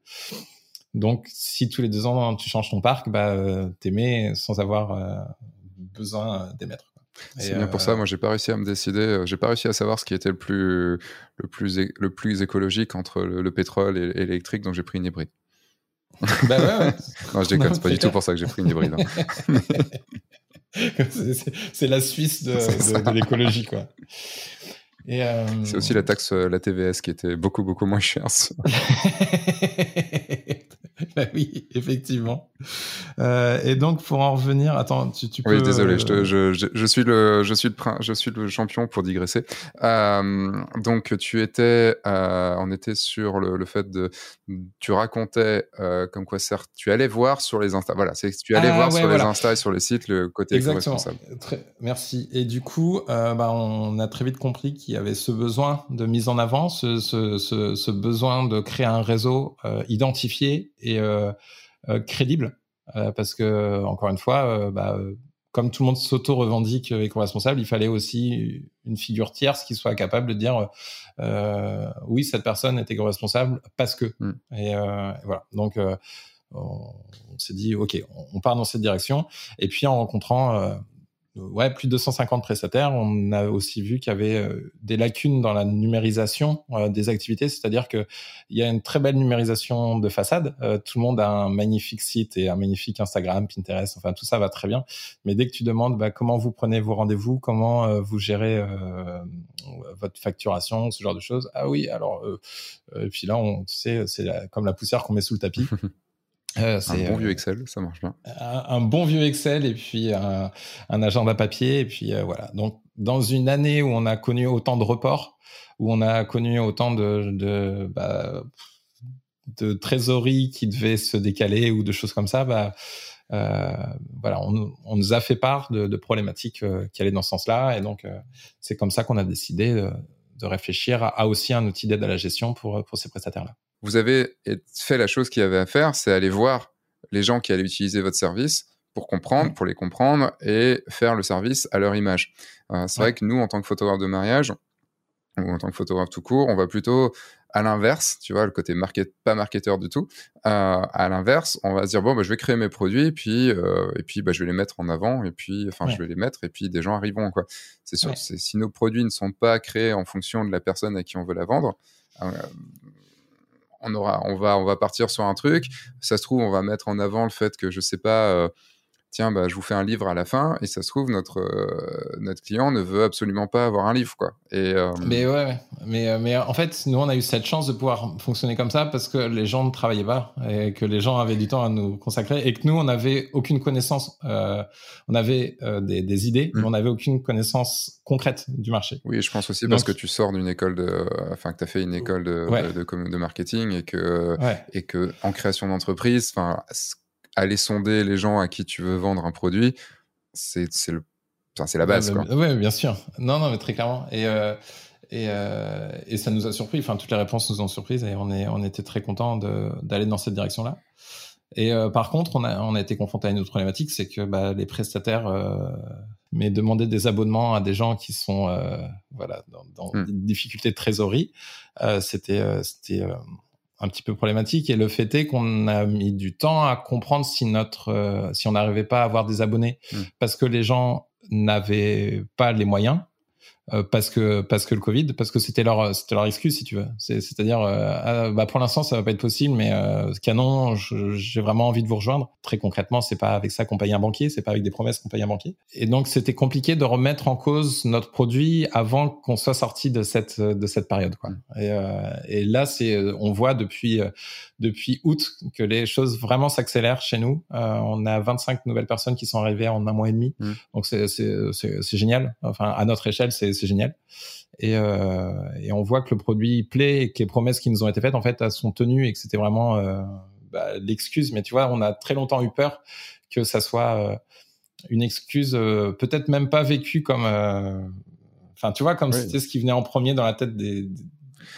Donc si tous les deux ans tu changes ton parc bah t'émets sans avoir besoin d'émettre. C'est bien pour ça. Euh, moi, j'ai pas réussi à me décider. Euh, j'ai pas réussi à savoir ce qui était le plus, le plus, le plus écologique entre le, pétrole et, l'électrique, donc j'ai pris une hybride. Bah ouais, non, je déconne. C'est pas du tout pour ça que j'ai pris une hybride. Hein. c'est la Suisse de, de, l'écologie, quoi. Euh, c'est aussi la taxe, la TVS, qui était beaucoup, beaucoup moins chère. bah oui, effectivement. Euh, et donc, pour en revenir, attends, tu, tu peux. Oui, désolé, je, je, je, suis le, je suis le, je suis le champion pour digresser. Euh, donc, tu étais, euh, on était sur le, le, fait de, tu racontais euh, comme quoi, certes, tu allais voir sur les Insta, voilà, c'est tu allais ah, voir sur les Insta et sur les sites le côté Exactement. responsable. Très, merci. Et du coup, euh, bah, on a très vite compris qu'il y avait ce besoin de mise en avant, ce, ce, ce, ce besoin de créer un réseau identifié et crédible euh, parce que encore une fois, euh, bah, comme tout le monde s'auto-revendique éco-responsable, il fallait aussi une figure tierce qui soit capable de dire euh, oui, cette personne est éco-responsable parce que. Mm. Et, euh, voilà. Donc, euh, on, on s'est dit ok, on, part dans cette direction. Et puis en rencontrant ouais, plus de 250 prestataires. On a aussi vu qu'il y avait euh, des lacunes dans la numérisation euh, des activités, c'est-à-dire qu'il y a une très belle numérisation de façade. Euh, tout le monde a un magnifique site et un magnifique Instagram, Pinterest, enfin tout ça va très bien. Mais dès que tu demandes bah, comment vous prenez vos rendez-vous, comment vous gérez votre facturation, ce genre de choses, ah oui, alors et puis là, on, tu sais, c'est comme la poussière qu'on met sous le tapis. Euh, un bon vieux euh, Excel, ça marche bien. Un, bon vieux Excel et puis un, un agenda papier et puis euh, voilà. Donc dans une année où on a connu autant de reports, où on a connu autant de de, bah, de trésorerie qui devait se décaler ou de choses comme ça, bah euh, voilà, on, on, nous a fait part de, de problématiques qui allaient dans ce sens-là et donc c'est comme ça qu'on a décidé de, de réfléchir à, à, aussi un outil d'aide à la gestion pour pour ces prestataires-là vous avez fait la chose qu'il y avait à faire, c'est aller voir les gens qui allaient utiliser votre service pour comprendre, pour les comprendre et faire le service à leur image. Euh, c'est vrai que nous, en tant que photographe de mariage, ou en tant que photographe tout court, on va plutôt à l'inverse, tu vois, le côté market, pas marketeur du tout. Euh, à l'inverse, on va se dire bon, bah, je vais créer mes produits et puis euh, et puis bah, je vais les mettre en avant et puis enfin je vais les mettre et puis des gens arriveront quoi. C'est sûr. Si nos produits ne sont pas créés en fonction de la personne à qui on veut la vendre, euh, on aura, on va, on va partir sur un truc. Ça se trouve, on va mettre en avant le fait que je sais pas. Euh, tiens, bah, je vous fais un livre à la fin, et ça se trouve, notre, euh, notre client ne veut absolument pas avoir un livre, quoi. Et, euh, Mais ouais, mais, mais en fait, nous, on a eu cette chance de pouvoir fonctionner comme ça parce que les gens ne travaillaient pas et que les gens avaient du temps à nous consacrer et que nous, on n'avait aucune connaissance. on avait des, des, idées, mais mmh. on n'avait aucune connaissance concrète du marché. Oui, je pense aussi parce que tu sors d'une école de, enfin, que tu as fait une école de, de, de, marketing et que, et que en création d'entreprise, enfin, aller sonder les gens à qui tu veux vendre un produit, c'est le c'est la base. Oui, bien sûr. Non, non, mais très clairement. Et, euh, et, euh, et, ça nous a surpris. Enfin, toutes les réponses nous ont surpris et on, est, on était très contents d'aller dans cette direction-là. Et euh, par contre, on a, on a été confronté à une autre problématique, c'est que bah, les prestataires mais demander des abonnements à des gens qui sont voilà dans, dans hmm. des difficultés de trésorerie, c'était c'était un petit peu problématique. Et le fait est qu'on a mis du temps à comprendre si notre, euh, si on n'arrivait pas à avoir des abonnés mmh. parce que les gens n'avaient pas les moyens parce que parce que le Covid, parce que c'était leur c'était leur excuse si tu veux. C'est-à-dire euh, ah, bah pour l'instant ça va pas être possible, mais euh, canon, j'ai vraiment envie de vous rejoindre. Très concrètement, c'est pas avec ça qu'on paye un banquier, c'est pas avec des promesses qu'on paye un banquier. Et donc c'était compliqué de remettre en cause notre produit avant qu'on soit sorti de cette de cette période quoi. Et, et là c'est on voit depuis depuis août que les choses vraiment s'accélèrent chez nous. on a 25 nouvelles personnes qui sont arrivées en un mois et demi, mmh. donc c'est c'est génial. Enfin à notre échelle c'est c'est génial. Et, euh, et, on voit que le produit plaît et que les promesses qui nous ont été faites, en fait, sont tenues et que c'était vraiment euh, bah, l'excuse. Mais tu vois, on a très longtemps eu peur que ça soit euh, une excuse, peut-être même pas vécue comme, enfin, tu vois, comme c'était ce qui venait en premier dans la tête des,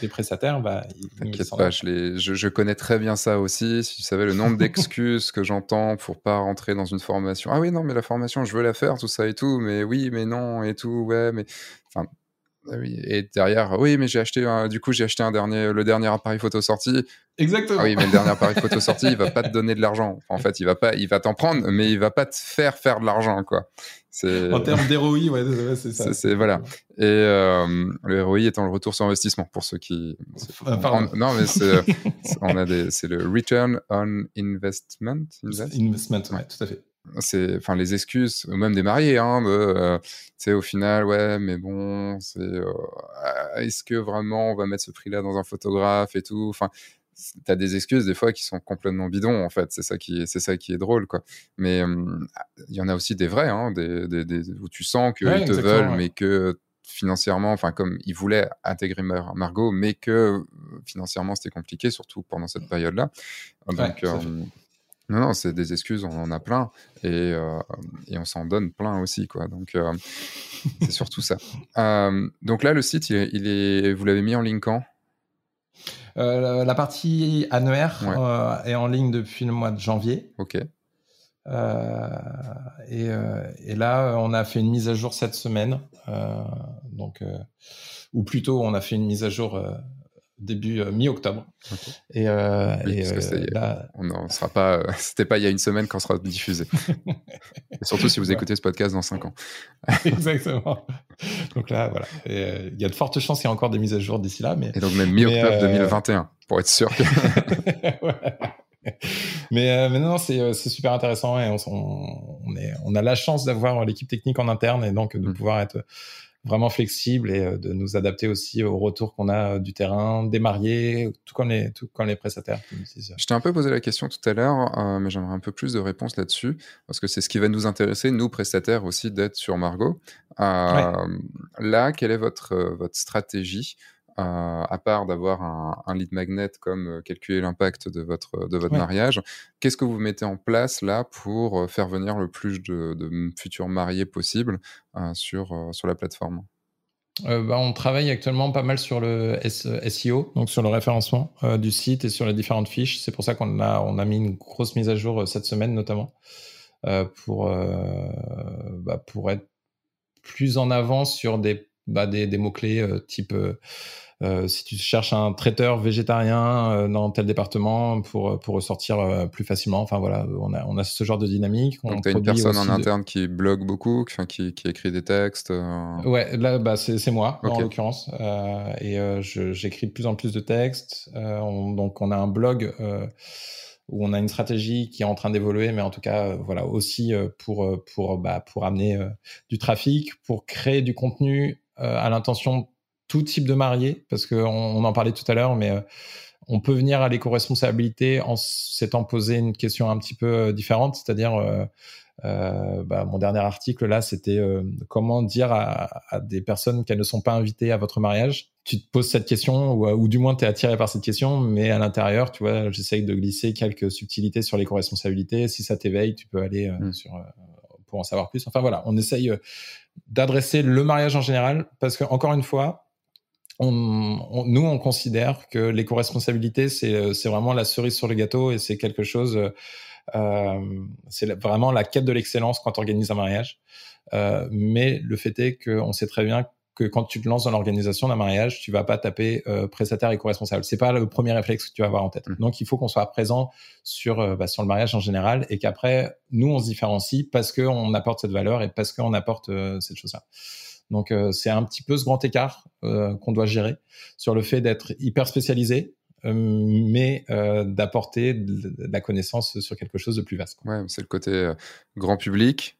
des prestataires, bah, T'inquiète pas, je, je, je, connais très bien ça aussi. Si tu savais le nombre d'excuses que j'entends pour pas rentrer dans une formation. Ah oui, non, mais la formation, je veux la faire, tout ça et tout, mais oui, mais non, et tout, ouais, mais. Enfin, ah oui, et derrière, oui, mais j'ai acheté, un, du coup, j'ai acheté un dernier, le dernier appareil photo sorti. Exactement. Ah oui, mais le dernier appareil photo sorti, il va pas te donner de l'argent. en fait, il va pas, il va t'en prendre, mais il va pas te faire faire de l'argent, quoi. En termes d'ROI, ouais, c'est ça. C'est voilà. Et euh, le ROI étant le retour sur investissement pour ceux qui. Pardon. non, mais c'est, on a des, c'est le return on investment. Investment, ouais, tout à fait c'est enfin les excuses même des mariés hein de euh, au final ouais mais bon c'est euh, est-ce que vraiment on va mettre ce prix là dans un photographe et tout? Enfin tu as des excuses des fois qui sont complètement bidons en fait c'est ça qui est c'est ça qui est drôle quoi. Mais il y en a aussi des vrais hein, des, des, où tu sens qu'ils te veulent mais que financièrement enfin comme ils voulaient intégrer Margot mais que financièrement c'était compliqué surtout pendant cette période là donc non, non, c'est des excuses, on en a plein et, euh, et on s'en donne plein aussi, quoi. Donc, euh, c'est surtout ça. Euh, donc là, le site, il est, vous l'avez mis en ligne quand? La, partie annuaire est en ligne depuis le mois de janvier. Ok. Et, et, là, on a fait une mise à jour cette semaine. donc, ou plutôt, on a fait une mise à jour début euh, mi-octobre. Et, euh, euh, là... on ne sera pas. C'était pas il y a une semaine qu'on sera diffusé. et surtout si vous écoutez ce podcast dans 5 ans. Exactement. Donc là, voilà. Il y a de fortes chances qu'il y ait encore des mises à jour d'ici là. Mais, et donc même mi-octobre 2021, pour être sûr que. mais, mais non, c'est super intéressant et on, on, est, on a la chance d'avoir l'équipe technique en interne et donc de mm. pouvoir être vraiment flexible et euh, de nous adapter aussi au retour qu'on a euh, du terrain, des mariés, tout comme les, tout comme les prestataires. Je t'ai un peu posé la question tout à l'heure, euh, mais j'aimerais un peu plus de réponses là-dessus, parce que c'est ce qui va nous intéresser, nous, prestataires aussi, d'être sur Margot. Là, quelle est votre, votre stratégie euh, à part d'avoir un, lead magnet comme euh, calculer l'impact de votre, de votre mariage, qu'est-ce que vous mettez en place là pour euh, faire venir le plus de, futurs mariés possibles sur, sur la plateforme? Bah, on travaille actuellement pas mal sur le SEO, donc sur le référencement du site et sur les différentes fiches. C'est pour ça qu'on a, on a mis une grosse mise à jour cette semaine notamment pour, bah, pour être plus en avant sur des, bah, des, des mots-clés type euh, si tu cherches un traiteur végétarien euh, dans tel département pour, pour ressortir euh, plus facilement. Enfin voilà, on a, on a ce genre de dynamique. Donc tu as une personne en interne qui blogue beaucoup, qui, qui, écrit des textes Ouais, là bah, c'est moi en l'occurrence. et j'écris de plus en plus de textes. donc on a un blog où on a une stratégie qui est en train d'évoluer, mais en tout cas, voilà, aussi pour, pour, bah, pour amener du trafic, pour créer du contenu à l'intention tout type de marié, parce qu'on on en parlait tout à l'heure, mais euh, on peut venir à l'éco-responsabilité en s'étant posé une question un petit peu euh, différente, c'est-à-dire euh, bah, mon dernier article là, c'était comment dire à, des personnes qu'elles ne sont pas invitées à votre mariage. Tu te poses cette question, ou, du moins tu es attiré par cette question, mais à l'intérieur, tu vois, j'essaye de glisser quelques subtilités sur l'éco-responsabilité. Si ça t'éveille, tu peux aller mmh. sur pour en savoir plus. Enfin voilà, on essaye d'adresser le mariage en général, parce que encore une fois, on, nous, on considère que l'éco-responsabilité, c'est, c'est vraiment la cerise sur le gâteau et c'est quelque chose, euh, c'est vraiment la quête de l'excellence quand on organise un mariage. Euh, mais le fait est qu'on sait très bien que quand tu te lances dans l'organisation d'un mariage, tu vas pas taper euh, prestataire éco-responsable. C'est pas le premier réflexe que tu vas avoir en tête. Mmh. Donc, il faut qu'on soit présent sur euh, bah, sur le mariage en général et qu'après, nous, on se différencie parce qu'on apporte cette valeur et parce qu'on apporte euh, cette chose-là. Donc euh, c'est un petit peu ce grand écart euh, qu'on doit gérer sur le fait d'être hyper spécialisé, mais d'apporter de, la connaissance sur quelque chose de plus vaste. Ouais, c'est le côté grand public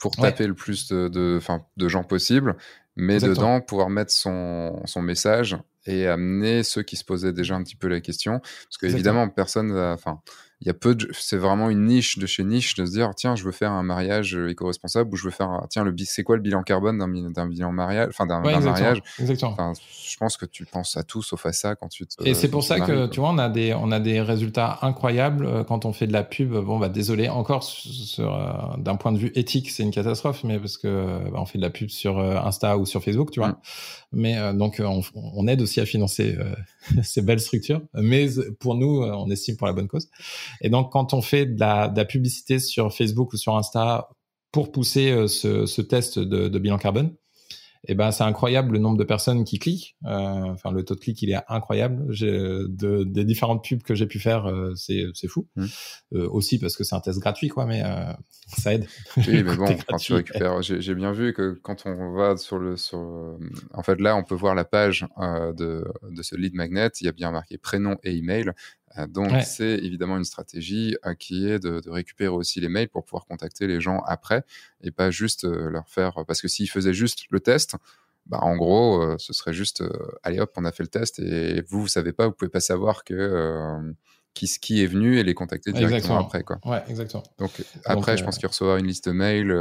pour taper le plus de, de, gens possible, mais dedans pouvoir mettre son, son, message et amener ceux qui se posaient déjà un petit peu la question, parce qu'évidemment personne, enfin il y a peu de, c'est vraiment une niche de chez niche de se dire tiens je veux faire un mariage euh, éco-responsable ou je veux faire tiens le c'est quoi le bilan carbone d'un, bilan mariage enfin d'un, mariage? Exactement. Je pense que tu penses à tout sauf à ça quand tu te, et c'est pour ça que tu vois on a des on a des résultats incroyables euh, quand on fait de la pub. Bon bah désolé encore sur, euh, d'un point de vue éthique c'est une catastrophe mais parce que bah, on fait de la pub sur Insta ou sur Facebook tu vois. Mm. Mais donc on, on, aide aussi à financer ces belles structures. Mais pour nous on estime pour la bonne cause. Et donc, quand on fait de la, publicité sur Facebook ou sur Insta pour pousser euh, ce, test de, bilan carbone, eh ben c'est incroyable le nombre de personnes qui cliquent. Euh, enfin, le taux de clic, il est incroyable. De, des différentes pubs que j'ai pu faire, euh, c'est fou. Mmh. aussi parce que c'est un test gratuit, quoi, mais ça aide. Oui, mais bon, quand tu récupères, j'ai bien vu que quand on va sur le sur, en fait là, on peut voir la page de de ce lead magnet. Il y a bien marqué prénom et email. Euh, donc, c'est évidemment une stratégie euh, qui est de, récupérer aussi les mails pour pouvoir contacter les gens après et pas juste euh, leur faire. Parce que s'ils faisaient juste le test, bah, en gros, ce serait juste, allez hop, on a fait le test et vous, vous savez pas, vous pouvez pas savoir que qui, qui est venu et les contacter directement après. Quoi. Ouais, exactement. Donc après, je pense qu'il recevra une liste mail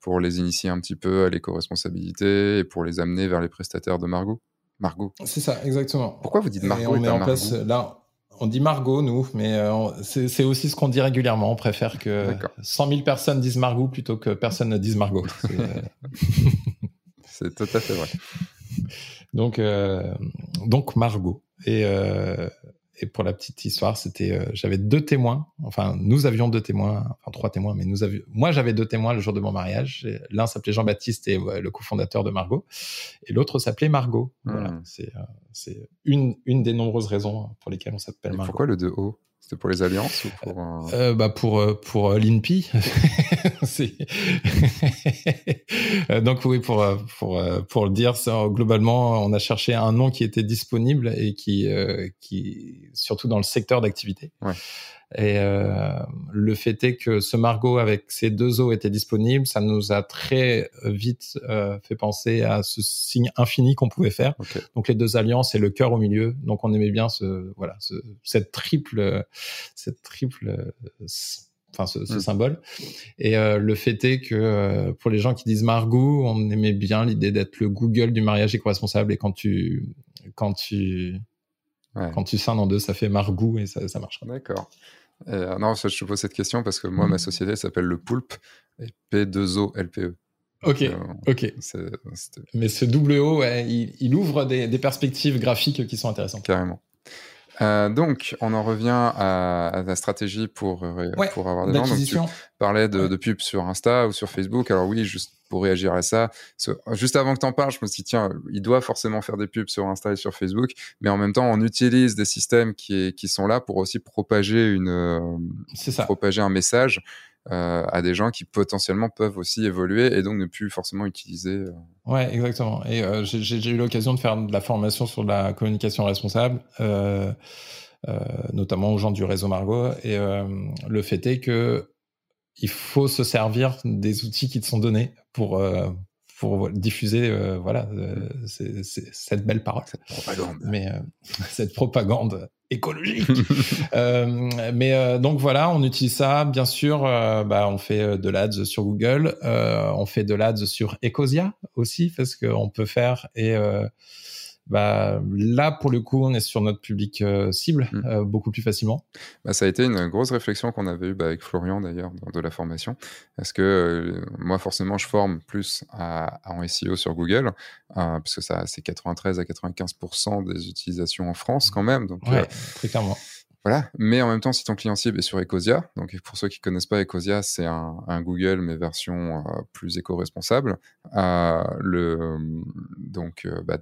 pour les initier un petit peu à l'éco-responsabilité et pour les amener vers les prestataires de Margot. Margot. C'est ça, exactement. Pourquoi vous dites Margot et on met en place là. On dit Margot, nous, mais euh, c'est aussi ce qu'on dit régulièrement. On préfère que 100 000 personnes disent Margot plutôt que personne ne dise Margot. C'est euh, tout à fait vrai. Donc, euh, donc Margot. Et et pour la petite histoire, c'était, euh, j'avais deux témoins. Enfin, nous avions deux témoins, enfin trois témoins, mais nous avions. Moi, j'avais deux témoins le jour de mon mariage. L'un s'appelait Jean-Baptiste et le cofondateur de Margot, et l'autre s'appelait Margot. Voilà, hmm. c'est, c'est une une des nombreuses raisons pour lesquelles on s'appelle Margot. Pourquoi le 2O c'était pour les alliances ou pour euh, bah pour euh, pour euh, l'INPI. Donc oui pour pour pour le dire globalement on a cherché un nom qui était disponible et qui qui surtout dans le secteur d'activité. Ouais. Et euh, le fait est que ce Margot avec ces deux eaux était disponible, ça nous a très vite euh, fait penser à ce signe infini qu'on pouvait faire. Donc les deux alliances et le cœur au milieu. Donc on aimait bien ce voilà ce, cette triple cette triple enfin ce, ce mm. symbole. Et euh, le fait est que euh, pour les gens qui disent Margot, on aimait bien l'idée d'être le Google du mariage éco-responsable. Et quand tu quand tu quand tu scindes en deux, ça fait Margot et ça, ça marche. D'accord. Euh, non, je te pose cette question parce que moi, ma société s'appelle le Poulpe et P2O-LPE. Ok, euh, ok. Mais ce double O, il, ouvre des, perspectives graphiques qui sont intéressantes. Carrément. Euh, donc, on en revient à, la stratégie pour, pour avoir des gens. Donc, tu parlais de, de pubs sur Insta ou sur Facebook. Alors oui, juste pour réagir à ça. Juste avant que tu en parles, je me suis dit, tiens, il doit forcément faire des pubs sur Insta et sur Facebook, mais en même temps, on utilise des systèmes qui, qui sont là pour aussi propager, une, euh, propager un message euh, à des gens qui potentiellement peuvent aussi évoluer et donc ne plus forcément utiliser. Euh. Ouais, exactement. Et j'ai eu l'occasion de faire de la formation sur la communication responsable. notamment aux gens du réseau Margot. Et le fait est que il faut se servir des outils qui te sont donnés pour euh, pour diffuser euh, voilà euh, cette belle parole cette propagande mais cette propagande écologique. Mais donc voilà on utilise ça. Bien sûr bah on fait de l'ads sur Google on fait de l'ads sur Ecosia aussi parce qu'on peut faire et bah, là, pour le coup, on est sur notre public euh, cible mm. euh, beaucoup plus facilement. Bah, ça a été une grosse réflexion qu'on avait eue bah, avec Florian d'ailleurs de la formation. Parce que euh, moi, forcément, je forme plus à, en SEO sur Google, puisque ça, c'est 93 à 95% des utilisations en France quand même. Donc, ouais, très clairement. Voilà. Mais en même temps, si ton client cible est sur Ecosia, donc pour ceux qui connaissent pas Ecosia, c'est un, Google mais version euh, plus éco-responsable. Euh, le donc euh, bah,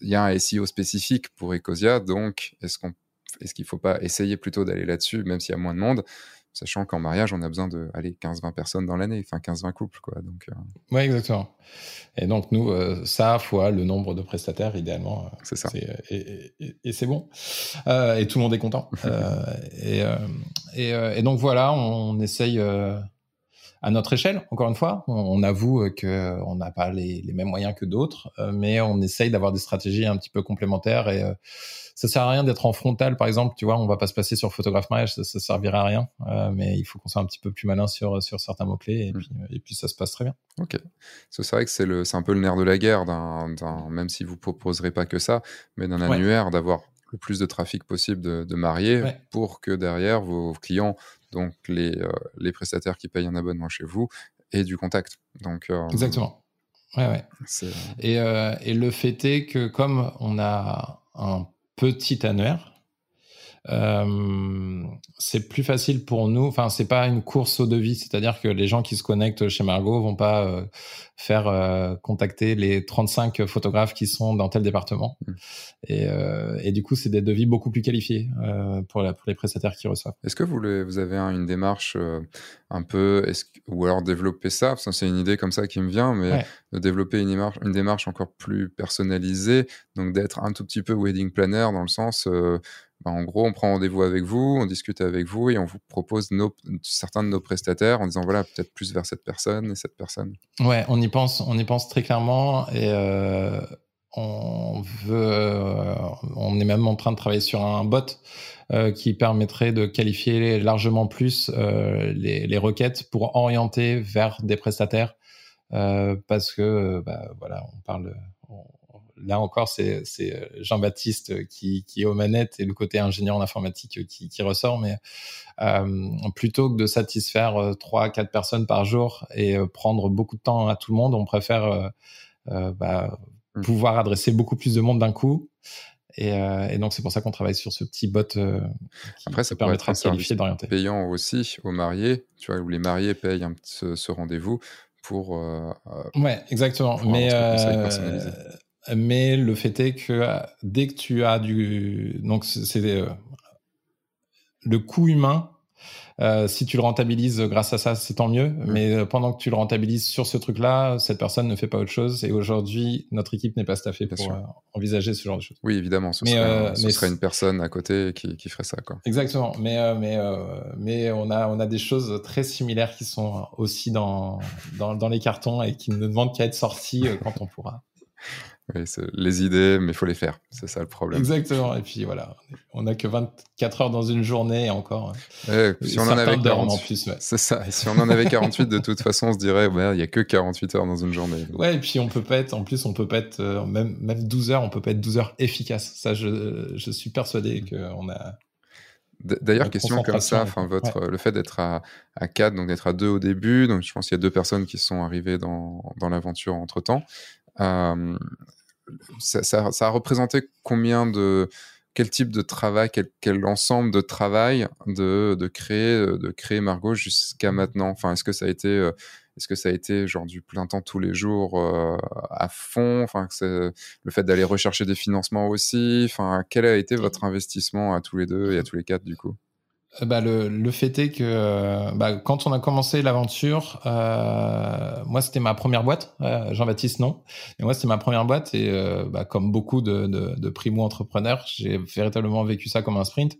il y a un SEO spécifique pour Ecosia, donc est-ce qu'on est-ce qu'il faut pas essayer plutôt d'aller là-dessus, même s'il y a moins de monde, sachant qu'en mariage, on a besoin de 15-20 personnes dans l'année, enfin 15-20 couples. Quoi, donc, euh. Oui, exactement. Et donc, nous, euh, ça, fois le nombre de prestataires, idéalement. Euh, c'est ça. Et, et, c'est bon. et tout le monde est content. et, et, donc, voilà, on, essaye à notre échelle, encore une fois. On, avoue qu'on n'a pas les, les, mêmes moyens que d'autres, mais on essaye d'avoir des stratégies un petit peu complémentaires et ça sert à rien d'être en frontal, par exemple. Tu vois, on va pas se passer sur photographe mariage, ça, ça servirait à rien. Euh, mais il faut qu'on soit un petit peu plus malin sur sur certains mots clés et, puis, et puis ça se passe très bien. Ok. C'est vrai que c'est le c'est un peu le nerf de la guerre, d'un même si vous proposerez pas que ça, mais d'un annuaire d'avoir le plus de trafic possible de, de mariés pour que derrière vos clients, donc les, euh, les prestataires qui payent un abonnement chez vous, aient du contact. Donc, euh, Exactement. Ouais, ouais. Et, et le fait est que comme on a un petit annuaire. Euh, c'est plus facile pour nous. Enfin, c'est pas une course au devis, c'est-à-dire que les gens qui se connectent chez Margot vont pas euh, faire euh, contacter les 35 photographes qui sont dans tel département. Mmh. Et, et, du coup, c'est des devis beaucoup plus qualifiés pour, la, pour, les prestataires qui reçoivent. Est-ce que vous, vous avez une démarche un peu, ou alors développer ça? C'est une idée comme ça qui me vient, mais de développer une une démarche encore plus personnalisée, donc d'être un tout petit peu wedding planner dans le sens bah, en gros, on prend rendez-vous avec vous, on discute avec vous et on vous propose certains de nos prestataires en disant voilà, peut-être plus vers cette personne et cette personne. Ouais, on y pense, très clairement et euh, euh, on est même en train de travailler sur un bot euh, qui permettrait de qualifier largement plus les, les, requêtes pour orienter vers des prestataires parce que bah, voilà, on parle là encore, c'est euh, Jean-Baptiste qui, qui, est aux manettes et le côté ingénieur en informatique qui, qui ressort. Mais euh, plutôt que de satisfaire euh, trois, quatre personnes par jour et prendre beaucoup de temps à tout le monde, on préfère bah, mmh. pouvoir adresser beaucoup plus de monde d'un coup. Et, et, donc c'est pour ça qu'on travaille sur ce petit bot qui, Après, ça permettra de qualifier, d'orienter. Payant aussi aux mariés, tu vois, où les mariés payent ce, ce rendez-vous pour. ouais, exactement. Mais mais le fait est que dès que tu as du donc c'est euh, le coût humain euh, si tu le rentabilises grâce à ça, c'est tant mieux. Mmh. Mais euh, pendant que tu le rentabilises sur ce truc-là, cette personne ne fait pas autre chose. Et aujourd'hui, notre équipe n'est pas staffée pour envisager ce genre de choses. Oui, évidemment. Ce, serait, ce serait, une personne à côté qui, qui ferait ça. Quoi. Exactement. Mais, mais, mais on, a, on a des choses très similaires qui sont aussi dans, dans, dans les cartons et qui ne demandent qu'à être sorties quand on pourra. Oui, les idées, mais il faut les faire. C'est ça le problème. Exactement. Et puis voilà, on n'a que 24 heures dans une journée et encore. Si on en avait 48, c'est ça. si on en avait 48, de toute façon, on se dirait, il n'y a que 48 heures dans une journée. Ouais, et puis on peut pas être, en plus, on peut pas être, euh, même, même 12 heures, on peut pas être 12 heures efficace. Ça, je, je suis persuadé qu'on a. D'ailleurs, question comme ça, enfin votre le fait d'être à, à 4, donc d'être à 2 au début, donc je pense qu'il y a deux personnes qui sont arrivées dans, dans l'aventure entre temps. Euh, ça, a représenté combien de quel type de travail, quel, ensemble de travail de, de, créer de créer Margot jusqu'à maintenant? Enfin, est-ce que ça a été est-ce que ça a été genre du plein temps tous les jours à fond? Enfin, le fait d'aller rechercher des financements aussi? Enfin, quel a été votre investissement à tous les deux et à tous les quatre du coup? euh, bah, le, le, fait est que euh, bah, quand on a commencé l'aventure, euh, moi c'était ma première boîte, euh, Jean-Baptiste non, mais moi c'était ma première boîte et bah, comme beaucoup de, de, de primo-entrepreneurs, j'ai véritablement vécu ça comme un sprint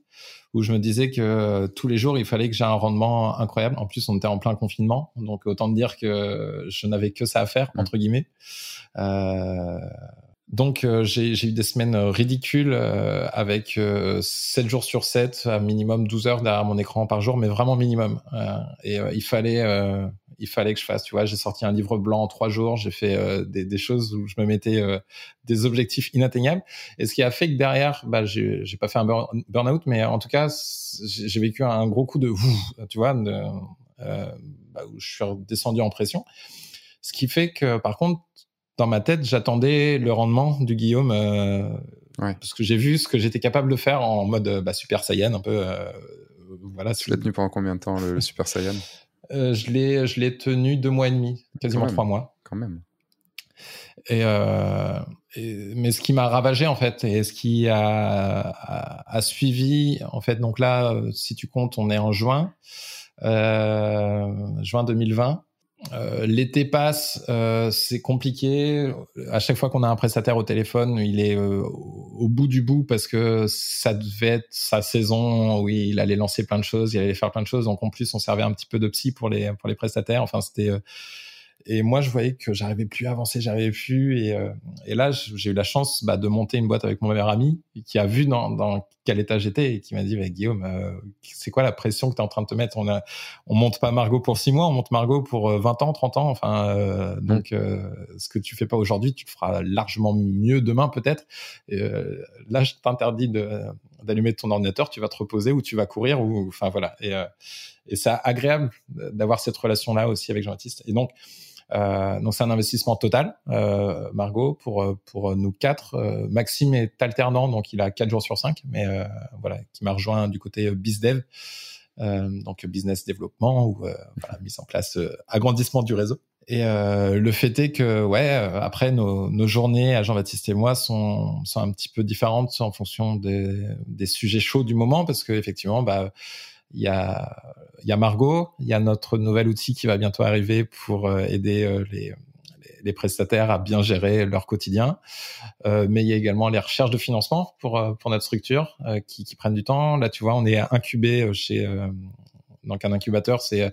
où je me disais que tous les jours il fallait que j'ai un rendement incroyable. En plus on était en plein confinement, donc autant dire que je n'avais que ça à faire entre guillemets. Donc euh, j'ai eu des semaines euh, ridicules euh, avec 7 jours sur 7, à minimum 12 heures derrière mon écran par jour, mais vraiment minimum. et il fallait il fallait que je fasse. Tu vois, j'ai sorti un livre blanc en trois jours, j'ai fait des, des, choses où je me mettais des objectifs inatteignables. Et ce qui a fait que derrière, bah, j'ai pas fait un burn-out, mais en tout cas, j'ai vécu un gros coup de, tu vois, de, bah, où je suis redescendu en pression. Ce qui fait que, par contre, dans ma tête, j'attendais le rendement du Guillaume euh, parce que j'ai vu ce que j'étais capable de faire en mode euh, bah, Super Saiyan, un peu. Euh, voilà. Tu l'as tenu pendant combien de temps le, Super Saiyan? Je l'ai, je l'ai tenu deux mois et demi, quasiment trois mois. Quand même. Et, mais ce qui m'a ravagé en fait et ce qui a, a, suivi en fait donc là si tu comptes on est en juin juin 2020 euh, l'été passe, euh, c'est compliqué. À chaque fois qu'on a un prestataire au téléphone, il est euh, au bout du bout parce que ça devait être sa saison où il allait lancer plein de choses, il allait faire plein de choses. Donc en plus, on servait un petit peu de psy pour les pour les prestataires. Enfin, c'était et moi, je voyais que j'arrivais plus à avancer, j'arrivais plus. Et, là, j'ai eu la chance bah, de monter une boîte avec mon meilleur ami qui a vu dans, dans quel état j'étais et qui m'a dit bah, Guillaume, euh, c'est quoi la pression que tu es en train de te mettre? On a, on monte pas Margot pour six mois, on monte Margot pour 20 euh, ans, 30 ans. Enfin, mmh. donc, ce que tu fais pas aujourd'hui, tu le feras largement mieux demain peut-être. là, je t'interdis d'allumer ton ordinateur, tu vas te reposer ou tu vas courir ou enfin voilà. Et, et c'est agréable d'avoir cette relation là aussi avec Jean-Baptiste. Et donc euh, donc c'est un investissement total, euh, Margot, pour euh, pour nous quatre. Maxime est alternant, donc il a quatre jours sur cinq, mais voilà, qui m'a rejoint du côté bizdev, donc business développement ou voilà, mise en place, agrandissement du réseau. Et le fait est que, ouais, après nos, nos journées à Jean-Baptiste et moi sont, sont un petit peu différentes en fonction des, des sujets chauds du moment, parce que effectivement, bah, il y a, y a Margot, il y a notre nouvel outil qui va bientôt arriver pour euh, aider euh, les, les, prestataires à bien gérer leur quotidien. mais il y a également les recherches de financement pour, pour notre structure qui, qui, prennent du temps. Là, tu vois, on est incubé chez donc un incubateur, c'est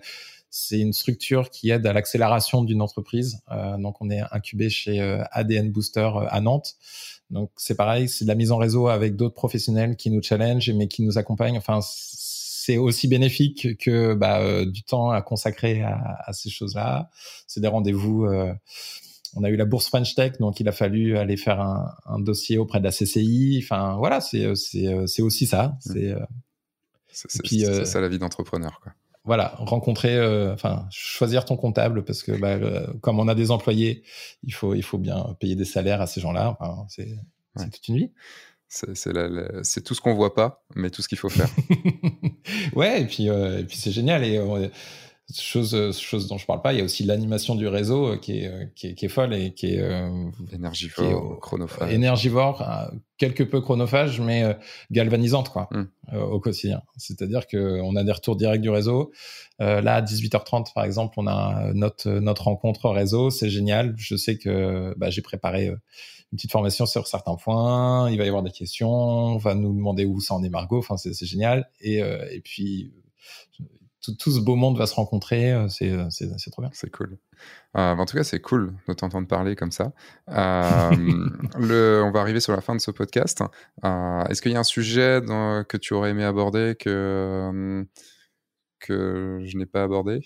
c'est une structure qui aide à l'accélération d'une entreprise. Euh, donc, on est incubé chez euh, ADN Booster euh, à Nantes. Donc, c'est pareil, c'est de la mise en réseau avec d'autres professionnels qui nous challenge, mais qui nous accompagnent. Enfin, c'est aussi bénéfique que bah, du temps à consacrer à, à ces choses-là. C'est des rendez-vous. on a eu la bourse French Tech, donc il a fallu aller faire un, un dossier auprès de la CCI. Enfin, voilà, c'est c'est aussi ça. C'est c'est ça la vie d'entrepreneur, quoi voilà, rencontrer, euh, enfin, choisir ton comptable parce que bah, comme on a des employés, il faut, il faut bien payer des salaires à ces gens-là. c'est toute une vie. C'est tout ce qu'on voit pas, mais tout ce qu'il faut faire. ouais, et puis, euh, puis c'est génial. Et euh, chose, euh, chose dont je parle pas, il y a aussi l'animation du réseau euh, qui est, euh, qui est, qui est folle et qui est énergivore, chronophage. Énergivore, quelque peu chronophage, mais galvanisante quoi, hmm. au quotidien. C'est-à-dire que on a des retours directs du réseau. là, à 18h30 par exemple, on a notre notre rencontre réseau, c'est génial. Je sais que bah, j'ai préparé une petite formation sur certains points. Il va y avoir des questions. On va nous demander où ça en est Margot. Enfin, c'est génial. Et, et puis tout, ce beau monde va se rencontrer. Euh, euh, c'est trop bien. C'est cool. Euh, en tout cas, c'est cool de t'entendre parler comme ça. le, on va arriver sur la fin de ce podcast. Est-ce qu'il y a un sujet que tu aurais aimé aborder que, que je n'ai pas abordé?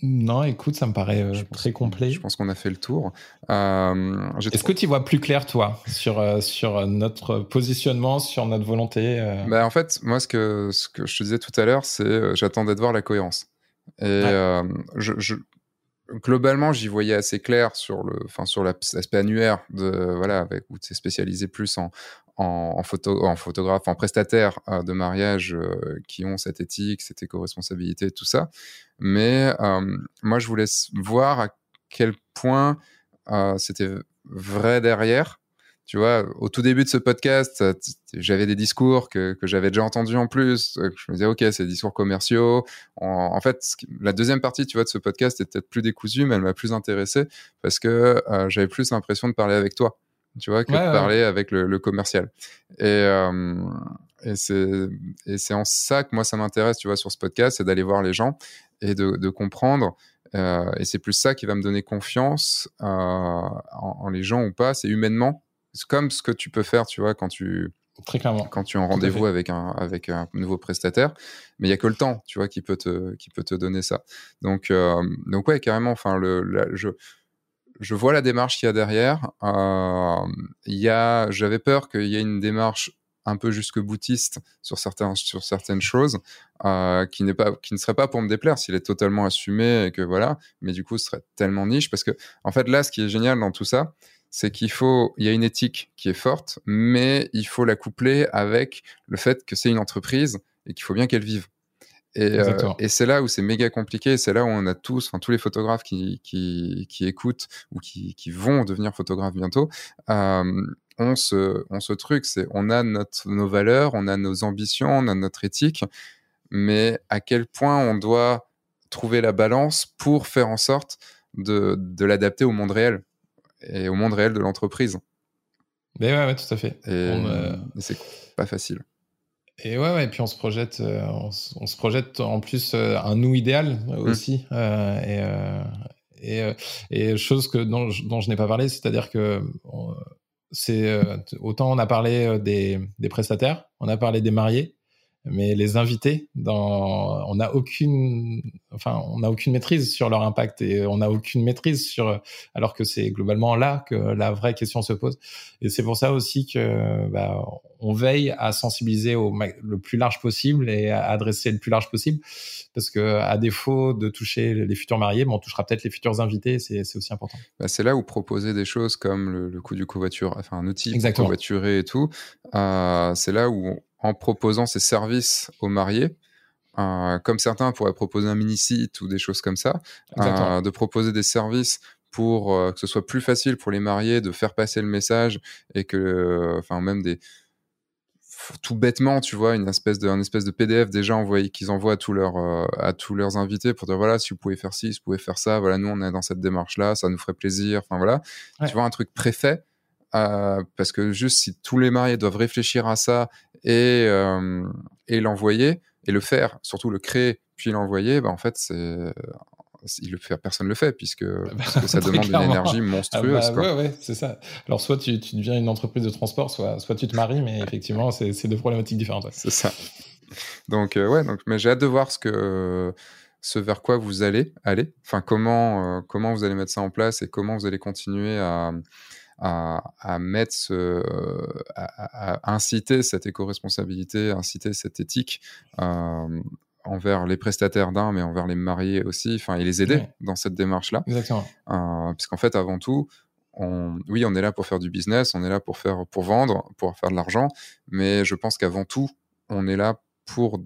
Non, écoute, ça me paraît euh, très complet. Je pense qu'on a fait le tour. Euh, Est-ce que tu vois plus clair, toi, sur, euh, sur notre positionnement, sur notre volonté bah, En fait, moi, ce que, ce que je te disais tout à l'heure, c'est j'attendais de voir la cohérence. Et je, globalement, j'y voyais assez clair sur le, enfin, sur l'aspect annuaire de, voilà, avec, où tu es spécialisé plus en, en, photo, en photographe, en prestataire euh, de mariage euh, qui ont cette éthique, cette éco-responsabilité, tout ça. Mais euh, moi, je voulais voir à quel point c'était vrai derrière. Tu vois, au tout début de ce podcast, j'avais des discours que, que j'avais déjà entendus en plus. Je me disais, OK, c'est des discours commerciaux. En, fait, la deuxième partie, tu vois, de ce podcast est peut-être plus décousue, mais elle m'a plus intéressé parce que j'avais plus l'impression de parler avec toi tu vois, que de parler avec le, commercial. Et, euh, et c'est en ça que moi, ça m'intéresse, tu vois, sur ce podcast, c'est d'aller voir les gens et de, de comprendre. Euh, et c'est plus ça qui va me donner confiance euh, en, les gens ou pas. C'est humainement. C'est comme ce que tu peux faire, tu vois, quand tu, Très clairement. Quand tu es en rendez-vous avec un, avec un nouveau prestataire. Mais il n'y a que le temps, tu vois, qui peut te, qui peut te donner ça. Donc, euh, donc ouais, carrément, enfin, le, je, je vois la démarche qu'il y a derrière. Euh, y a, j'avais peur qu'il y ait une démarche un peu jusque boutiste sur, certains, sur certaines choses, euh, qui, n'est pas, qui ne serait pas pour me déplaire s'il est totalement assumé et que voilà, mais du coup, ce serait tellement niche parce que, en fait, là, ce qui est génial dans tout ça, c'est qu'il faut, il y a une éthique qui est forte, mais il faut la coupler avec le fait que c'est une entreprise et qu'il faut bien qu'elle vive. Euh, et, c'est là où c'est méga compliqué. C'est là où on a tous, enfin tous les photographes qui, qui, qui écoutent ou qui, qui, vont devenir photographes bientôt, euh, on ce, on ce truc. C'est on a notre, nos valeurs, on a nos ambitions, on a notre éthique, mais à quel point on doit trouver la balance pour faire en sorte de, de l'adapter au monde réel et au monde réel de l'entreprise. Mais ouais, ouais, tout à fait. Et, et c'est pas facile. Et ouais, ouais, et puis on se projette, euh, on, se projette en plus euh, un nous idéal mmh. aussi. Euh, et, et, et, chose que dont, dont je n'ai pas parlé, c'est-à-dire que c'est autant on a parlé des, des prestataires, on a parlé des mariés, mais les invités, dans, on n'a aucune, enfin, on n'a aucune maîtrise sur leur impact et on n'a aucune maîtrise sur, alors que c'est globalement là que la vraie question se pose. Et c'est pour ça aussi que, bah, on veille à sensibiliser au le plus large possible et à adresser le plus large possible, parce que à défaut de toucher les futurs mariés, on touchera peut-être les futurs invités. C'est aussi important. Bah, c'est là où proposer des choses comme le, le coût du covoiture, enfin un outil pour covoiturer et tout, euh, c'est là où en proposant ces services aux mariés, euh, comme certains pourraient proposer un mini-site ou des choses comme ça, euh, de proposer des services pour euh, que ce soit plus facile pour les mariés de faire passer le message et que, enfin, même des, tout bêtement, tu vois, une espèce de, espèce de PDF déjà envoyé qu'ils envoient à tous leurs, à tous leurs invités pour dire voilà, si vous pouvez faire ci, si vous pouvez faire ça, voilà, nous on est dans cette démarche-là, ça nous ferait plaisir. Enfin voilà, tu vois un truc préfet. parce que juste si tous les mariés doivent réfléchir à ça et, et l'envoyer et le faire, surtout le créer puis l'envoyer, bah, en fait c'est il le fait, personne ne le fait puisque, ah bah, ça demande une énergie monstrueuse. Ah bah, ouais, c'est ça. Alors soit tu, tu, deviens une entreprise de transport, soit, soit tu te maries, mais effectivement c'est deux problématiques différentes. C'est ça. Donc euh, ouais, donc mais j'ai hâte de voir ce que ce vers quoi vous allez aller. Enfin comment euh, comment vous allez mettre ça en place et comment vous allez continuer à à, à mettre ce, à, à, inciter cette éco-responsabilité, inciter cette éthique euh, envers les prestataires d'un, mais envers les mariés aussi, enfin, et les aider dans cette démarche-là. Exactement. Euh, Puisqu'en fait, avant tout, on, oui, on est là pour faire du business, on est là pour faire, pour vendre, pour faire de l'argent, mais je pense qu'avant tout, on est là pour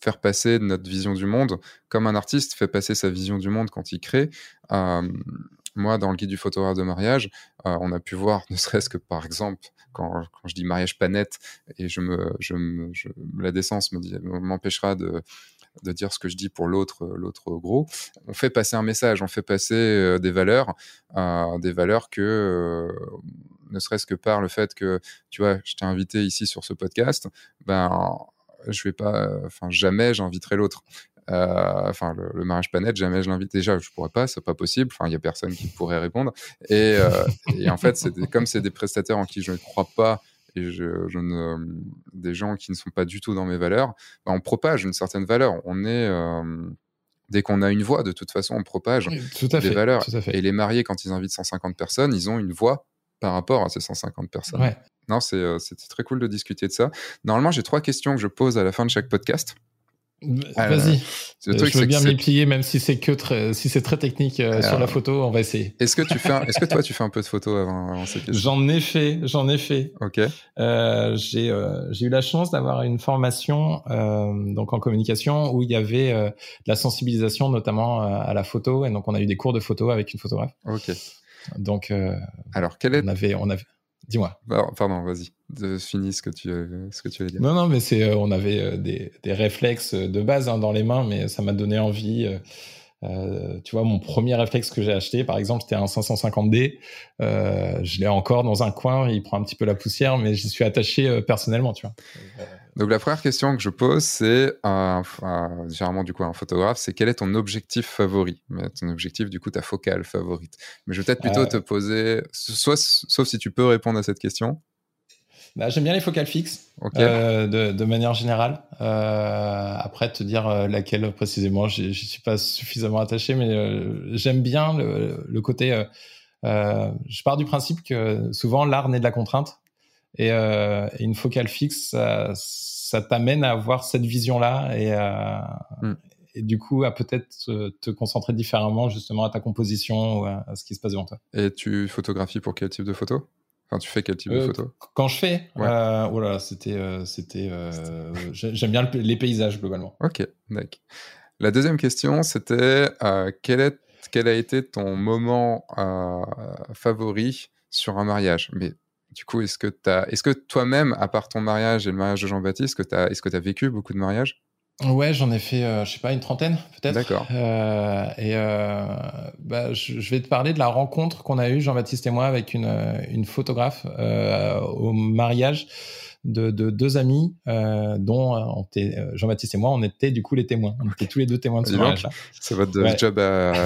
faire passer notre vision du monde, comme un artiste fait passer sa vision du monde quand il crée. Euh, moi, dans le guide du photographe de mariage, euh, on a pu voir, ne serait-ce que par exemple, quand, quand, je dis mariage pas net, et je me, je me, la décence m'empêchera de, de dire ce que je dis pour l'autre, l'autre gros. On fait passer un message, on fait passer euh, des valeurs, euh, des valeurs que, euh, ne serait-ce que par le fait que, tu vois, je t'ai invité ici sur ce podcast, ben, je vais pas, enfin, jamais j'inviterai l'autre. Enfin le, mariage net, jamais je l'invite déjà, je pourrais pas, c'est pas possible. Enfin, il y a personne qui pourrait répondre. Et, et en fait, c'est comme c'est des prestataires en qui je ne crois pas et je, je ne, des gens qui ne sont pas du tout dans mes valeurs, bah, on propage une certaine valeur. On est euh, dès qu'on a une voix, de toute façon, on propage des valeurs. Et les mariés, quand ils invitent 150 personnes, ils ont une voix par rapport à ces 150 personnes. Non, euh, c'était très cool de discuter de ça. Normalement, j'ai trois questions que je pose à la fin de chaque podcast. Vas-y. Euh, je veux bien m'y plier, même si c'est que très, si c'est très technique euh, sur la photo, on va essayer. Est-ce que tu fais, est-ce que toi tu fais un peu de photos avant, J'en ai fait, j'en ai fait. Ok. Euh, j'ai euh, j'ai eu la chance d'avoir une formation donc en communication où il y avait de la sensibilisation notamment à la photo et donc on a eu des cours de photo avec une photographe. Ok. Donc. Alors quel est on avait on avait Dis-moi. Pardon, vas-y. Finis ce que tu, ce que tu allais dire. Non, non, mais c'est, euh, on avait euh, des, des, réflexes de base hein, dans les mains, mais ça m'a donné envie. Euh, tu vois, mon premier réflexe que j'ai acheté, par exemple, c'était un 550D. je l'ai encore dans un coin, il prend un petit peu la poussière, mais j'y suis attaché personnellement, tu vois. Donc la première question que je pose, c'est euh, généralement du coup un photographe, c'est quel est ton objectif favori? Ton objectif, du coup, ta focale favorite? Mais je vais peut-être plutôt euh. te poser, soit, sauf si tu peux répondre à cette question. Bah, J'aime bien les focales fixes, euh, de, de, manière générale. Euh, après, te dire euh, laquelle précisément, je ne suis pas suffisamment attaché, mais euh, j'aime bien le, le côté... je pars du principe que souvent, l'art naît de la contrainte. Et, euh, une focale fixe, ça, ça t'amène à avoir cette vision-là et, mm. et, du coup à peut-être te, concentrer différemment justement à ta composition ou à, ce qui se passe devant toi. Et tu photographies pour quel type de photo? Enfin, tu fais quel type de euh, photo? Quand je fais, ouais. euh, voilà, c'était, euh, c'était, euh, j'aime bien les paysages globalement. Ok, d'accord. La deuxième question, c'était quel, est, quel a été ton moment favori sur un mariage? Mais du coup, est-ce que, est que toi-même, à part ton mariage et le mariage de Jean-Baptiste, est-ce que tu as vécu beaucoup de mariages? Ouais, j'en ai fait, euh, je sais pas, une trentaine peut-être. D'accord. Euh, et euh, bah, je, vais te parler de la rencontre qu'on a eue, Jean-Baptiste et moi, avec une, une photographe au mariage de, deux amis, euh, dont euh, euh, Jean-Baptiste et moi, on était du coup les témoins. On était tous les deux témoins de ce mariage C'est votre, job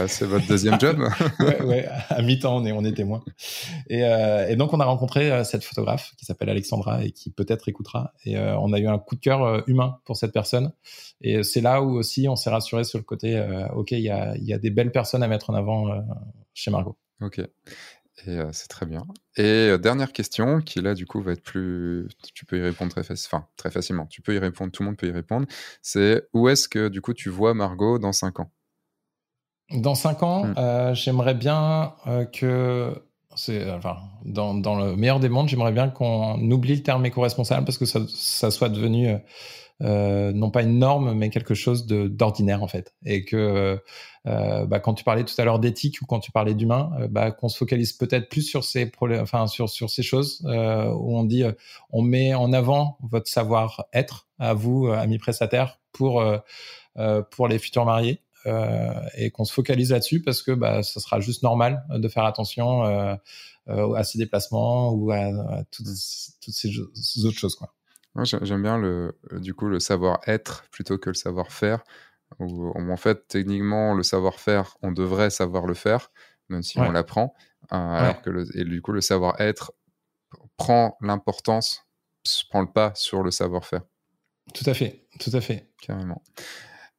c'est votre deuxième job ouais, ouais, à mi-temps, on est, on est témoins. Et, et donc, on a rencontré cette photographe qui s'appelle Alexandra et qui peut-être écoutera. Et on a eu un coup de cœur humain pour cette personne. Et c'est là où aussi on s'est rassuré sur le côté, OK, il y a, y a des belles personnes à mettre en avant chez Margot. Ok. Et euh, c'est très bien. Et euh, dernière question, qui là, du coup, va être plus. Tu peux y répondre très, enfin, très facilement. Tu peux y répondre, tout le monde peut y répondre. C'est où est-ce que, du coup, tu vois Margot dans 5 ans? Dans 5 ans, hmm. euh, j'aimerais bien que. Enfin, dans, dans, le meilleur des mondes, j'aimerais bien qu'on oublie le terme éco-responsable parce que ça, ça soit devenu non pas une norme, mais quelque chose d'ordinaire en fait. Et que bah, quand tu parlais tout à l'heure d'éthique ou quand tu parlais d'humain, bah, qu'on se focalise peut-être plus sur ces problèmes, enfin sur sur ces choses où on dit, on met en avant votre savoir-être à vous, amis prestataires, pour pour les futurs mariés. Euh, et qu'on se focalise là-dessus parce que bah, ça sera juste normal de faire attention euh, euh, à ces déplacements ou à, toutes, ces, autres choses. Quoi. J'aime bien le, du coup le savoir-être plutôt que le savoir-faire. en fait, techniquement, le savoir-faire, on devrait savoir le faire, même si on l'apprend. alors que le, et du coup, le savoir-être prend l'importance, prend le pas sur le savoir-faire. Tout à fait, tout à fait. Carrément.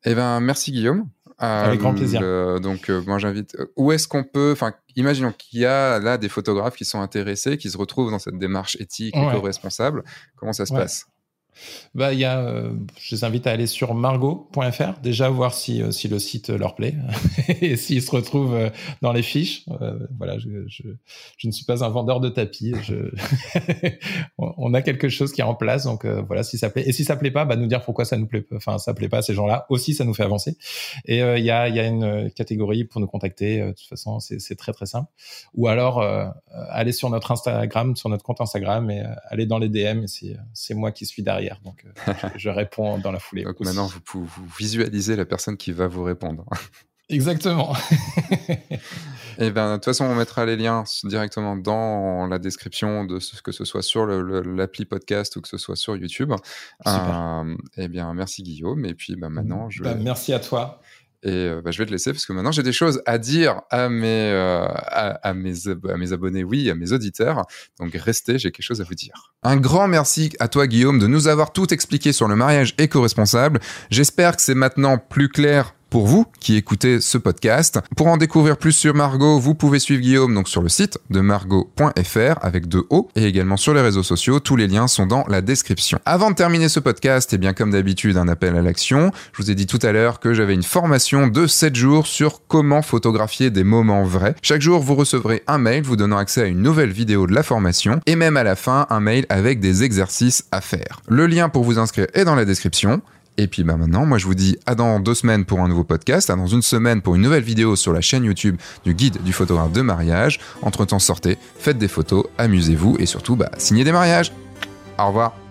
Eh ben, merci Guillaume. Avec grand plaisir. Donc, euh, moi, j'invite. Euh, où est-ce qu'on peut. Enfin, imaginons qu'il y a là des photographes qui sont intéressés, qui se retrouvent dans cette démarche éthique, éco-responsable. Comment ça se passe? Bah, y a, euh, je les invite à aller sur margot.fr, déjà voir si, euh, si le site leur plaît et s'ils se retrouvent euh, dans les fiches. voilà, je, je, ne suis pas un vendeur de tapis. On a quelque chose qui est en place, donc voilà, si ça plaît. Et si ça plaît pas, bah, nous dire pourquoi ça nous plaît, enfin ça plaît pas à ces gens-là. Aussi, ça nous fait avancer. Et il y, a, y a une catégorie pour nous contacter. de toute façon, c'est très très simple. Ou alors aller sur notre Instagram, sur notre compte Instagram et aller dans les DM. C'est moi qui suis derrière donc euh, je, réponds dans la foulée. Donc maintenant, vous, vous visualisez la personne qui va vous répondre. Exactement. Et eh bien, de toute façon, on mettra les liens directement dans la description de ce que ce soit sur l'appli podcast ou que ce soit sur YouTube. Euh, eh bien, merci Guillaume. Et puis, bah, maintenant, je. Bah, merci à toi. Et euh, bah, je vais te laisser parce que maintenant j'ai des choses à dire à mes, euh, à, mes, à mes abonnés, oui, à mes auditeurs. Donc restez, j'ai quelque chose à vous dire. Un grand merci à toi Guillaume de nous avoir tout expliqué sur le mariage éco-responsable. J'espère que c'est maintenant plus clair pour vous qui écoutez ce podcast. Pour en découvrir plus sur Margot, vous pouvez suivre Guillaume donc sur le site de margot.fr avec deux O et également sur les réseaux sociaux. Tous les liens sont dans la description. Avant de terminer ce podcast, et eh bien comme d'habitude, un appel à l'action. Je vous ai dit tout à l'heure que j'avais une formation de 7 jours sur comment photographier des moments vrais. Chaque jour, vous recevrez un mail vous donnant accès à une nouvelle vidéo de la formation et même à la fin, un mail avec des exercices à faire. Le lien pour vous inscrire est dans la description. Et puis bah maintenant, moi je vous dis à dans deux semaines pour un nouveau podcast, à dans une semaine pour une nouvelle vidéo sur la chaîne YouTube du guide du photographe de mariage. Entre temps, sortez, faites des photos, amusez-vous et surtout, bah, signez des mariages. Au revoir.